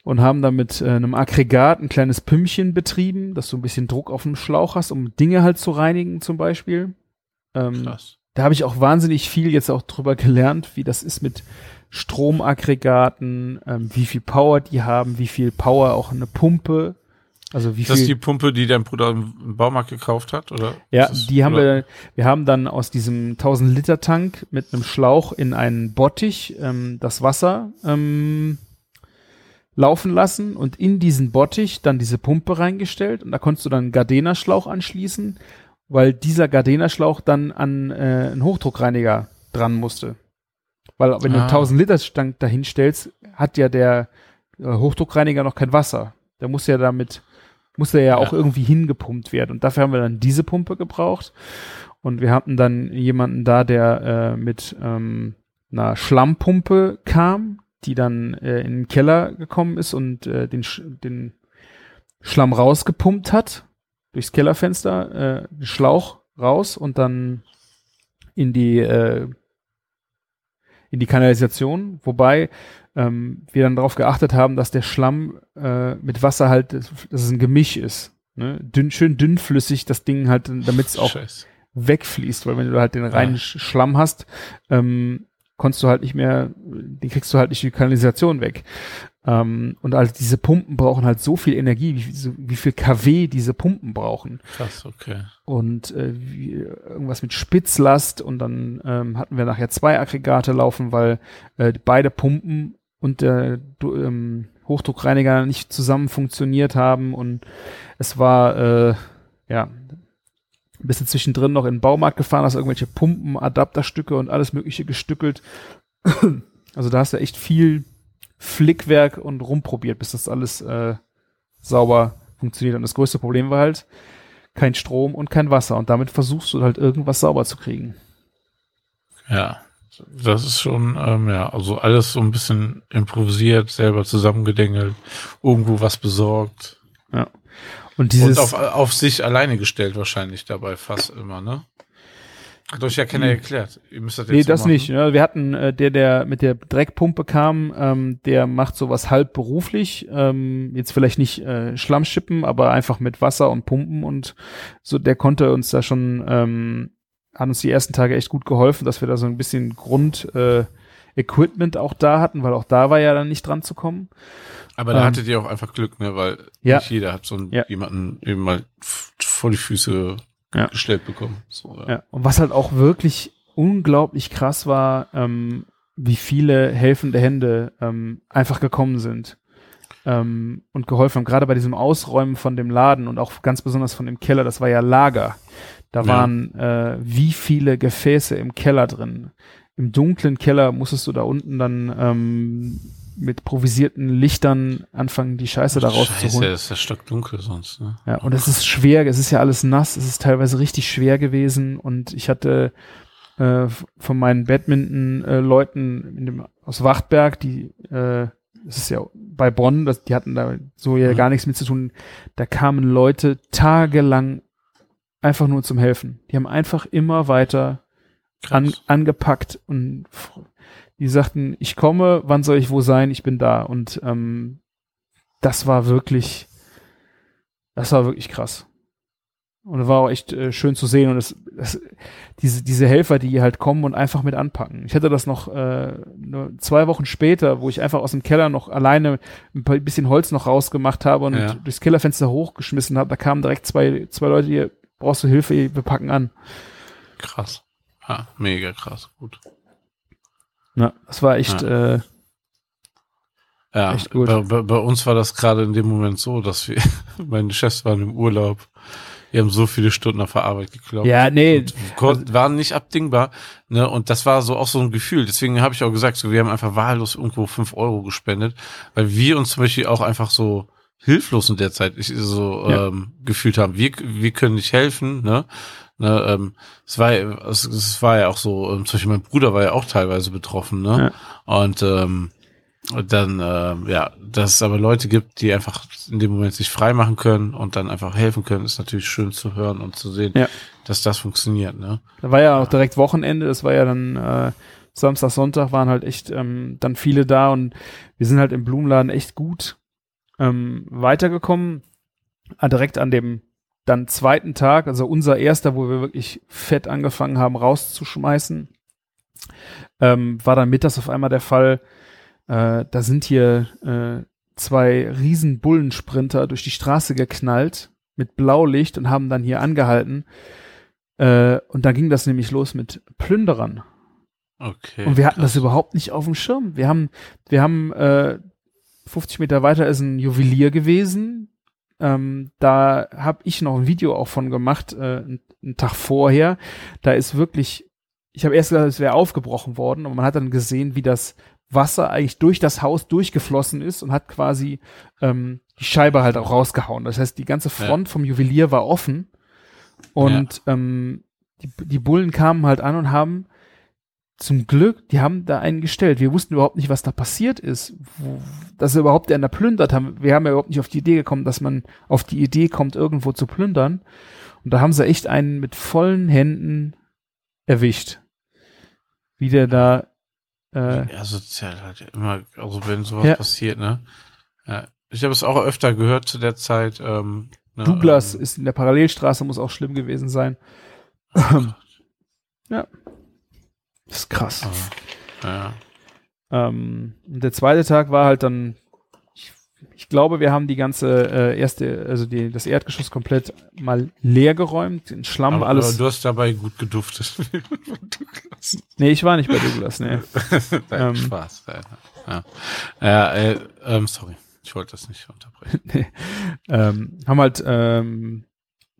und haben dann mit äh, einem Aggregat ein kleines Pümpchen betrieben, dass du ein bisschen Druck auf dem Schlauch hast, um Dinge halt zu reinigen zum Beispiel. Ähm, Krass. Da habe ich auch wahnsinnig viel jetzt auch drüber gelernt, wie das ist mit Stromaggregaten, ähm, wie viel Power die haben, wie viel Power auch eine Pumpe also wie das viel? Das ist die Pumpe, die dein Bruder im Baumarkt gekauft hat, oder? Ja, die haben oder? wir, wir haben dann aus diesem 1000 Liter Tank mit einem Schlauch in einen Bottich ähm, das Wasser ähm, laufen lassen und in diesen Bottich dann diese Pumpe reingestellt und da konntest du dann einen Gardena-Schlauch anschließen, weil dieser Gardena-Schlauch dann an äh, einen Hochdruckreiniger dran musste. Weil wenn ah. du einen 1000 Liter Tank dahin stellst, hat ja der äh, Hochdruckreiniger noch kein Wasser. Der muss ja damit muss der ja, ja, auch irgendwie hingepumpt werden. Und dafür haben wir dann diese Pumpe gebraucht. Und wir hatten dann jemanden da, der äh, mit ähm, einer Schlammpumpe kam, die dann äh, in den Keller gekommen ist und äh, den, Sch den Schlamm rausgepumpt hat, durchs Kellerfenster, äh, den Schlauch raus und dann in die äh, in die Kanalisation, wobei ähm, wir dann darauf geachtet haben, dass der Schlamm äh, mit Wasser halt, dass es ein Gemisch ist. Ne? Dünn, schön dünnflüssig, das Ding halt, damit es auch Scheiß. wegfließt, weil wenn du halt den reinen ja. Schlamm hast, ähm, konntest du halt nicht mehr, den kriegst du halt nicht die Kanalisation weg. Ähm, und also diese Pumpen brauchen halt so viel Energie, wie, so, wie viel kW diese Pumpen brauchen. Krass, okay. Und äh, wie, irgendwas mit Spitzlast und dann ähm, hatten wir nachher zwei Aggregate laufen, weil äh, beide Pumpen und der ähm, Hochdruckreiniger nicht zusammen funktioniert haben und es war äh, ja ein bisschen zwischendrin noch in den Baumarkt gefahren, hast irgendwelche Pumpen, Adapterstücke und alles mögliche gestückelt. Also da hast du echt viel Flickwerk und rumprobiert, bis das alles äh, sauber funktioniert. Und das größte Problem war halt, kein Strom und kein Wasser. Und damit versuchst du halt irgendwas sauber zu kriegen. Ja, das ist schon, ähm, ja, also alles so ein bisschen improvisiert, selber zusammengedengelt, irgendwo was besorgt. Ja. Und dieses. Und auf, auf sich alleine gestellt wahrscheinlich dabei fast immer, ne? Hat euch ja keiner erklärt. Ihr müsst das jetzt Nee, so das machen. nicht. Ja, wir hatten äh, der, der mit der Dreckpumpe kam, ähm, der macht sowas halb beruflich. Ähm, jetzt vielleicht nicht äh, Schlammschippen, aber einfach mit Wasser und Pumpen und so. Der konnte uns da schon, ähm, hat uns die ersten Tage echt gut geholfen, dass wir da so ein bisschen Grund äh, Equipment auch da hatten, weil auch da war ja dann nicht dran zu kommen. Aber da Ähm, hattet ihr auch einfach Glück, ne? Weil Ja. nicht jeder hat so einen, Ja. jemanden eben mal vor die Füße Ja. gestellt bekommen. So, ja. Ja. Und was halt auch wirklich unglaublich krass war, ähm, wie viele helfende Hände ähm, einfach gekommen sind ähm, und geholfen haben. Gerade bei diesem Ausräumen von dem Laden und auch ganz besonders von dem Keller, das war ja Lager. Da waren äh, wie viele Gefäße im Keller drin. Im dunklen Keller musstest du da unten dann ähm, mit provisierten Lichtern anfangen, die Scheiße da Scheiße, rauszuholen. das ist ja stockdunkel sonst, ne? Ja, und es ist schwer, es ist ja alles nass, es ist teilweise richtig schwer gewesen und ich hatte äh, von meinen Badminton-Leuten in dem aus Wachtberg, die äh, das ist ja bei Bonn, das, die hatten da so ja Mhm. gar nichts mit zu tun. Da kamen Leute tagelang einfach nur zum Helfen. Die haben einfach immer weiter an, angepackt und die sagten, ich komme, wann soll ich wo sein, ich bin da. Und ähm, das war wirklich, das war wirklich krass. Und es war auch echt äh, schön zu sehen und es, es, diese, diese Helfer, die halt kommen und einfach mit anpacken. Ich hatte das noch äh, nur zwei Wochen später, wo ich einfach aus dem Keller noch alleine ein paar- bisschen Holz noch rausgemacht habe und Ja. durchs Kellerfenster hochgeschmissen habe. Da kamen direkt zwei, zwei Leute, die brauchst du Hilfe, wir packen an. Krass. Ja, mega krass. Gut. Ja, das war echt, äh, Ja, Echt gut. Bei, bei, bei uns war das gerade in dem Moment so, dass wir, meine Chefs waren im Urlaub. Wir haben so viele Stunden auf der Arbeit geklopft. ja, nee, Und kon- waren nicht abdingbar. Ne? Und das war so auch so ein Gefühl. Deswegen habe ich auch gesagt, so, wir haben einfach wahllos irgendwo fünf Euro gespendet, weil wir uns zum Beispiel auch einfach so hilflos in der Zeit ich, so Ja. ähm, gefühlt haben. Wir, wir können nicht helfen. Ne? Ne, ähm, es, war, ja- es, es war ja auch so, ähm, zum Beispiel mein Bruder war ja auch teilweise betroffen. Ne? Und ähm, und dann, ähm, ja, dass es aber Leute gibt, die einfach in dem Moment sich frei machen können und dann einfach helfen können, ist natürlich schön zu hören und zu sehen, Ja. dass das funktioniert, ne? Da war ja auch direkt Wochenende, das war ja dann äh, Samstag, Sonntag waren halt echt ähm, dann viele da und wir sind halt im Blumenladen echt gut ähm, weitergekommen. Ah, direkt an dem dann zweiten Tag, also unser erster, wo wir wirklich fett angefangen haben rauszuschmeißen, ähm, war dann mittags auf einmal der Fall, äh, da sind hier äh, zwei riesen Bullensprinter durch die Straße geknallt mit Blaulicht und haben dann hier angehalten. Äh, und da ging das nämlich los mit Plünderern. Okay. Und wir hatten das krass. überhaupt nicht auf dem Schirm. Wir haben, wir haben äh, 50 Meter weiter ist ein Juwelier gewesen. Ähm, da habe ich noch ein Video auch von gemacht, äh, einen, Tag vorher. Da ist wirklich, ich habe erst gedacht, es wäre aufgebrochen worden, aber man hat dann gesehen, wie das Wasser eigentlich durch das Haus durchgeflossen ist und hat quasi ähm, die Scheibe halt auch rausgehauen. Das heißt, die ganze Front vom Juwelier war offen und ähm, die, die Bullen kamen halt an und haben zum Glück, die haben da einen gestellt. Wir wussten überhaupt nicht, was da passiert ist, wo, dass sie überhaupt einer plündert haben. Wir haben ja überhaupt nicht auf die Idee gekommen, dass man auf die Idee kommt, irgendwo zu plündern. Und da haben sie echt einen mit vollen Händen erwischt. Wie der da, äh, Ja, sozial halt immer, also wenn sowas Ja. passiert, ne? Ja. Ich habe es auch öfter gehört zu der Zeit. Ähm, ne, Douglas ähm, ist in der Parallelstraße, muss auch schlimm gewesen sein. ja. Das ist krass. aber, ja. Ähm, und der zweite Tag war halt dann, ich, ich glaube, wir haben die ganze äh, erste, also die, das Erdgeschoss komplett mal leer geräumt, den Schlamm, Aber, alles. aber du hast dabei gut geduftet. nee, ich war nicht bei Douglas, nee. Nein, Ähm. Spaß. Ja, ja. ja äh, ähm, sorry, ich wollte das nicht unterbrechen. nee. Ähm, haben halt ähm,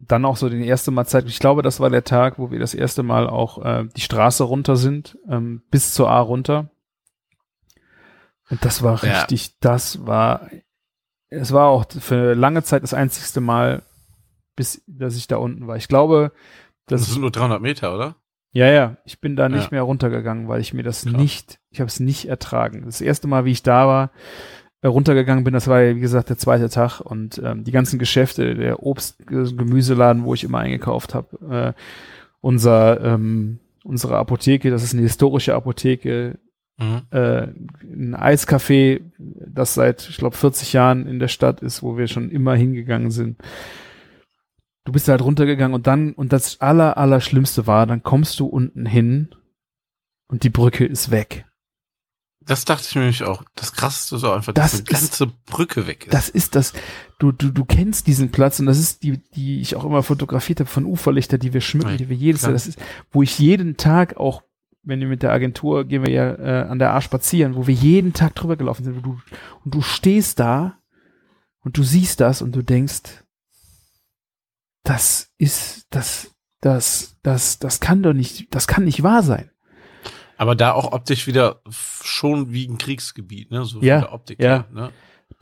dann auch so den erste Mal Zeit. Ich glaube, das war der Tag, wo wir das erste Mal auch äh, die Straße runter sind, ähm, bis zur A runter. Und das war Ja. richtig, das war, es war auch für lange Zeit das einzigste Mal, bis dass ich da unten war. Ich glaube, Das, dass sind nur 300 Meter, oder? ja, ja, ich bin da nicht Ja. mehr runtergegangen, weil ich mir das Krass. nicht, ich habe es nicht ertragen. Das erste Mal, wie ich da war, runtergegangen bin, das war ja, wie gesagt, der zweite Tag und ähm, die ganzen Geschäfte, der Obst, Ge- Gemüseladen, wo ich immer eingekauft habe, äh, unser, ähm, unsere Apotheke, das ist eine historische Apotheke, Mhm. äh, ein Eiscafé, das seit, ich glaube, 40 Jahren in der Stadt ist, wo wir schon immer hingegangen sind. Du bist halt runtergegangen und dann, und das aller, aller Schlimmste war, dann kommst du unten hin und die Brücke ist weg. Das dachte ich mir nämlich auch. Das krasseste ist auch einfach, Das dass die ist- ganze Brücke weg ist. Das ist das, du, du, du kennst diesen Platz und das ist die, die ich auch immer fotografiert habe von Uferlichter, die wir schmücken, die wir jedes. Jahr, das ist, wo ich jeden Tag auch, wenn wir mit der Agentur gehen wir ja äh, an der A spazieren, wo wir jeden Tag drüber gelaufen sind, wo du, und du stehst da und du siehst das und du denkst, das ist, das, das, das, das kann doch nicht, das kann nicht wahr sein. Aber da auch optisch wieder schon wie ein Kriegsgebiet, ne? So Ja, von der Optik ja. her, ne?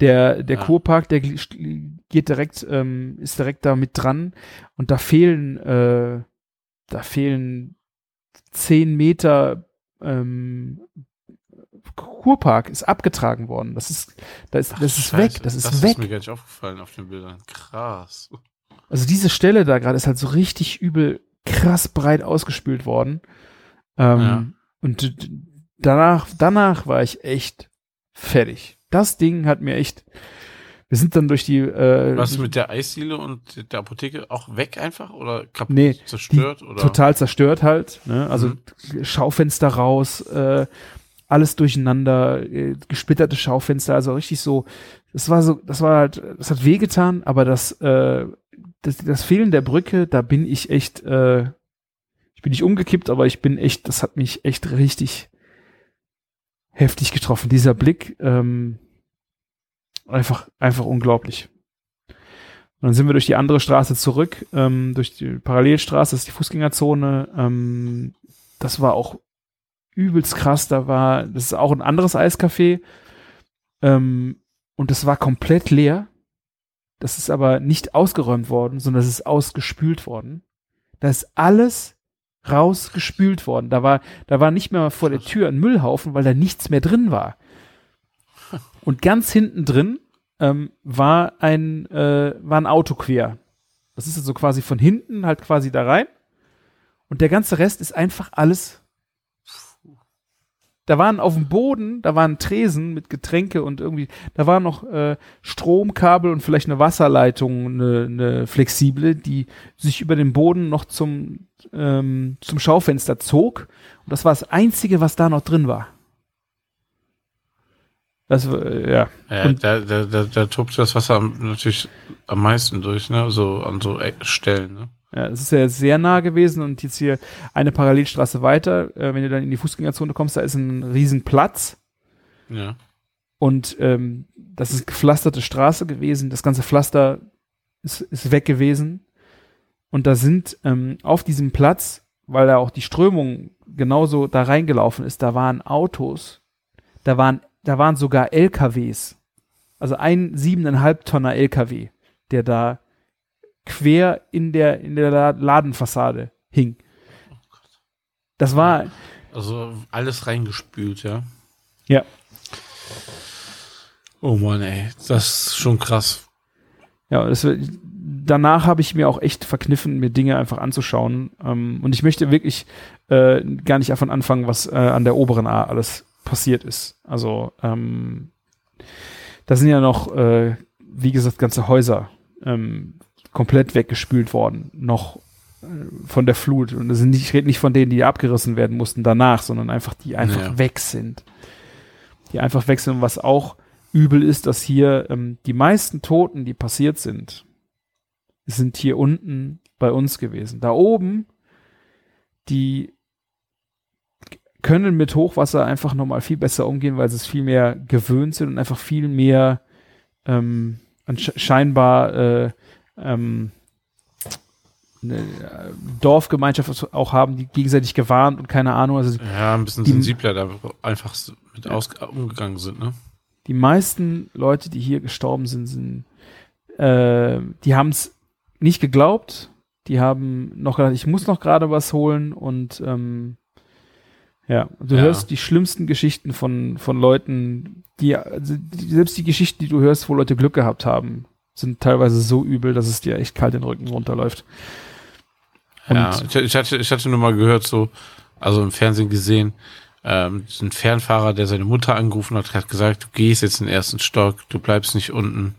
Der, der Ja. Kurpark, der geht direkt, ähm, ist direkt da mit dran und da fehlen, äh, da fehlen zehn Meter ähm, Kurpark ist abgetragen worden. Das ist, da ist, Ach, das ist Scheiße, weg, das ist das weg. ist mir gar nicht aufgefallen auf den Bildern. Krass. Also diese Stelle da gerade ist halt so richtig übel krass breit ausgespült worden. Ähm, Ja. Und danach, danach war ich echt fertig. Das Ding hat mir echt. Wir sind dann durch die. Äh, Was mit der Eisdiele und der Apotheke auch weg einfach oder kaputt Nee, zerstört oder? total zerstört halt. Ne? Also Mhm. Schaufenster raus, äh, alles durcheinander, äh, gesplitterte Schaufenster, also richtig so. Das war so, das war halt, das hat wehgetan, aber das, äh, das, das Fehlen der Brücke, da bin ich echt, äh, bin nicht umgekippt, aber ich bin echt, das hat mich echt richtig heftig getroffen. Dieser Blick, ähm, einfach, einfach unglaublich. Und dann sind wir durch die andere Straße zurück, ähm, durch die Parallelstraße, das ist die Fußgängerzone. Ähm, das war auch übelst krass. Da war, das ist auch ein anderes Eiscafé. Ähm, und das war komplett leer. Das ist aber nicht ausgeräumt worden, sondern es ist ausgespült worden. Da ist alles rausgespült worden. Da war, da war nicht mehr vor der Tür ein Müllhaufen, weil da nichts mehr drin war. Und ganz hinten drin ähm, war ein äh, war ein Auto quer. Das ist also quasi von hinten halt quasi da rein. Und der ganze Rest ist einfach alles. Da waren auf dem Boden, da waren Tresen mit Getränke und irgendwie, da war noch äh, Stromkabel und vielleicht eine Wasserleitung, eine, eine flexible, die sich über den Boden noch zum, ähm, zum Schaufenster zog. Und das war das Einzige, was da noch drin war. Das war, äh, ja. Ja, Und- da, da, da, da tobt das Wasser am, natürlich am meisten durch, ne? So an so Stellen, ne? Ja, es ist ja sehr nah gewesen und jetzt hier eine Parallelstraße weiter, äh, wenn du dann in die Fußgängerzone kommst, da ist ein riesen Platz Ja. und ähm, das ist gepflasterte Straße gewesen. Das ganze Pflaster ist, ist weg gewesen. Und da sind ähm, auf diesem Platz, weil da auch die Strömung genauso da reingelaufen ist, da waren Autos, da waren, da waren sogar LKWs, also ein siebeneinhalb Tonner LKW, der da quer in der, in der La- Ladenfassade hing. Das war, Also alles reingespült, ja. Ja. Oh Mann, ey, das ist schon krass. ja, das, danach habe ich mir auch echt verkniffen, mir Dinge einfach anzuschauen. Ähm, und ich möchte wirklich äh, gar nicht davon anfangen, was äh, an der oberen A alles passiert ist. Also, ähm, da sind ja noch, äh, wie gesagt, ganze Häuser ähm, komplett weggespült worden, noch äh, von der Flut. Und das sind nicht, ich rede nicht von denen, die abgerissen werden mussten danach, sondern einfach die einfach Ja. weg sind. Die einfach weg sind. Und was auch übel ist, dass hier ähm, die meisten Toten, die passiert sind, sind hier unten bei uns gewesen. Da oben, die können mit Hochwasser einfach nochmal viel besser umgehen, weil sie es viel mehr gewöhnt sind und einfach viel mehr ähm, scheinbar äh, ähm, eine äh, Dorfgemeinschaft auch haben, die gegenseitig gewarnt und keine Ahnung. Also Ja, ein bisschen Die- sensibler da einfach mit aus, umgegangen sind, ne? die meisten Leute, die hier gestorben sind, sind äh, die haben es nicht geglaubt. Die haben noch gedacht, ich muss noch gerade was holen und ähm, ja, du Ja. hörst die schlimmsten Geschichten von, von Leuten, die, also die, selbst die Geschichten, die du hörst, wo Leute Glück gehabt haben, sind teilweise so übel, dass es dir echt kalt den Rücken runterläuft. Und ja, ich, ich, hatte, ich hatte nur mal gehört, so, also im Fernsehen gesehen, ähm, ein Fernfahrer, der seine Mutter angerufen hat, hat gesagt, du gehst jetzt in den ersten Stock, du bleibst nicht unten.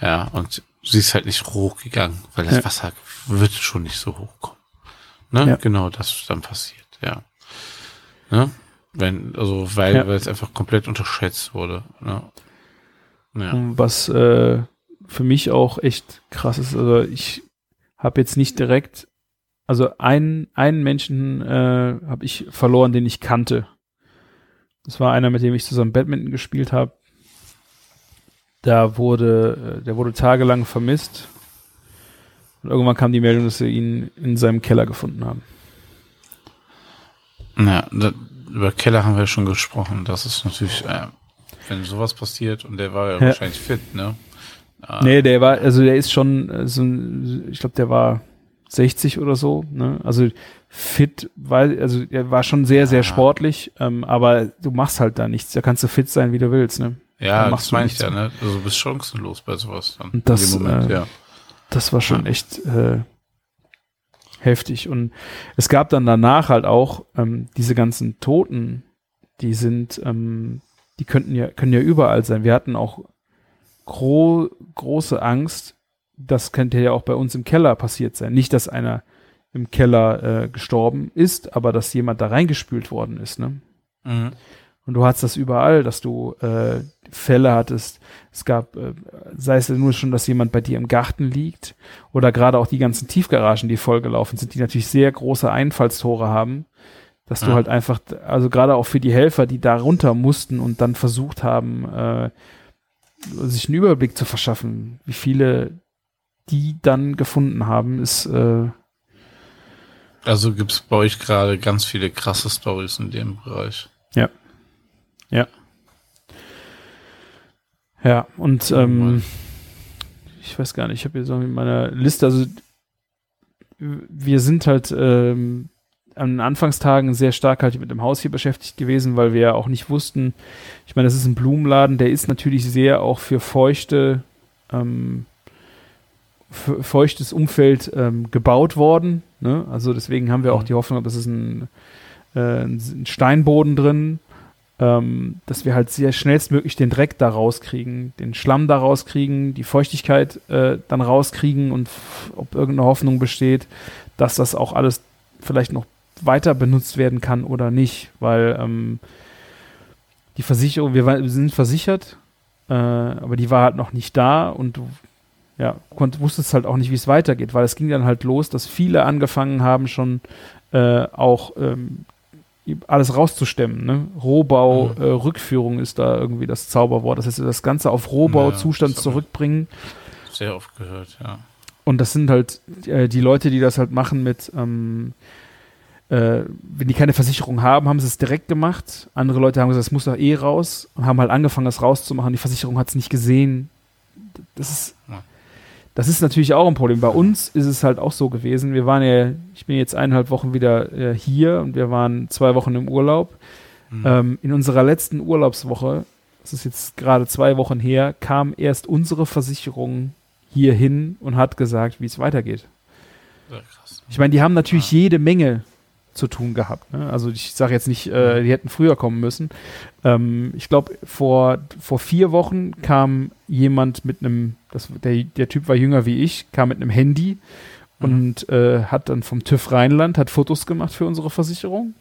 Ja, und sie ist halt nicht hochgegangen, weil das Ja. Wasser wird schon nicht so hochkommen. Ne? Ja. Genau, das ist dann passiert, ja. Ne? Wenn, also, weil, Ja. weil es einfach komplett unterschätzt wurde. Ne? Ja. Was äh, für mich auch echt krass ist, also ich habe jetzt nicht direkt, also einen, einen Menschen äh, habe ich verloren, den ich kannte. Das war einer, mit dem ich zusammen Badminton gespielt habe. Da wurde, äh, der wurde tagelang vermisst. Und irgendwann kam die Meldung, dass sie ihn in seinem Keller gefunden haben. Ja, da, über Keller haben wir schon gesprochen. Das ist natürlich, äh, wenn sowas passiert und der war ja, Ja. wahrscheinlich fit, ne? Ah, Nee, der war, also der ist schon, äh, so, ein- ich glaube, der war 60 oder so, ne? Also fit, weil, also er war schon sehr, sehr Ah. sportlich, ähm, aber du machst halt da nichts. Da kannst du fit sein, wie du willst, ne? Ja, dann machst das du meine ich ja, ne? Also du bist chancenlos bei sowas dann. Das, in dem Moment, äh, ja. Das war schon echt äh, heftig. Und es gab dann danach halt auch ähm, diese ganzen Toten, die sind, ähm, die könnten ja, können ja überall sein. Wir hatten auch gro große Angst, das könnte ja auch bei uns im Keller passiert sein. Nicht, dass einer im Keller äh, gestorben ist, aber dass jemand da reingespült worden ist, ne? Mhm. Und du hattest das überall, dass du äh, Fälle hattest. Es gab, äh, sei es nur schon, dass jemand bei dir im Garten liegt oder gerade auch die ganzen Tiefgaragen, die vollgelaufen sind, die natürlich sehr große Einfallstore haben, dass du Ja. halt einfach, also gerade auch für die Helfer, die da runter mussten und dann versucht haben, äh, sich einen Überblick zu verschaffen, wie viele die dann gefunden haben, ist äh, Also gibt's bei euch gerade ganz viele krasse Stories in dem Bereich. Ja, und Oh ähm, Mann. ich weiß gar nicht, ich habe hier so in meiner Liste, also wir sind halt ähm, an den Anfangstagen sehr stark halt mit dem Haus hier beschäftigt gewesen, weil wir ja auch nicht wussten, ich meine, das ist ein Blumenladen, der ist natürlich sehr auch für feuchte, ähm, für feuchtes Umfeld ähm, gebaut worden. Ne? Also deswegen haben wir auch Mhm. die Hoffnung, dass es ein, äh, ein Steinboden drin, ähm, dass wir halt sehr schnellstmöglich den Dreck da rauskriegen, den Schlamm da rauskriegen, die Feuchtigkeit äh, dann rauskriegen und ob irgendeine Hoffnung besteht, dass das auch alles vielleicht noch weiter benutzt werden kann oder nicht, weil ähm, die Versicherung, wir, war- wir sind versichert, äh, aber die war halt noch nicht da und du ja, konnt, wusstest halt auch nicht, wie es weitergeht, weil es ging dann halt los, dass viele angefangen haben schon äh, auch ähm, alles rauszustemmen. Ne? Rohbau, Mhm. äh, Rückführung ist da irgendwie das Zauberwort. Das heißt, das Ganze auf Rohbauzustand Ja, das hab ich- zurückbringen. Sehr oft gehört, ja. Und das sind halt äh, die Leute, die das halt machen mit, ähm, äh, wenn die keine Versicherung haben, haben sie es direkt gemacht. Andere Leute haben gesagt, es muss doch eh raus und haben halt angefangen, das rauszumachen. Die Versicherung hat es nicht gesehen. Das ist, das ist natürlich auch ein Problem. Bei uns ist es halt auch so gewesen. Wir waren ja, ich bin jetzt eineinhalb Wochen wieder äh, hier und wir waren zwei Wochen im Urlaub. Mhm. Ähm, in unserer letzten Urlaubswoche, das ist jetzt gerade zwei Wochen her, kam erst unsere Versicherung hier hin und hat gesagt, wie es weitergeht. Ich meine, die haben natürlich jede Menge zu tun gehabt. Ne? Also ich sage jetzt nicht, äh, die hätten früher kommen müssen. Ähm, ich glaube, vor, vor vier Wochen kam jemand mit einem, das, der, der Typ war jünger wie ich, kam mit einem Handy und äh, hat dann vom TÜV Rheinland, hat Fotos gemacht für unsere Versicherung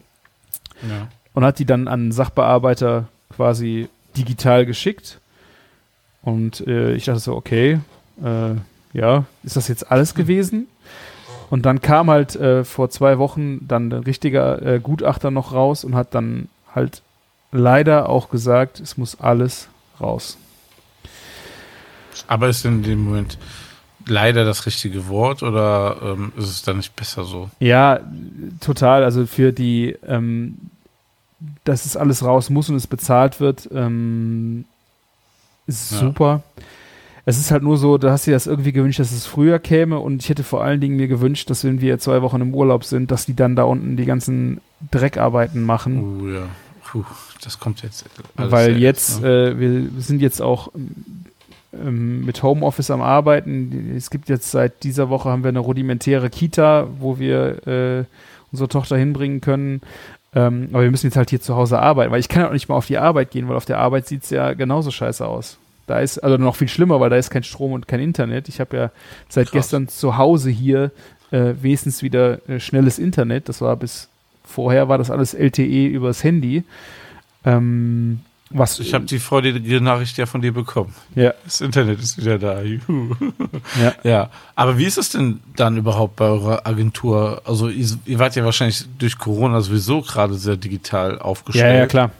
Ja. und hat die dann an Sachbearbeiter quasi digital geschickt. Und äh, ich dachte so, okay, äh, ja, ist das jetzt alles gewesen? Und dann kam halt äh, vor zwei Wochen dann ein richtiger äh, Gutachter noch raus und hat dann halt leider auch gesagt, es muss alles raus. Aber ist in dem Moment leider das richtige Wort oder ähm, ist es dann nicht besser so? Ja, total. Also für die, ähm, dass es alles raus muss und es bezahlt wird, ähm, ist Ja. super. Es ist halt nur so, da hast du dir das irgendwie gewünscht, dass es früher käme und ich hätte vor allen Dingen mir gewünscht, dass wenn wir zwei Wochen im Urlaub sind, dass die dann da unten die ganzen Dreckarbeiten machen. Oh ja. Puh, das kommt jetzt. Weil jetzt, ne? äh, wir sind jetzt auch ähm, mit Homeoffice am Arbeiten. Es gibt jetzt seit dieser Woche haben wir eine rudimentäre Kita, wo wir äh, unsere Tochter hinbringen können. Ähm, aber wir müssen jetzt halt hier zu Hause arbeiten, weil ich kann ja auch nicht mal auf die Arbeit gehen, weil auf der Arbeit sieht es ja genauso scheiße aus. Da ist, also noch viel schlimmer, weil da ist kein Strom und kein Internet. Ich habe ja seit Krass. gestern zu Hause hier äh, wenigstens wieder äh, schnelles Internet. Das war bis vorher war das alles LTE übers Handy. Ähm, was Ich habe die freudige Nachricht ja von dir bekommen. ja, Das Internet ist wieder da. Juhu. ja. Ja, aber wie ist es denn dann überhaupt bei eurer Agentur? Also ihr, ihr wart ja wahrscheinlich durch Corona sowieso gerade sehr digital ja, aufgestellt. ja, klar.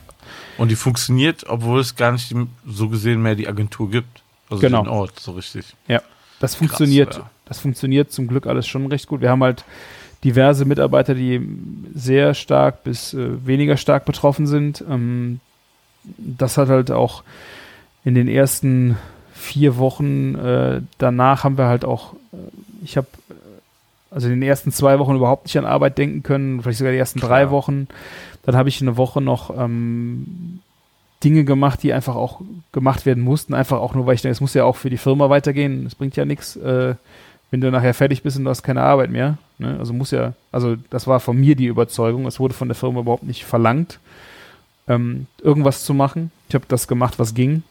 Und die funktioniert, obwohl es gar nicht so gesehen mehr die Agentur gibt. Also Genau. den Ort, so richtig. Das funktioniert, ja. das funktioniert zum Glück alles schon recht gut. Wir haben halt diverse Mitarbeiter, die sehr stark bis äh, weniger stark betroffen sind. Ähm, das hat halt auch in den ersten vier Wochen äh, danach haben wir halt auch, äh, ich habe also in den ersten zwei Wochen überhaupt nicht an Arbeit denken können, vielleicht sogar die ersten drei Klar. Wochen. Dann habe ich eine Woche noch ähm, Dinge gemacht, die einfach auch gemacht werden mussten, einfach auch nur, weil ich denke, es muss ja auch für die Firma weitergehen. Es bringt ja nichts, äh, wenn du nachher fertig bist und du hast keine Arbeit mehr. Ne? Also muss ja, also das war von mir die Überzeugung. Es wurde von der Firma überhaupt nicht verlangt, ähm, irgendwas zu machen. Ich habe das gemacht, was ging.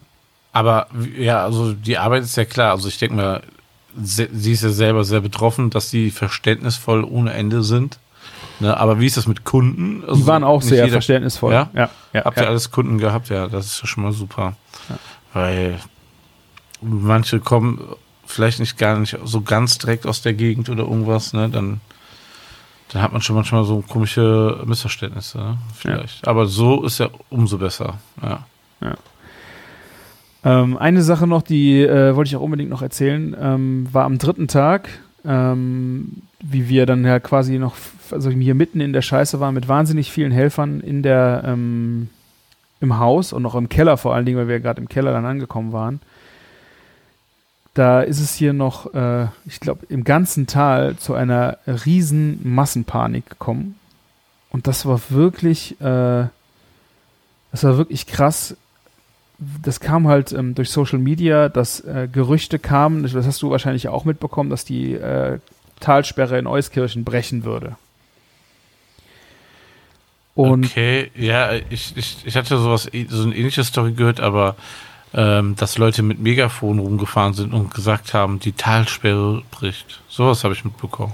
Aber ja, also die Arbeit ist ja klar. Also ich denke mal, sie ist ja selber sehr betroffen, dass sie verständnisvoll ohne Ende sind. Ne, aber wie ist das mit Kunden? Also Die waren auch sehr jeder- verständnisvoll. Ja? ja, ja, Habt ja. ihr alles Kunden gehabt? Ja, das ist ja schon mal super. Weil manche kommen vielleicht nicht gar nicht so ganz direkt aus der Gegend oder irgendwas, ne? Dann, dann hat man schon manchmal so komische Missverständnisse, ne? Vielleicht. Aber so ist ja umso besser. Ja. Ähm, eine Sache noch, die äh, wollte ich auch unbedingt noch erzählen, ähm, war am dritten Tag, ähm, wie wir dann ja quasi noch, also hier mitten in der Scheiße waren mit wahnsinnig vielen Helfern in der, ähm, im Haus und auch im Keller vor allen Dingen, weil wir ja gerade im Keller dann angekommen waren. Da ist es hier noch, äh, ich glaube, im ganzen Tal zu einer riesen Massenpanik gekommen. Und das war wirklich, äh, das war wirklich krass das kam halt ähm, durch Social Media, dass äh, Gerüchte kamen, das hast du wahrscheinlich auch mitbekommen, dass die äh, Talsperre in Euskirchen brechen würde. Und okay, ja, ich, ich, ich hatte sowas, so eine ähnliche Story gehört, aber ähm, dass Leute mit Megafon rumgefahren sind und gesagt haben, die Talsperre bricht. Sowas habe ich mitbekommen.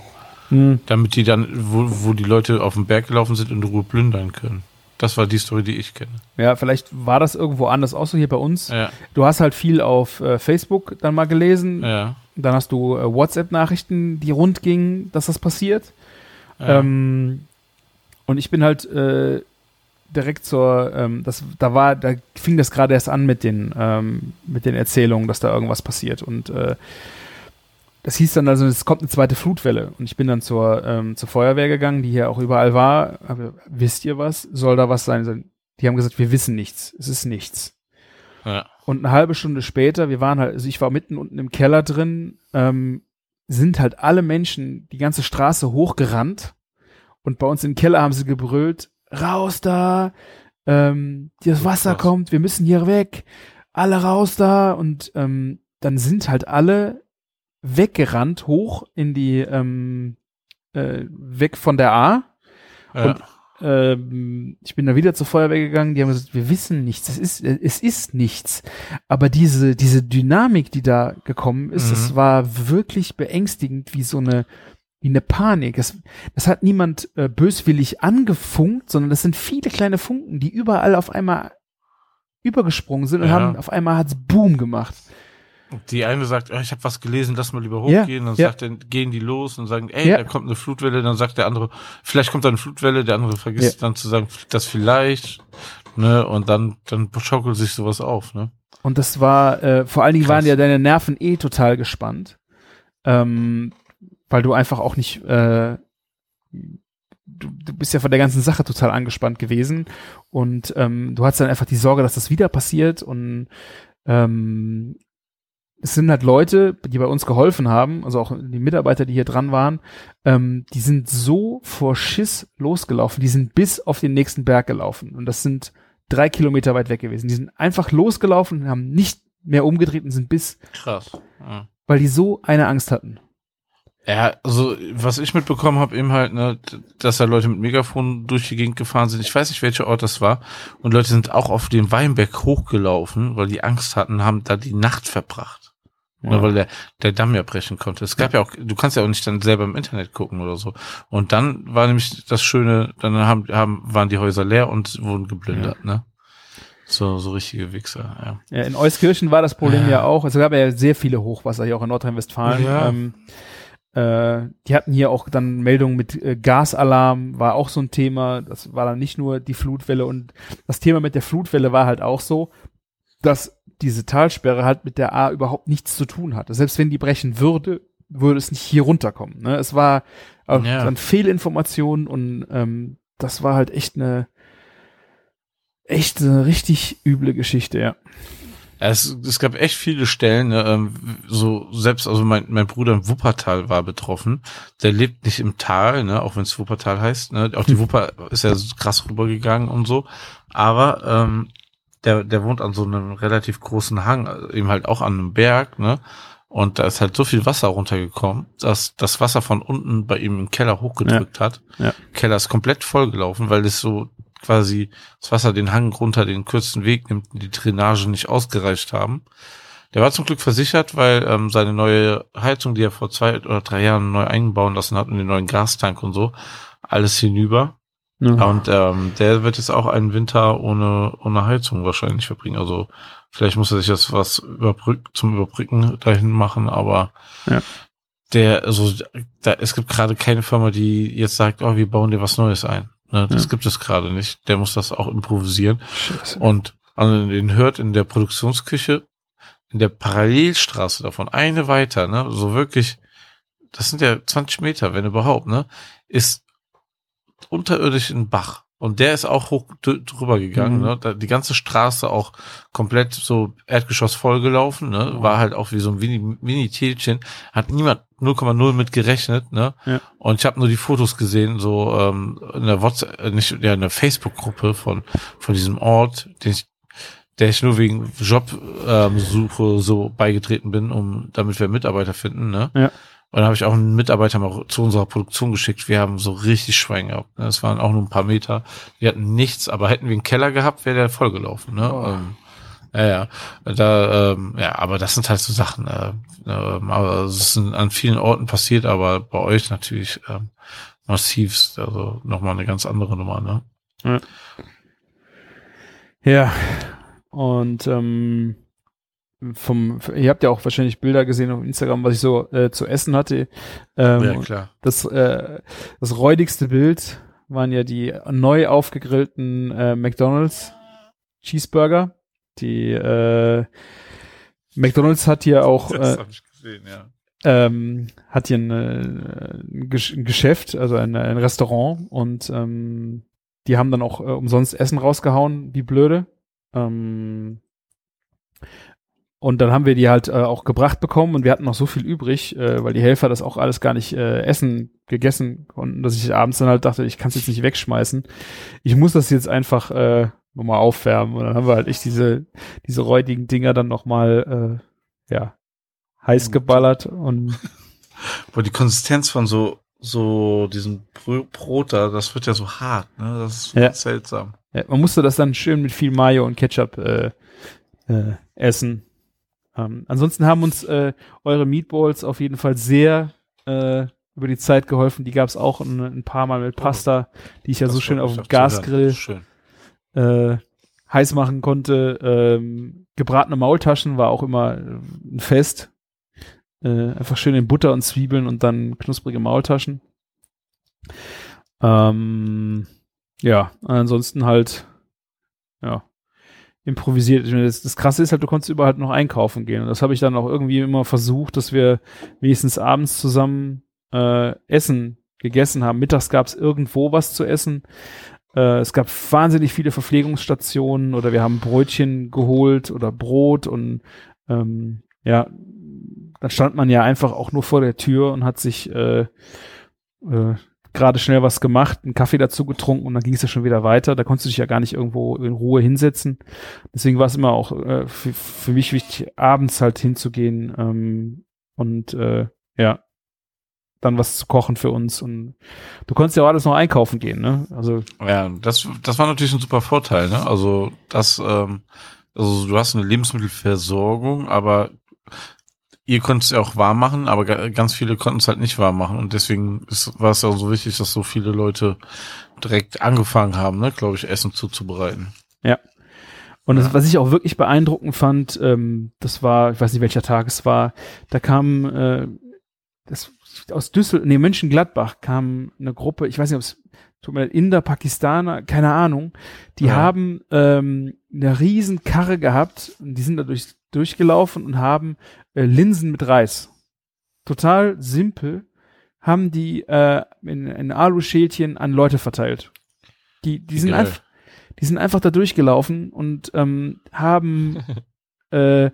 mh, Damit die dann, wo, wo die Leute auf den Berg gelaufen sind, in Ruhe plündern können. Das war die Story, die ich kenne. ja, vielleicht war das irgendwo anders auch so hier bei uns. Ja, Du hast halt viel auf äh, Facebook dann mal gelesen, ja. Dann hast du äh, WhatsApp-Nachrichten, die rund gingen, dass das passiert. ja. Ähm, und ich bin halt äh, direkt zur, ähm, das, da war, da fing das gerade erst an mit den, ähm, mit den Erzählungen, dass da irgendwas passiert. Und äh, das hieß dann also, es kommt eine zweite Flutwelle. Und ich bin dann zur, ähm, zur Feuerwehr gegangen, die hier auch überall war. Aber, wisst ihr was? Soll da was sein? Die haben gesagt, wir wissen nichts. Es ist nichts. Ja. Und eine halbe Stunde später, wir waren halt, also ich war mitten unten im Keller drin, ähm, sind halt alle Menschen die ganze Straße hochgerannt und bei uns im Keller haben sie gebrüllt, raus da, ähm, das Oh, Wasser krass. kommt, wir müssen hier weg, alle raus da und ähm, dann sind halt alle weggerannt, hoch in die, ähm, äh, weg von der A ja. Und- ähm, ich bin da wieder zur Feuerwehr gegangen, die haben gesagt, wir wissen nichts, es ist, es ist nichts. Aber diese, diese Dynamik, die da gekommen ist, Mhm. das war wirklich beängstigend, wie so eine, wie eine Panik. Das, das hat niemand äh, böswillig angefunkt, sondern das sind viele kleine Funken, die überall auf einmal übergesprungen sind und Ja. haben auf einmal hat's Boom gemacht. Die eine sagt, oh, ich habe was gelesen, lass mal lieber Ja, hochgehen. dann ja. sagt er, gehen die los und sagen, ey, Ja. da kommt eine Flutwelle. Dann sagt der andere, vielleicht kommt da eine Flutwelle. Der andere vergisst dann zu sagen, das vielleicht. Ne? Und dann, dann schaukelt sich sowas auf. Ne? Und das war, äh, vor allen Dingen Krass. waren ja deine Nerven eh total gespannt. Ähm, weil du einfach auch nicht, äh, du, du bist ja von der ganzen Sache total angespannt gewesen. Und ähm, du hattest dann einfach die Sorge, dass das wieder passiert. Und ähm, es sind halt Leute, die bei uns geholfen haben, also auch die Mitarbeiter, die hier dran waren, ähm, die sind so vor Schiss losgelaufen, die sind bis auf den nächsten Berg gelaufen. Und das sind drei Kilometer weit weg gewesen. Die sind einfach losgelaufen, haben nicht mehr umgedreht und sind bis, Krass. Ja. weil die so eine Angst hatten. Ja, also was ich mitbekommen habe, eben halt, ne, dass da Leute mit Megafon durch die Gegend gefahren sind. Ich weiß nicht, welcher Ort das war. Und Leute sind auch auf den Weinberg hochgelaufen, weil die Angst hatten, haben da die Nacht verbracht. Ne, weil der, der Damm ja brechen konnte. Es gab ja auch, du kannst ja auch nicht dann selber im Internet gucken oder so. Und dann war nämlich das Schöne, dann haben, haben, waren die Häuser leer und wurden geplündert, ne? So, so richtige Wichser, ja. Ja, in Euskirchen war das Problem Ja. ja auch. Es gab ja sehr viele Hochwasser hier auch in Nordrhein-Westfalen. Ja. Ähm, äh, die hatten hier auch dann Meldungen mit äh, Gasalarm, war auch so ein Thema. Das war dann nicht nur die Flutwelle. Und das Thema mit der Flutwelle war halt auch so, dass diese Talsperre halt mit der A überhaupt nichts zu tun hatte. Selbst wenn die brechen würde, würde es nicht hier runterkommen. Ne? Es war auch Ja. dann Fehlinformationen und ähm, das war halt echt eine echt eine richtig üble Geschichte, ja. Es, es gab echt viele Stellen, ne, ähm, so selbst, also mein, mein Bruder im Wuppertal war betroffen. Der lebt nicht im Tal, ne, auch wenn es Wuppertal heißt. Ne, auch die Wupper ist ja krass rübergegangen und so. Aber ähm, der, der wohnt an so einem relativ großen Hang, also eben halt auch an einem Berg, ne? Und da ist halt so viel Wasser runtergekommen, dass das Wasser von unten bei ihm im Keller hochgedrückt hat. Ja. Keller ist komplett vollgelaufen, weil es so quasi das Wasser den Hang runter den kürzesten Weg nimmt und die Drainage nicht ausgereicht haben. Der war zum Glück versichert, weil ähm, seine neue Heizung, die er vor zwei oder drei Jahren neu einbauen lassen hat und den neuen Gastank und so, alles hinüber. Und ähm, der wird jetzt auch einen Winter ohne, ohne Heizung wahrscheinlich verbringen. Also vielleicht muss er sich jetzt was überbrück zum Überbrücken dahin machen, aber Ja. der, also da, es gibt gerade keine Firma, die jetzt sagt, oh, wir bauen dir was Neues ein. Ne, das Ja. gibt es gerade nicht. Der muss das auch improvisieren. Scheiße. Und an den hört in der Produktionsküche, in der Parallelstraße davon, eine weiter, ne, so wirklich, das sind ja 20 Meter, wenn überhaupt, ne, ist unterirdisch ein Bach. Und der ist auch hoch drüber gegangen, Mhm. ne? Da, die ganze Straße auch komplett so Erdgeschoss vollgelaufen, ne? War halt auch wie so ein Mini- Mini-Tälchen. Hat niemand 0,0 mit gerechnet, ne? Ja. Und ich habe nur die Fotos gesehen, so ähm, in der WhatsApp, äh, nicht, ja, in der Facebook-Gruppe von, von diesem Ort, den ich, der ich nur wegen Jobsuche ähm, Suche so beigetreten bin, um damit wir Mitarbeiter finden, ne? Ja. Und dann habe ich auch einen Mitarbeiter mal zu unserer Produktion geschickt. Wir haben so richtig Schwein gehabt. Ne? Das waren auch nur ein paar Meter. Wir hatten nichts, aber hätten wir einen Keller gehabt, wäre der vollgelaufen. Ne? Oh. Ähm, ja, ja. Da, ähm, ja, aber das sind halt so Sachen. Äh, ähm, aber es ist an vielen Orten passiert, aber bei euch natürlich ähm, massivst. Also nochmal eine ganz andere Nummer. Ne? Ja. Und ähm, vom, ihr habt ja auch wahrscheinlich Bilder gesehen auf Instagram, was ich so äh, zu essen hatte. Ähm, ja, klar. das, äh, das räudigste Bild waren ja die neu aufgegrillten äh, McDonalds Cheeseburger. Die äh, McDonalds hat hier auch äh, habe ich gesehen, ja. ähm, hat hier eine, ein Geschäft, also ein, ein Restaurant und ähm, die haben dann auch äh, umsonst Essen rausgehauen, wie blöde. Ähm, und dann haben wir die halt äh, auch gebracht bekommen und wir hatten noch so viel übrig, äh, weil die Helfer das auch alles gar nicht äh, essen, gegessen konnten, dass ich abends dann halt dachte, ich kann es jetzt nicht wegschmeißen. Ich muss das jetzt einfach äh, nochmal aufwärmen. Und dann haben wir halt echt diese, diese räudigen Dinger dann nochmal, äh, ja, heiß geballert und Boah, die Konsistenz von so so diesem Brot da, das wird ja so hart, ne? Das ist Ja. seltsam. Ja, man musste das dann schön mit viel Mayo und Ketchup äh, äh, essen. Ähm, ansonsten haben uns äh, eure Meatballs auf jeden Fall sehr äh, über die Zeit geholfen. Die gab es auch ein, ein paar Mal mit Pasta, die ich ja so schön auf dem. Gasgrill Schön. äh, heiß machen konnte. Ähm, gebratene Maultaschen war auch immer äh, ein Fest. Äh, einfach schön in Butter und Zwiebeln und dann knusprige Maultaschen. Ähm, ja, ansonsten halt, ja, improvisiert. Meine, Das, das Krasse ist halt, du konntest überall halt noch einkaufen gehen. Und das habe ich dann auch irgendwie immer versucht, dass wir wenigstens abends zusammen äh, Essen gegessen haben. Mittags gab es irgendwo was zu essen. Äh, es gab wahnsinnig viele Verpflegungsstationen oder wir haben Brötchen geholt oder Brot und ähm, ja, dann stand man ja einfach auch nur vor der Tür und hat sich äh, äh, gerade schnell was gemacht, einen Kaffee dazu getrunken und dann ging es ja schon wieder weiter. Da konntest du dich ja gar nicht irgendwo in Ruhe hinsetzen. Deswegen war es immer auch äh, für, für mich wichtig, abends halt hinzugehen ähm, und äh, ja, dann was zu kochen für uns. Und du konntest ja auch alles noch einkaufen gehen, ne? Also ja, das, das war natürlich ein super Vorteil, ne? Also das, ähm, also du hast eine Lebensmittelversorgung, aber ihr konntet es ja auch warm machen, aber ganz viele konnten es halt nicht warm machen und deswegen ist, war es ja so wichtig, dass so viele Leute direkt angefangen haben, ne, glaube ich, Essen zuzubereiten. Ja. Und das, was ich auch wirklich beeindruckend fand, ähm, das war, ich weiß nicht welcher Tag es war, da kam äh, das aus Düssel, nee, Mönchengladbach kam eine Gruppe, ich weiß nicht, ob es tut mir leid, Inder, Pakistaner, keine Ahnung, die ja. haben ähm, eine riesen Karre gehabt und die sind da durch, durchgelaufen und haben äh, Linsen mit Reis. Total simpel haben die äh, in, in Aluschälchen an Leute verteilt. Die, die sind einfach, die sind einfach da durchgelaufen und ähm, haben äh,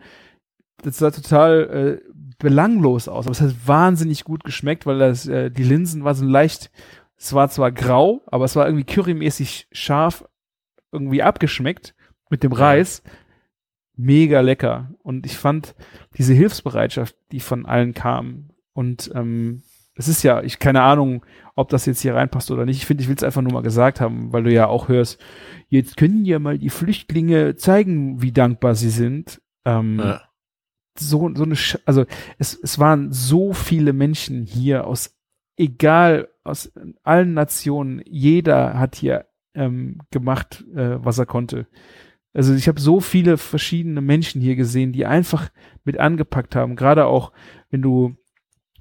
das sah total äh, belanglos aus, aber es hat wahnsinnig gut geschmeckt, weil das, äh, die Linsen war so leicht, es war zwar grau, aber es war irgendwie currymäßig scharf irgendwie abgeschmeckt mit dem Reis mega lecker. Und ich fand diese Hilfsbereitschaft, die von allen kam. Und ähm, es ist ja, ich keine Ahnung, ob das jetzt hier reinpasst oder nicht. Ich finde, ich will es einfach nur mal gesagt haben, weil du ja auch hörst, jetzt können ja mal die Flüchtlinge zeigen, wie dankbar sie sind. Ähm, ja. So, so eine, Sch also es, es waren so viele Menschen hier aus, egal, aus allen Nationen. Jeder hat hier ähm, gemacht, äh, was er konnte. Also ich habe so viele verschiedene Menschen hier gesehen, die einfach mit angepackt haben. Gerade auch, wenn du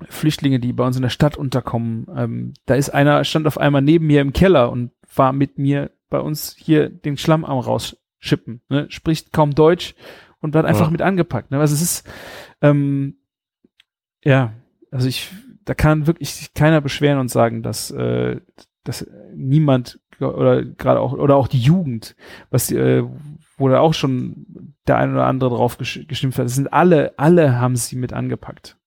Flüchtlinge, die bei uns in der Stadt unterkommen, ähm, da ist einer, stand auf einmal neben mir im Keller und war mit mir bei uns hier den Schlamm am rausschippen, ne? spricht kaum Deutsch und hat einfach ja. mit angepackt. Ne? Also es ist, ähm, ja, also ich, da kann wirklich keiner beschweren und sagen, dass, äh, dass niemand oder gerade auch oder auch die Jugend, was äh, wo da auch schon der ein oder andere drauf gesch geschimpft hat. Das sind alle, alle haben sie mit angepackt.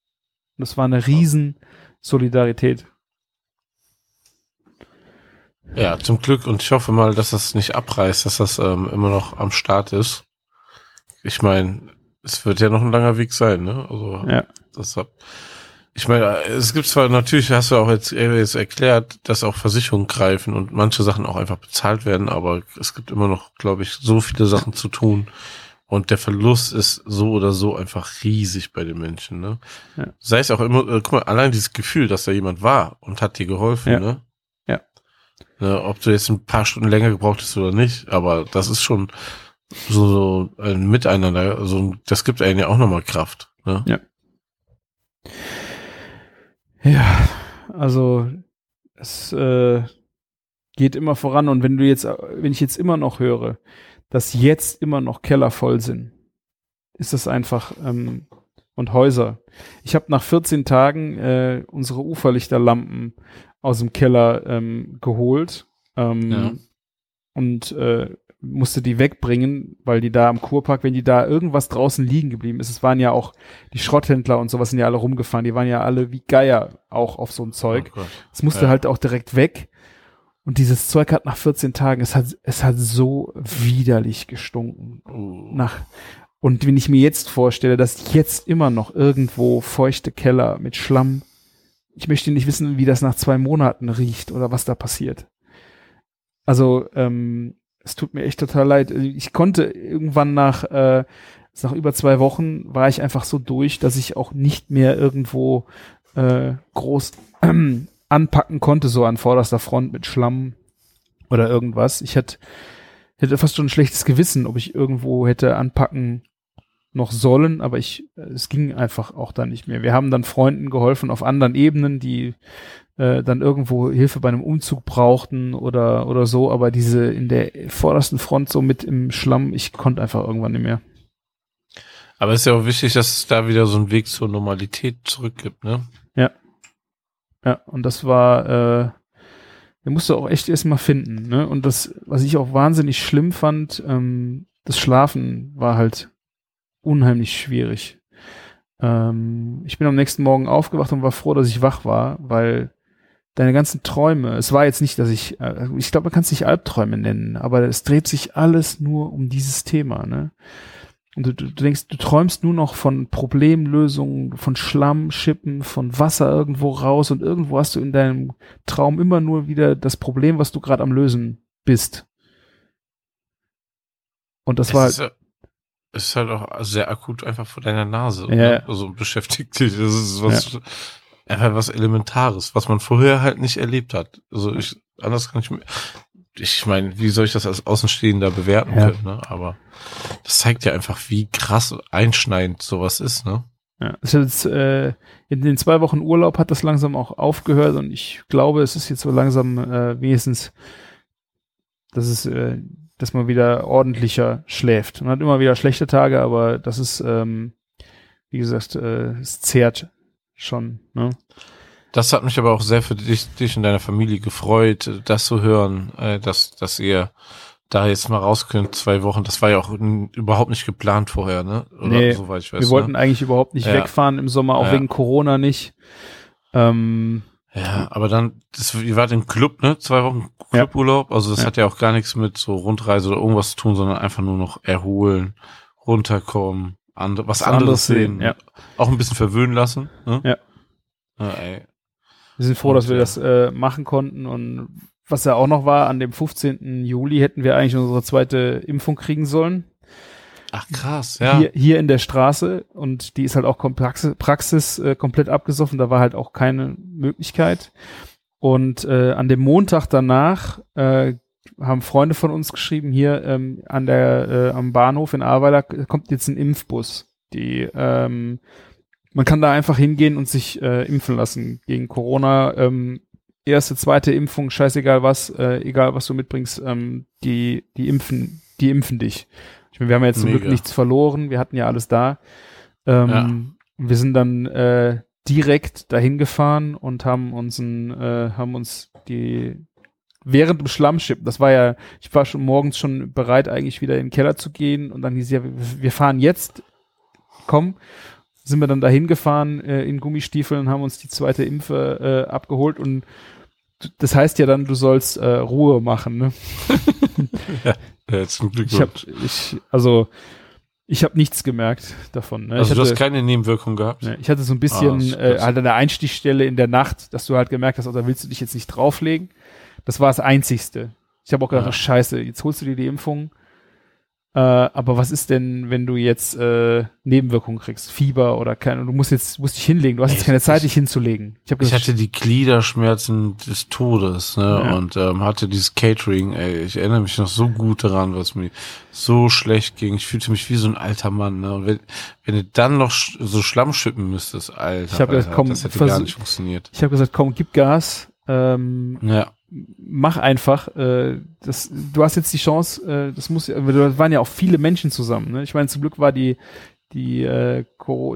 Und das war eine riesen Solidarität. Ja, zum Glück und ich hoffe mal, dass das nicht abreißt, dass das ähm, immer noch am Start ist. Ich meine, es wird ja noch ein langer Weg sein, ne? Also ja. deshalb ich meine, es gibt zwar natürlich, hast du auch jetzt, jetzt erklärt, dass auch Versicherungen greifen und manche Sachen auch einfach bezahlt werden, aber es gibt immer noch, glaube ich, so viele Sachen zu tun. Und der Verlust ist so oder so einfach riesig bei den Menschen, ne? Ja. Sei es auch immer, äh, guck mal, allein dieses Gefühl, dass da jemand war und hat dir geholfen, ja. ne? Ja. Ne, ob du jetzt ein paar Stunden länger gebraucht hast oder nicht, aber das ist schon so, so ein Miteinander, also das gibt einem ja auch nochmal Kraft, ne? Ja. Ja, also es äh, geht immer voran und wenn du jetzt, wenn ich jetzt immer noch höre, dass jetzt immer noch Keller voll sind, ist das einfach ähm, und Häuser. Ich habe nach 14 Tagen äh, unsere Uferlichterlampen aus dem Keller ähm, geholt ähm, ja. und äh, musste die wegbringen, weil die da am Kurpark, wenn die da irgendwas draußen liegen geblieben ist, es waren ja auch die Schrotthändler und sowas sind ja alle rumgefahren, die waren ja alle wie Geier auch auf so ein Zeug. Oh es musste ja. halt auch direkt weg. Und dieses Zeug hat nach 14 Tagen, es hat, es hat so widerlich gestunken. Uh. Nach, und wenn ich mir jetzt vorstelle, dass jetzt immer noch irgendwo feuchte Keller mit Schlamm, ich möchte nicht wissen, wie das nach zwei Monaten riecht oder was da passiert. Also, ähm, es tut mir echt total leid. Ich konnte irgendwann nach, äh, nach über zwei Wochen war ich einfach so durch, dass ich auch nicht mehr irgendwo äh, groß äh, anpacken konnte, so an vorderster Front mit Schlamm oder irgendwas. Ich hätte, hätte fast schon ein schlechtes Gewissen, ob ich irgendwo hätte anpacken noch sollen, aber ich, es ging einfach auch dann nicht mehr. Wir haben dann Freunden geholfen auf anderen Ebenen, die äh, dann irgendwo Hilfe bei einem Umzug brauchten oder oder so, aber diese in der vordersten Front so mit im Schlamm, ich konnte einfach irgendwann nicht mehr. Aber es ist ja auch wichtig, dass es da wieder so einen Weg zur Normalität zurückgibt, ne? Ja. Ja, und das war, äh, der musste auch echt erstmal finden, ne? Und das, was ich auch wahnsinnig schlimm fand, ähm, das Schlafen war halt unheimlich schwierig. ähm, ich bin am nächsten Morgen aufgewacht und war froh, dass ich wach war, weil deine ganzen Träume, es war jetzt nicht, dass ich, äh, ich glaube, man kann es nicht Albträume nennen, aber es dreht sich alles nur um dieses Thema, ne? Und du, du denkst, du träumst nur noch von Problemlösungen, von Schlammschippen, von Wasser irgendwo raus und irgendwo hast du in deinem Traum immer nur wieder das Problem, was du gerade am Lösen bist. Und das es war ist, ja- es ist halt auch sehr akut einfach vor deiner Nase. Ja. Ne? Also beschäftigt dich. Das ist was, einfach was Elementares, was man vorher halt nicht erlebt hat. Also ich, anders kann ich mir, ich meine, wie soll ich das als Außenstehender bewerten Ja. können, ne? Aber das zeigt ja einfach, wie krass einschneidend sowas ist, ne? Ja, ist jetzt, äh, in den zwei Wochen Urlaub hat das langsam auch aufgehört und ich glaube, es ist jetzt so langsam äh, wenigstens, dass es, äh, dass man wieder ordentlicher schläft. Man hat immer wieder schlechte Tage, aber das ist, ähm, wie gesagt, äh, es zehrt schon. Ne? Das hat mich aber auch sehr für dich, dich und deine Familie gefreut, das zu hören, äh, dass, dass ihr da jetzt mal raus könnt, zwei Wochen. Das war ja auch überhaupt nicht geplant vorher, ne? Oder Nee, soweit ich weiß. Wir wollten ne? eigentlich überhaupt nicht Ja. wegfahren im Sommer, auch Ja. wegen Corona nicht. Ähm, Ja, aber dann, das, ihr wart im Club, ne? Zwei Wochen Ja. Cluburlaub. Also das Ja. hat ja auch gar nichts mit so Rundreise oder irgendwas zu tun, sondern einfach nur noch erholen, runterkommen, andere, was, Was anderes anderes sehen. ja. Auch ein bisschen verwöhnen lassen, ne? Ja. Ey. Wir sind froh, Und, dass wir ja. das äh, machen konnten. Und was ja auch noch war, an dem 15. Juli hätten wir eigentlich unsere zweite Impfung kriegen sollen. Ach krass, ja. Hier, hier in der Straße. Und die ist halt auch Praxis, Praxis äh, komplett abgesoffen. Da war halt auch keine Möglichkeit. Und äh, an dem Montag danach äh, haben Freunde von uns geschrieben, hier ähm, an der, äh, am Bahnhof in Ahrweiler kommt jetzt ein Impfbus. Die ähm, man kann da einfach hingehen und sich äh, impfen lassen gegen Corona. Ähm, erste, zweite Impfung, scheißegal was, äh, egal was du mitbringst, ähm, die, die impfen, die impfen dich. Ich meine, wir haben ja jetzt zum Mega. Glück nichts verloren, wir hatten ja alles da. Ähm, Wir sind dann äh, direkt dahin gefahren und haben uns ein, äh, haben uns die während dem Schlammschippen, das war ja, ich war schon morgens schon bereit, eigentlich wieder in den Keller zu gehen und dann hieß ja, wir, fahren jetzt, komm, sind wir dann dahin gefahren äh, in Gummistiefeln, haben uns die zweite Impfe äh, abgeholt und das heißt ja dann, du sollst äh, Ruhe machen. Ne? ja zum Glück. Ich habe, ich, also ich habe nichts gemerkt davon. Ne? also ich du hast hatte, keine Nebenwirkung gehabt? ja, ich hatte so ein Ah, bisschen ist äh, halt an der Einstichstelle in der Nacht, dass du halt gemerkt hast, oh, da willst du dich jetzt nicht drauflegen. Das war das Einzigste. Ich habe auch gedacht, Ja. oh, scheiße, jetzt holst du dir die Impfung. Äh, aber was ist denn, wenn du jetzt äh, Nebenwirkungen kriegst? Fieber oder keine, du musst jetzt, musst dich hinlegen, du hast jetzt keine Zeit, ich- dich hinzulegen. Ich habe Ich hatte die Gliederschmerzen des Todes, ne? Ja. Und ähm, hatte dieses Catering, ey, ich erinnere mich noch so gut daran, was mir so schlecht ging. Ich fühlte mich wie so ein alter Mann, ne? Und wenn, wenn du dann noch sch so Schlamm schippen müsstest, Alter, Ich hab gedacht, Alter, komm, das hätte gar nicht funktioniert. ich hab gesagt, komm, gib Gas, ähm, Ja, mach einfach. Äh, das, du hast jetzt die Chance, äh, das muss, da waren ja auch viele Menschen zusammen. Ne? Ich meine, zum Glück war die die äh,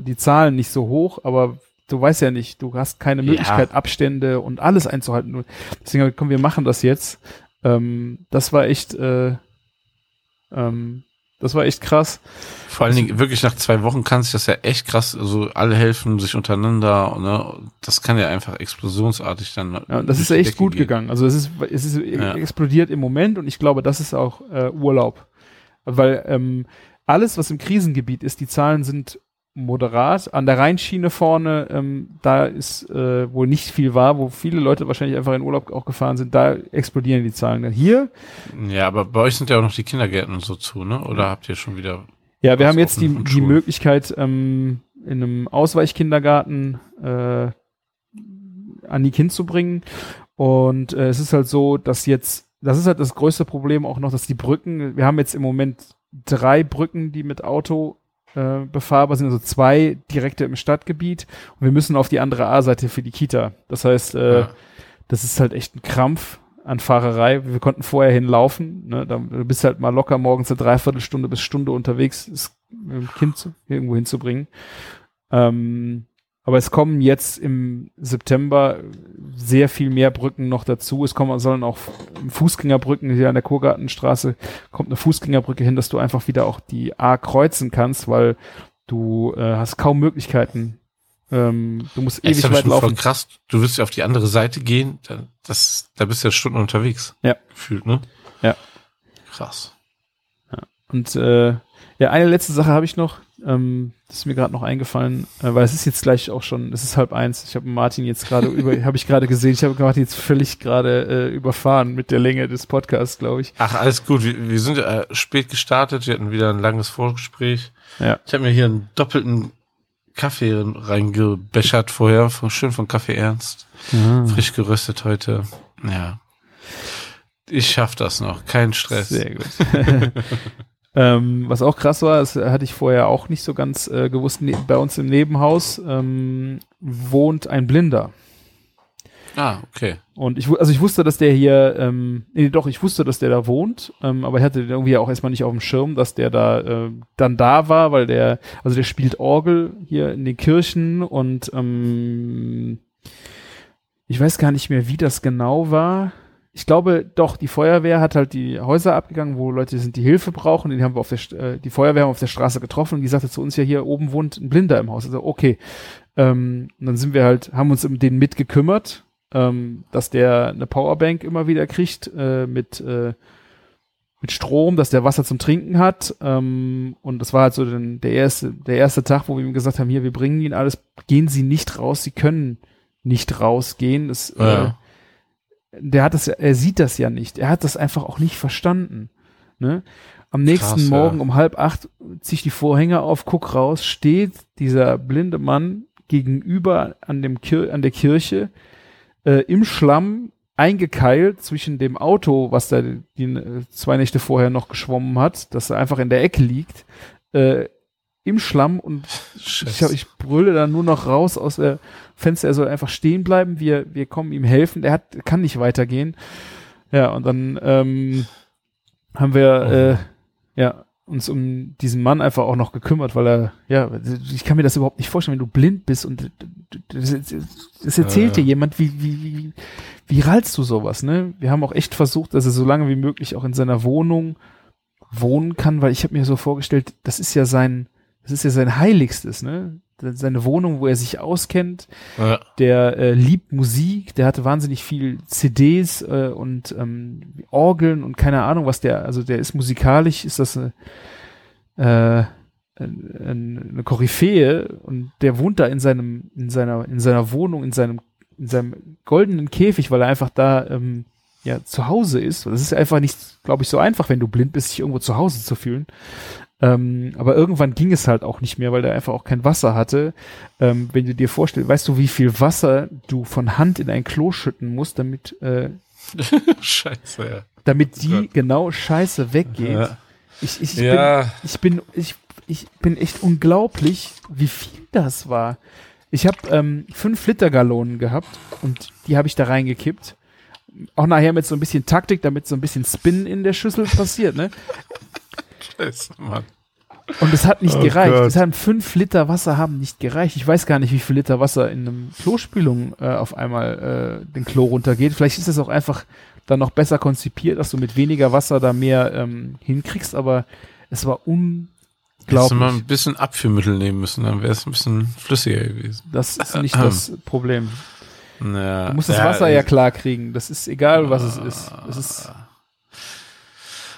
die Zahlen nicht so hoch, aber du weißt ja nicht, du hast keine Ja. Möglichkeit, Abstände und alles einzuhalten. Deswegen, komm, wir machen das jetzt. Ähm, das war echt, äh, ähm, das war echt krass. Vor allen Dingen wirklich nach zwei Wochen kann sich das ja echt krass, also alle helfen sich untereinander, ne? Das kann ja einfach explosionsartig dann. Ja, das ist echt Decke gut gehen. gegangen. Also es ist, es ist Ja. explodiert im Moment und ich glaube, das ist auch äh, Urlaub. Weil ähm, alles, was im Krisengebiet ist, die Zahlen sind moderat. An der Rheinschiene vorne, ähm, da ist äh, wohl nicht viel wahr, wo viele Leute wahrscheinlich einfach in Urlaub auch gefahren sind, da explodieren die Zahlen. Hier, Ja, aber bei euch sind ja auch noch die Kindergärten und so zu, ne? Oder habt ihr schon wieder ja, wir haben jetzt die, die. Möglichkeit, ähm, in einem Ausweichkindergarten äh, an die Kind zu bringen. Und äh, es ist halt so, dass jetzt, das ist halt das größte Problem auch noch, dass die Brücken, wir haben jetzt im Moment drei Brücken, die mit Auto äh, befahrbar sind, also zwei direkte im Stadtgebiet und wir müssen auf die andere A-Seite für die Kita. Das heißt, äh, Ja. das ist halt echt ein Krampf an Fahrerei. Wir konnten vorher hinlaufen. Ne? Da, bist halt mal locker morgens eine Dreiviertelstunde bis Stunde unterwegs, das Kind irgendwo hinzubringen. Ähm, aber es kommen jetzt im September sehr viel mehr Brücken noch dazu. Es kommen sollen auch Fußgängerbrücken hier an der Kurgartenstraße kommt eine Fußgängerbrücke hin, dass du einfach wieder auch die A kreuzen kannst, weil Du äh, hast kaum Möglichkeiten. Ähm, du musst Ja, ewig weit schon voll laufen. krass. Du willst ja auf die andere Seite gehen, da, das, da bist du ja Stunden unterwegs. Ja. Gefühlt, ne? Ja. Krass. Und äh, ja, eine letzte Sache habe ich noch. Ähm, das ist mir gerade noch eingefallen, äh, weil es ist jetzt gleich auch schon, es ist halb eins. Ich habe Martin jetzt gerade über, habe ich gerade gesehen, ich habe Martin jetzt völlig gerade äh, überfahren mit der Länge des Podcasts, glaube ich. Ach, alles gut. Wir, wir sind äh, spät gestartet. Wir hatten wieder ein langes Vorgespräch. Ja. Ich habe mir hier einen doppelten Kaffee reingebechert vorher, von, schön von Kaffee Ernst. Frisch geröstet heute. Ja. Ich schaff das noch. Kein Stress. Sehr gut. ähm, was auch krass war, das hatte ich vorher auch nicht so ganz äh, gewusst, ne bei uns im Nebenhaus ähm, wohnt ein Blinder. Ah, okay. Und ich, also ich wusste, dass der hier, ähm, nee, doch, ich wusste, dass der da wohnt, ähm, aber ich hatte den irgendwie auch erstmal nicht auf dem Schirm, dass der da äh, dann da war, weil der, also der spielt Orgel hier in den Kirchen und ähm, ich weiß gar nicht mehr, wie das genau war. Ich glaube, doch, die Feuerwehr hat halt die Häuser abgegangen, wo Leute sind, die Hilfe brauchen. Die haben wir auf der, äh, die Feuerwehr haben wir auf der Straße getroffen und die sagte zu uns ja hier oben wohnt ein Blinder im Haus. Also okay. Ähm, und dann sind wir halt, haben uns um den mitgekümmert, ähm, dass der eine Powerbank immer wieder kriegt äh, mit äh, mit Strom, dass der Wasser zum Trinken hat. Ähm, und das war halt so den, der erste, der erste Tag, wo wir ihm gesagt haben, hier, wir bringen ihn alles, gehen Sie nicht raus, Sie können nicht rausgehen. Das, Ja. äh, der hat das, ja- er sieht das ja nicht. Er hat das einfach auch nicht verstanden. Ne? Am nächsten Krass, ja. Morgen um halb acht zieh ich die Vorhänge auf, guck raus, steht dieser blinde Mann gegenüber an dem Kir an der Kirche äh, im Schlamm eingekeilt zwischen dem Auto, was da die äh, zwei Nächte vorher noch geschwommen hat, dass er einfach in der Ecke liegt, äh, im Schlamm und ich, hab, ich brülle dann nur noch raus aus der Fenster, er soll einfach stehen bleiben, wir, wir kommen ihm helfen, der hat, kann nicht weitergehen. Ja, und dann ähm, haben wir Oh. äh, ja, uns um diesen Mann einfach auch noch gekümmert, weil er, ja, ich kann mir das überhaupt nicht vorstellen, wenn du blind bist und das, das erzählt Ja, dir jemand, wie, wie, wie, wie rallst du sowas, ne? Wir haben auch echt versucht, dass er so lange wie möglich auch in seiner Wohnung wohnen kann, weil ich habe mir so vorgestellt, das ist ja sein, das ist ja sein Heiligstes, ne? Seine Wohnung, wo er sich auskennt, Ja. der äh, liebt Musik, der hatte wahnsinnig viel CDs äh, und ähm, Orgeln und keine Ahnung, was der, also der ist musikalisch, ist das eine, äh, eine, eine Koryphäe und der wohnt da in seinem, in seiner, in seiner Wohnung, in seinem, in seinem goldenen Käfig, weil er einfach da ähm, ja zu Hause ist. Das ist einfach nicht, glaube ich, so einfach, wenn du blind bist, sich irgendwo zu Hause zu fühlen. Ähm, aber irgendwann ging es halt auch nicht mehr, weil der einfach auch kein Wasser hatte. Ähm, wenn du dir vorstellst, weißt du, wie viel Wasser du von Hand in ein Klo schütten musst, damit, äh, Scheiße, ja. damit die Gott. genau Scheiße weggeht. Ja. Ich, ich, ich, Ja. bin, ich bin, ich, ich bin echt unglaublich, wie viel das war. Ich habe ähm, fünf Liter Gallonen gehabt und die habe ich da reingekippt. Auch nachher mit so ein bisschen Taktik, damit so ein bisschen Spin in der Schüssel passiert, ne? Scheiße, Mann. Und es hat nicht Oh gereicht. Gott. Es haben fünf Liter Wasser haben nicht gereicht. Ich weiß gar nicht, wie viel Liter Wasser in einem Klospülung äh, auf einmal äh, den Klo runtergeht. Vielleicht ist es auch einfach dann noch besser konzipiert, dass du mit weniger Wasser da mehr ähm, hinkriegst, aber es war Hättest du mal unglaublich. ein bisschen Abführmittel nehmen müssen, dann wäre es ein bisschen flüssiger gewesen. Das ist nicht das Problem. Ja, Du musst das Wasser ja klar kriegen. Das ist egal, was es ist. Es ist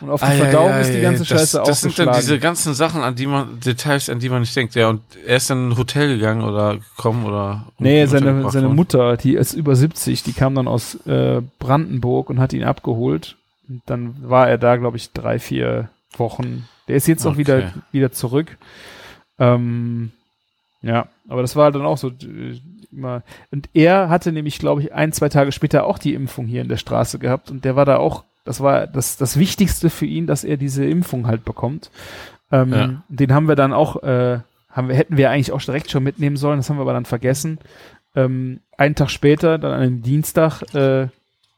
und auf die Ah, ja, Verdauung ja, ist die ja, ganze das, Scheiße Das sind dann diese ganzen Sachen, an die man, Details, an die man nicht denkt. Ja, und er ist dann in ein Hotel gegangen oder gekommen oder. Nee, seine, seine. Mutter, die ist über 70, die kam dann aus äh, Brandenburg und hat ihn abgeholt. Und dann war er da, glaube ich, drei, vier Wochen. Der ist jetzt auch Okay. wieder, wieder zurück. Ähm, ja, aber das war dann auch so äh, immer. Und er hatte nämlich, glaube ich, ein, zwei Tage später auch die Impfung hier in der Straße gehabt und der war da auch, das war das, das Wichtigste für ihn, dass er diese Impfung halt bekommt. Ähm, Ja. Den haben wir dann auch, äh, haben wir, hätten wir eigentlich auch direkt schon mitnehmen sollen, das haben wir aber dann vergessen. Ähm, einen Tag später, dann an einem Dienstag, äh,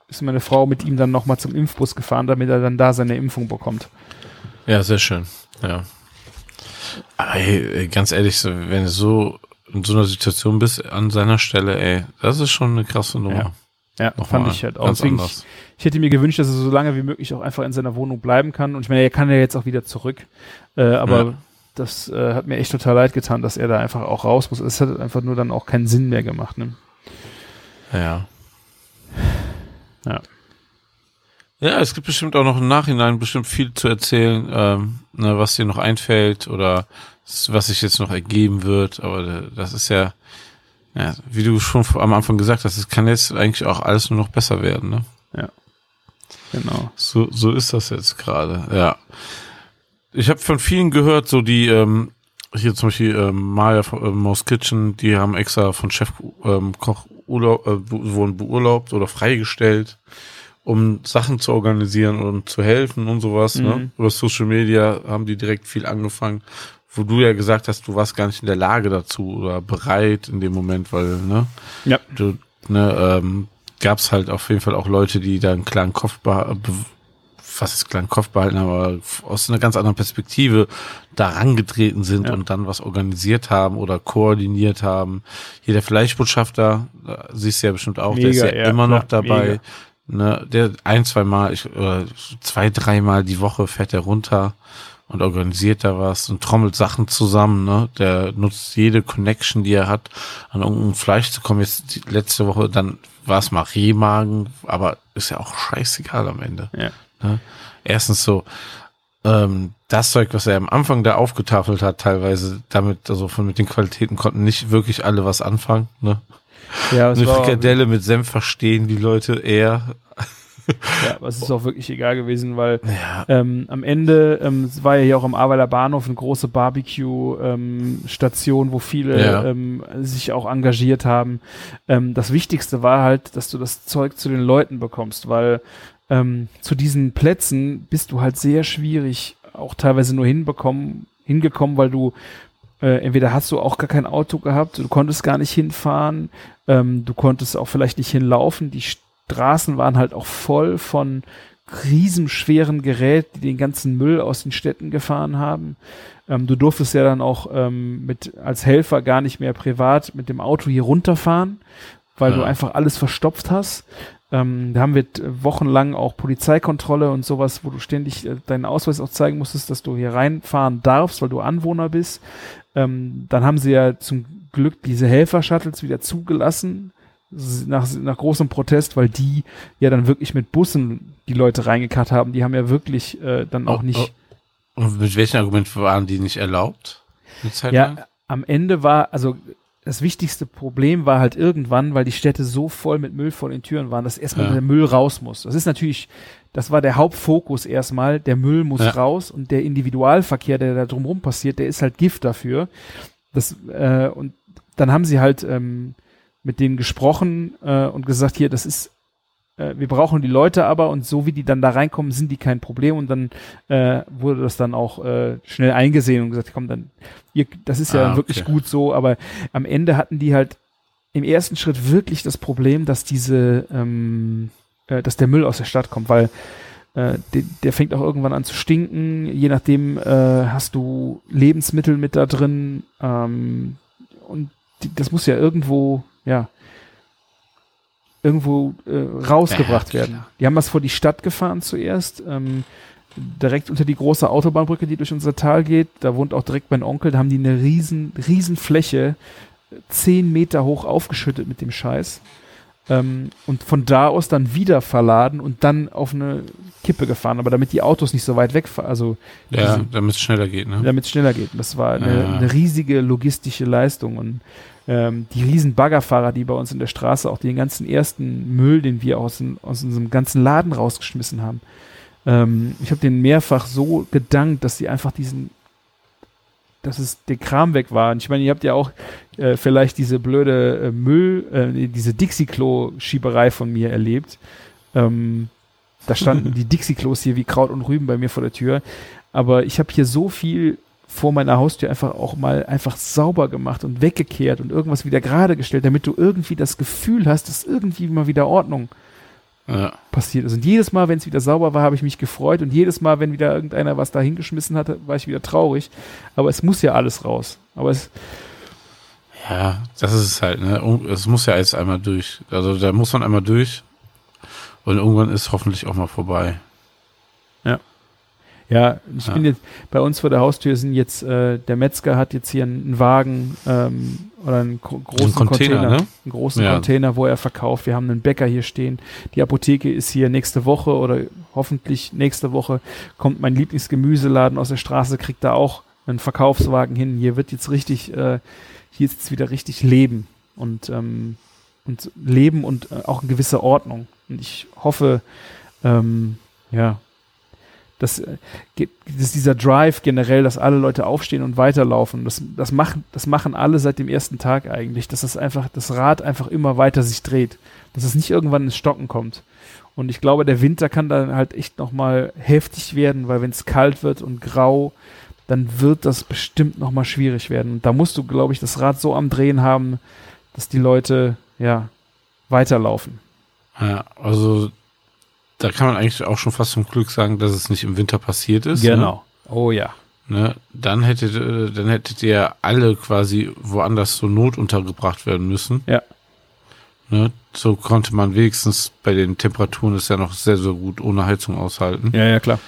ist meine Frau mit ihm dann nochmal zum Impfbus gefahren, damit er dann da seine Impfung bekommt. Ja, sehr schön. Ja. Aber ey, ganz ehrlich, so, wenn du so in so einer Situation bist, an seiner Stelle, ey, das ist schon eine krasse Nummer. Ja, Nochmal fand ich halt auch. Deswegen, ich, ich hätte mir gewünscht, dass er so lange wie möglich auch einfach in seiner Wohnung bleiben kann. Und ich meine, er kann ja jetzt auch wieder zurück. Äh, aber das äh, hat mir echt total leid getan, dass er da einfach auch raus muss. Es hat einfach nur dann auch keinen Sinn mehr gemacht. Ne? Ja. Ja. Ja, es gibt bestimmt auch noch im Nachhinein bestimmt viel zu erzählen, ähm, ne, was dir noch einfällt oder was sich jetzt noch ergeben wird. Aber äh, das ist ja, ja, wie du schon am Anfang gesagt hast, es kann jetzt eigentlich auch alles nur noch besser werden. Ne? Ja. Genau. So, so ist das jetzt gerade. Ja. Ich habe von vielen gehört, so die ähm, hier zum Beispiel ähm, Maya von äh, Mouse Kitchen, die haben extra von Chef ähm, Koch Urlaub, äh, wurden beurlaubt oder freigestellt um Sachen zu organisieren und zu helfen und sowas. Ne? Mhm. Ne? Über Social Media haben die direkt viel angefangen, wo du ja gesagt hast, du warst gar nicht in der Lage dazu oder bereit in dem Moment, weil, ne? Ja. Du, ne, ähm, gab es halt auf jeden Fall auch Leute, die da einen klaren Kopf was ist kleinen Kopf behalten, aber aus einer ganz anderen Perspektive daran getreten sind ja. und dann was organisiert haben oder koordiniert haben. Hier der Fleischbotschafter, siehst du ja bestimmt auch, Mega, der ist ja, ja immer klar, noch dabei. Mega. Ne, der ein, zwei Mal, ich, oder zwei, dreimal die Woche fährt er runter und organisiert da was und trommelt Sachen zusammen. Ne? Der nutzt jede Connection, die er hat, an irgendein Fleisch zu kommen. Jetzt die letzte Woche, dann war es mal Rehmagen, aber ist ja auch scheißegal am Ende. Ja. Ne? Erstens so, ähm, das Zeug, was er am Anfang da aufgetafelt hat, teilweise damit, also von mit den Qualitäten konnten nicht wirklich alle was anfangen. Ne? Ja, Eine Frikadelle mit Senf verstehen die Leute eher. Ja, aber es ist auch wirklich egal gewesen, weil ja. ähm, am Ende ähm, es war ja hier auch am Aweiler Bahnhof eine große Barbecue-Station, ähm, wo viele ja. ähm, sich auch engagiert haben. Ähm, das Wichtigste war halt, dass du das Zeug zu den Leuten bekommst, weil ähm, zu diesen Plätzen bist du halt sehr schwierig, auch teilweise nur hinbekommen, hingekommen, weil du äh, entweder hast du auch gar kein Auto gehabt, du konntest gar nicht hinfahren, ähm, du konntest auch vielleicht nicht hinlaufen. Die Straßen waren halt auch voll von riesenschweren Geräten, die den ganzen Müll aus den Städten gefahren haben. Ähm, du durftest ja dann auch ähm, mit als Helfer gar nicht mehr privat mit dem Auto hier runterfahren, weil ja. du einfach alles verstopft hast. Ähm, da haben wir wochenlang auch Polizeikontrolle und sowas, wo du ständig äh, deinen Ausweis auch zeigen musstest, dass du hier reinfahren darfst, weil du Anwohner bist. Ähm, dann haben sie ja zum Glück diese Helfer-Shuttles wieder zugelassen, nach, nach großem Protest, weil die ja dann wirklich mit Bussen die Leute reingekarrt haben. Die haben ja wirklich äh, dann auch oh, nicht. Oh. Und mit welchem Argument waren die nicht erlaubt? ja, lang? am Ende war, also das wichtigste Problem war halt irgendwann, weil die Städte so voll mit Müll vor den Türen waren, dass erstmal ja. der Müll raus muss. Das ist natürlich, das war der Hauptfokus erstmal, der Müll muss ja. raus und der Individualverkehr, der da drumherum passiert, der ist halt Gift dafür. Das, äh, und dann haben sie halt ähm, mit denen gesprochen äh, und gesagt, hier, das ist äh, wir brauchen die Leute aber und so wie die dann da reinkommen, sind die kein Problem. Und dann äh, wurde das dann auch äh, schnell eingesehen und gesagt, komm, dann, ihr, das ist ja ah, wirklich gut so, aber am Ende hatten die halt im ersten Schritt wirklich das Problem, dass diese, ähm, äh, dass der Müll aus der Stadt kommt, weil äh, der, der fängt auch irgendwann an zu stinken, je nachdem äh, hast du Lebensmittel mit da drin ähm, und die, das muss ja irgendwo, ja, irgendwo äh, rausgebracht ja, werden. Die haben was vor die Stadt gefahren zuerst, ähm, direkt unter die große Autobahnbrücke, die durch unser Tal geht. Da wohnt auch direkt mein Onkel. Da haben die eine riesen, riesen Fläche, zehn Meter hoch aufgeschüttet mit dem Scheiß. Ähm, und von da aus dann wieder verladen und dann auf eine Kippe gefahren, aber damit die Autos nicht so weit wegfahren. Also ja, damit es schneller geht, ne? Damit es schneller geht. Das war eine, ja. eine riesige logistische Leistung und ähm, die riesen Baggerfahrer, die bei uns in der Straße auch den ganzen ersten Müll, den wir aus, aus unserem ganzen Laden rausgeschmissen haben. Ähm, ich habe denen mehrfach so gedankt, dass sie einfach diesen, dass es der Kram weg war. Und ich meine, ihr habt ja auch äh, vielleicht diese blöde äh, Müll, äh, diese Dixie-Klo-Schieberei von mir erlebt. Ähm, da standen die Dixie-Klos hier wie Kraut und Rüben bei mir vor der Tür. Aber ich habe hier so viel vor meiner Haustür einfach auch mal einfach sauber gemacht und weggekehrt und irgendwas wieder gerade gestellt, damit du irgendwie das Gefühl hast, dass irgendwie mal wieder Ordnung ja. passiert ist. Und jedes Mal, wenn es wieder sauber war, habe ich mich gefreut und jedes Mal, wenn wieder irgendeiner was da hingeschmissen hatte, war ich wieder traurig. Aber es muss ja alles raus. Aber es ja, das ist es halt, ne? Es muss ja jetzt einmal durch. Also da muss man einmal durch und irgendwann ist hoffentlich auch mal vorbei. Ja, ich Ja. bin jetzt, bei uns vor der Haustür sind jetzt, äh, der Metzger hat jetzt hier einen Wagen ähm, oder einen gro großen Container, Container, ne? einen großen Ja. Container, wo er verkauft. Wir haben einen Bäcker hier stehen. Die Apotheke ist hier nächste Woche oder hoffentlich nächste Woche kommt mein Lieblingsgemüseladen aus der Straße, kriegt da auch einen Verkaufswagen hin. Hier wird jetzt richtig, äh, hier ist jetzt wieder richtig Leben und, ähm, und Leben und äh, auch eine gewisse Ordnung. Und ich hoffe, ähm, ja, dass, äh, dass dieser Drive generell, dass alle Leute aufstehen und weiterlaufen, das, das, machen, das machen alle seit dem ersten Tag eigentlich, dass das einfach, das Rad einfach immer weiter sich dreht, dass es nicht irgendwann ins Stocken kommt. Und ich glaube, der Winter kann dann halt echt nochmal heftig werden, weil wenn es kalt wird und grau, dann wird das bestimmt nochmal schwierig werden. Und da musst du, glaube ich, das Rad so am Drehen haben, dass die Leute, ja, weiterlaufen. Ja, also da kann man eigentlich auch schon fast zum Glück sagen, dass es nicht im Winter passiert ist. Oh ja. Ne? Ne? Dann hättet, äh, dann hättet ihr alle quasi woanders so Not untergebracht werden müssen. Ja. Ne? So konnte man wenigstens bei den Temperaturen es ja noch sehr, sehr gut ohne Heizung aushalten. Ja, ja, klar.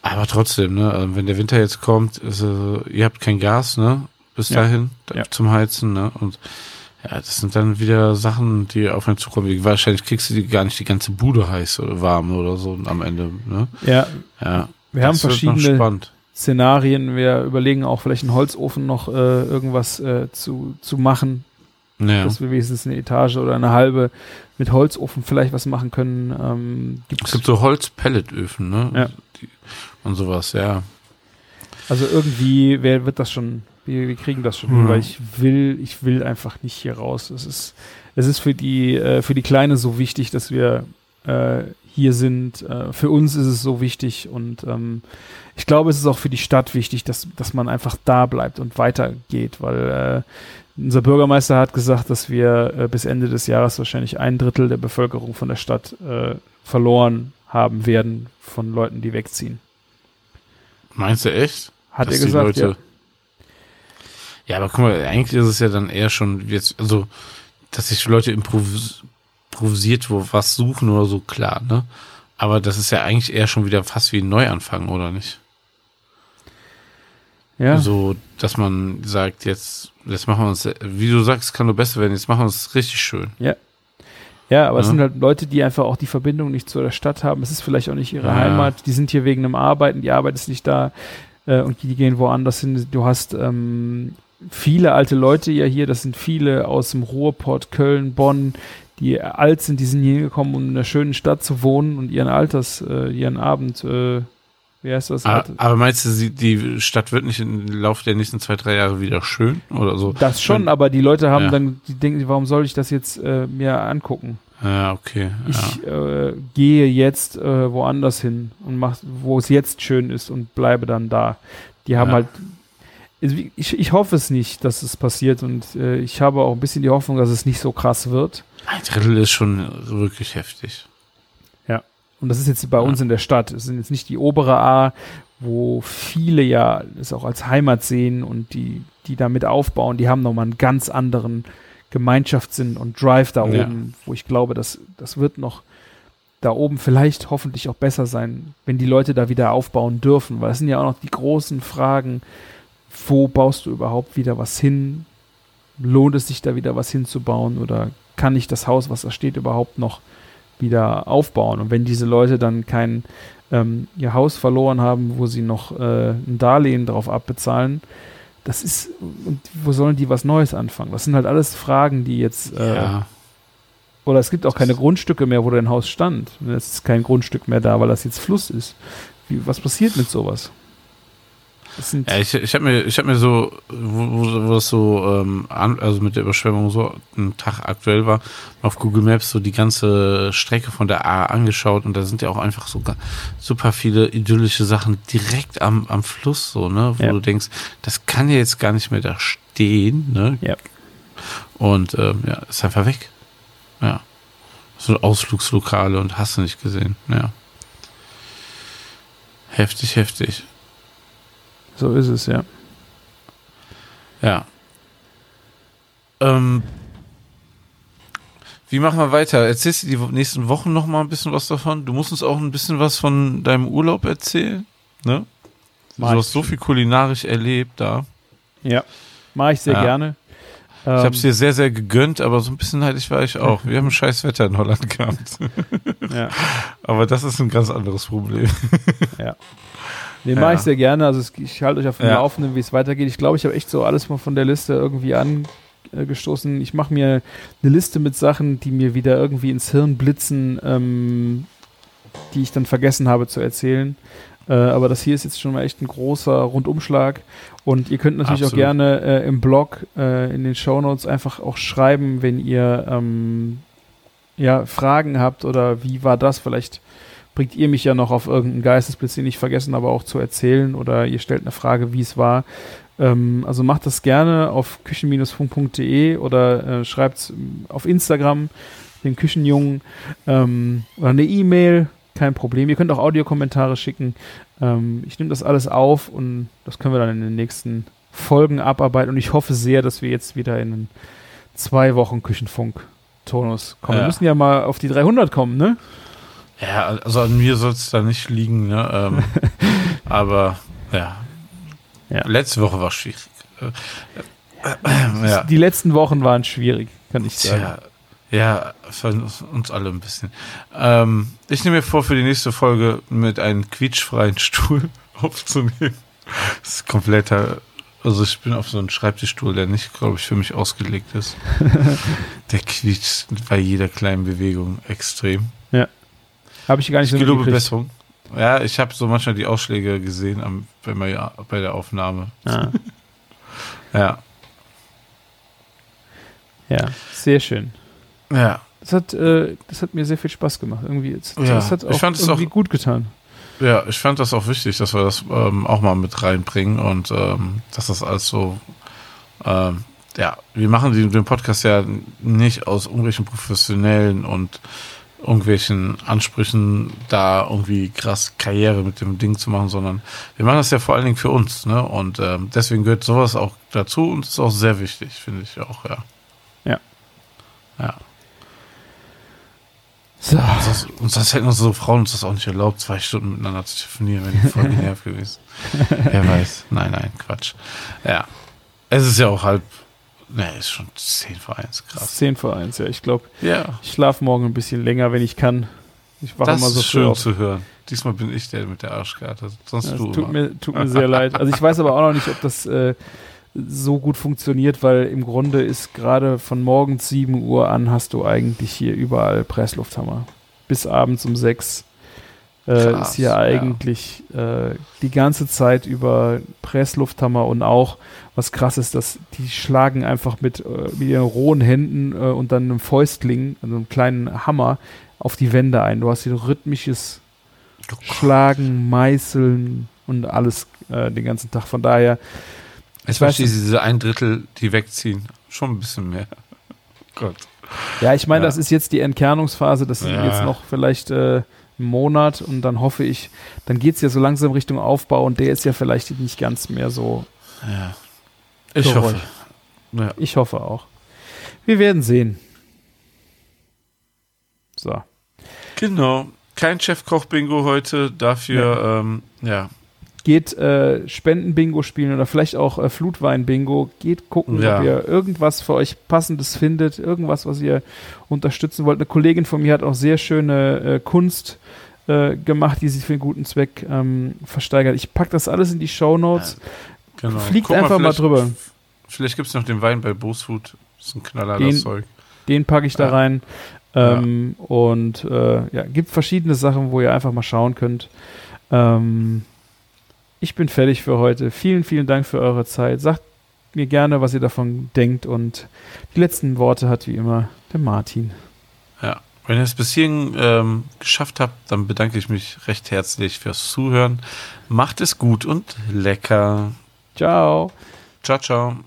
Aber trotzdem, ne, äh, wenn der Winter jetzt kommt, ist, äh, ihr habt kein Gas, ne, bis Ja. dahin da- Ja. zum Heizen, ne, und ja, das sind dann wieder Sachen, die auf einen zukommen. Wahrscheinlich kriegst du die gar nicht die ganze Bude heiß oder warm oder so am Ende, ne? Ja, Ja. wir haben das noch verschiedene. Szenarien. Wir überlegen auch vielleicht einen Holzofen noch äh, irgendwas äh, zu, zu machen, Ja. dass wir wenigstens eine Etage oder eine halbe mit Holzofen vielleicht was machen können. Ähm, Es gibt so Holzpelletöfen, ne? Ja. Und sowas, ja. also irgendwie wer wird das schon, wir, wir kriegen das schon Ja. weil ich will, ich will einfach nicht hier raus. Es ist, es ist für die, äh, für die Kleine so wichtig, dass wir äh, hier sind. Äh, für uns ist es so wichtig und ähm, ich glaube, es ist auch für die Stadt wichtig, dass, dass man einfach da bleibt und weitergeht, weil äh, unser Bürgermeister hat gesagt, dass wir äh, bis Ende des Jahres wahrscheinlich ein Drittel der Bevölkerung von der Stadt äh, verloren haben werden von Leuten, die wegziehen. Meinst du echt? Hat er gesagt, ja. Ja, aber guck mal, eigentlich ist es ja dann eher schon jetzt, also, dass sich Leute improvis improvisiert wo was suchen oder so, klar, ne? Aber das ist ja eigentlich eher schon wieder fast wie ein Neuanfang, oder nicht? Ja, So, dass man sagt, jetzt, jetzt machen wir uns, wie du sagst, kann nur besser werden, jetzt machen wir uns richtig schön. ja, aber es Ja. sind halt Leute, die einfach auch die Verbindung nicht zu der Stadt haben. Es ist vielleicht auch nicht ihre Ja. Heimat. Die sind hier wegen einem Arbeiten, die Arbeit ist nicht da äh, und die gehen woanders hin. Du hast ähm, viele alte Leute ja hier. Das sind viele aus dem Ruhrpott, Köln, Bonn, die alt sind. Die sind hier hingekommen, um in einer schönen Stadt zu wohnen und ihren Alters, äh, ihren Abend, äh, wie heißt das? Aber, Alte- aber meinst du, sie, die Stadt wird nicht im Laufe der nächsten zwei, drei Jahre wieder schön oder so? das schon, Wenn- aber die Leute haben Ja. dann, die denken, warum soll ich das jetzt äh, mir angucken? Ja, okay. Ja. Ich äh, gehe jetzt äh, woanders hin und mach, wo es jetzt schön ist und bleibe dann da. Die haben Ja. halt. Ich, ich hoffe es nicht, dass es passiert und äh, ich habe auch ein bisschen die Hoffnung, dass es nicht so krass wird. Ein Drittel ist schon wirklich heftig. Und das ist jetzt bei uns in der Stadt. Es sind jetzt nicht die obere A, wo viele ja es auch als Heimat sehen und die, die damit aufbauen, die haben nochmal einen ganz anderen Gemeinschaftssinn und Drive da Ja. oben, wo ich glaube, dass das wird noch da oben vielleicht hoffentlich auch besser sein, wenn die Leute da wieder aufbauen dürfen, weil das sind ja auch noch die großen Fragen, wo baust du überhaupt wieder was hin? Lohnt es sich da wieder was hinzubauen oder kann ich das Haus, was da steht, überhaupt noch wieder aufbauen? Und wenn diese Leute dann kein ähm, ihr Haus verloren haben, wo sie noch äh, ein Darlehen drauf abbezahlen, das ist, und wo sollen die was Neues anfangen? Das sind halt alles Fragen, die jetzt äh, ja. oder es gibt auch keine Grundstücke mehr, wo dein Haus stand. Es ist kein Grundstück mehr da, weil das jetzt Fluss ist. Wie, was passiert mit sowas? Ja, ich, ich habe mir, ich habe mir so, wo, wo, das so, ähm, also mit der Überschwemmung so ein Tag aktuell war, auf Google Maps so die ganze Strecke von der A angeschaut und da sind ja auch einfach so super viele idyllische Sachen direkt am, am Fluss so, ne, wo Ja. du denkst, das kann ja jetzt gar nicht mehr da stehen, ne? Ja. Und ähm, ja, ist einfach weg. Ja. So Ausflugslokale und hast du nicht gesehen, ja. Heftig, heftig. So ist es, ja. Ja. Ähm, wie machen wir weiter? Erzählst du die nächsten Wochen noch mal ein bisschen was davon? Du musst uns auch ein bisschen was von deinem Urlaub erzählen, ne? Mach du hast so viel kulinarisch erlebt da. Ja, mache ich sehr Ja. gerne. Ich habe Ähm, es dir sehr, sehr gegönnt, aber so ein bisschen neidisch war ich auch. Wir haben scheiß Wetter in Holland gehabt. ja. Aber das ist ein ganz anderes Problem. Nee, Ja. mache ich sehr gerne. Also ich halte euch auf dem Ja. Laufenden, wie es weitergeht. Ich glaube, ich habe echt so alles mal von der Liste irgendwie angestoßen. Ich mache mir eine Liste mit Sachen, die mir wieder irgendwie ins Hirn blitzen, ähm, die ich dann vergessen habe zu erzählen. Äh, aber das hier ist jetzt schon mal echt ein großer Rundumschlag. Und ihr könnt natürlich auch Absolut. gerne äh, im Blog, äh, in den Shownotes einfach auch schreiben, wenn ihr ähm, ja, Fragen habt oder wie war das? Vielleicht bringt ihr mich ja noch auf irgendeinen Geistesblitz, den ich vergessen habe auch zu erzählen oder ihr stellt eine Frage, wie es war. Ähm, also macht das gerne auf küchen-funk.de oder äh, schreibt auf Instagram den Küchenjungen ähm, oder eine E-Mail, kein Problem. Ihr könnt auch Audiokommentare schicken. Ähm, ich nehme das alles auf und das können wir dann in den nächsten Folgen abarbeiten und ich hoffe sehr, dass wir jetzt wieder in zwei Wochen Küchenfunk-Tonus kommen. Wir Ja. müssen ja mal auf die 300 kommen, ne? Ja, also an mir soll es da nicht liegen, ne? Ähm, aber ja. Ja. Letzte Woche war schwierig. Äh, äh, ja. Die letzten Wochen waren schwierig, kann ich sagen. Tja, ja, für uns alle ein bisschen. Ähm, ich nehme mir vor, für die nächste Folge mit einem quietschfreien Stuhl aufzunehmen. Das ist kompletter. Also ich bin auf so einem Schreibtischstuhl, der nicht, glaube ich, für mich ausgelegt ist. der quietscht bei jeder kleinen Bewegung extrem. Habe ich gar nicht so Ich mitgekriegt. Besserung. Ja, ich habe so manchmal die Ausschläge gesehen am, bei, bei der Aufnahme. Ah, Ja. ja, sehr schön. Ja. Das hat, äh, das hat mir sehr viel Spaß gemacht. Irgendwie, es- Ja, das hat ich auch fand es irgendwie auch- gut getan. Ja, ich fand das auch wichtig, dass wir das ähm, auch mal mit reinbringen und ähm, dass das alles so, ähm, ja, wir machen die, den Podcast ja nicht aus irgendwelchen professionellen und irgendwelchen Ansprüchen da irgendwie krass Karriere mit dem Ding zu machen, sondern wir machen das ja vor allen Dingen für uns, ne? Und ähm, deswegen gehört sowas auch dazu und ist auch sehr wichtig, finde ich auch, ja. Ja. Ja. So, Und sonst, und sonst hätten uns so Frauen uns das auch nicht erlaubt, zwei Stunden miteinander zu telefonieren, wenn die voll genervt gewesen. Wer weiß. Nein, nein, Quatsch. Ja. Es ist ja auch halb, ne, ist schon 10 vor 1, krass. 10 vor 1, ja. Ich glaube, Ja. ich schlafe morgen ein bisschen länger, wenn ich kann. Ich wache immer so ist schön auf. zu hören. Diesmal bin ich der mit der Arschkarte. Sonst Ja, du tut immer. mir, tut mir sehr leid. Also ich weiß aber auch noch nicht, ob das äh, so gut funktioniert, weil im Grunde ist gerade von morgens 7 Uhr an hast du eigentlich hier überall Presslufthammer. Bis abends um 6 äh, Krass, ist hier ja. eigentlich äh, die ganze Zeit über Presslufthammer und auch, was krass ist, dass die schlagen einfach mit, äh, mit ihren rohen Händen äh, und dann einem Fäustling, also einem kleinen Hammer, auf die Wände ein. Du hast hier rhythmisches Schlagen, Meißeln und alles äh, den ganzen Tag. Von daher, Ich weiß verstehe nicht. diese ein Drittel, die wegziehen. Schon ein bisschen mehr. Gott. ja, ich meine, Ja. das ist jetzt die Entkernungsphase. Das sind Ja. jetzt noch vielleicht äh, einen Monat und dann hoffe ich, dann geht es ja so langsam Richtung Aufbau und der ist ja vielleicht nicht ganz mehr so. Ja. Ich Geräusch. hoffe. Ja. Ich hoffe auch. Wir werden sehen. So. Genau. Kein Chefkoch-Bingo heute. Dafür, ähm, ja. Geht äh, Spenden-Bingo spielen oder vielleicht auch äh, Flutwein-Bingo. Geht gucken, Ja. ob ihr irgendwas für euch Passendes findet. Irgendwas, was ihr unterstützen wollt. Eine Kollegin von mir hat auch sehr schöne äh, Kunst äh, gemacht, die sie für einen guten Zweck ähm, versteigert. Ich packe das alles in die Show Notes. Genau. Fliegt Guck einfach mal vielleicht- drüber. Vielleicht gibt es noch den Wein bei Boosfood. Das ist ein Knaller, Den- das Zeug. Den packe ich da Ja. rein. Ähm, Und äh, ja, gibt verschiedene Sachen, wo ihr einfach mal schauen könnt. Ähm, ich bin fertig für heute. Vielen, vielen Dank für eure Zeit. Sagt mir gerne, was ihr davon denkt. Und die letzten Worte hat wie immer der Martin. Ja. Wenn ihr es bis hierhin ähm, geschafft habt, dann bedanke ich mich recht herzlich fürs Zuhören. Macht es gut und lecker. Ciao. Ciao, ciao.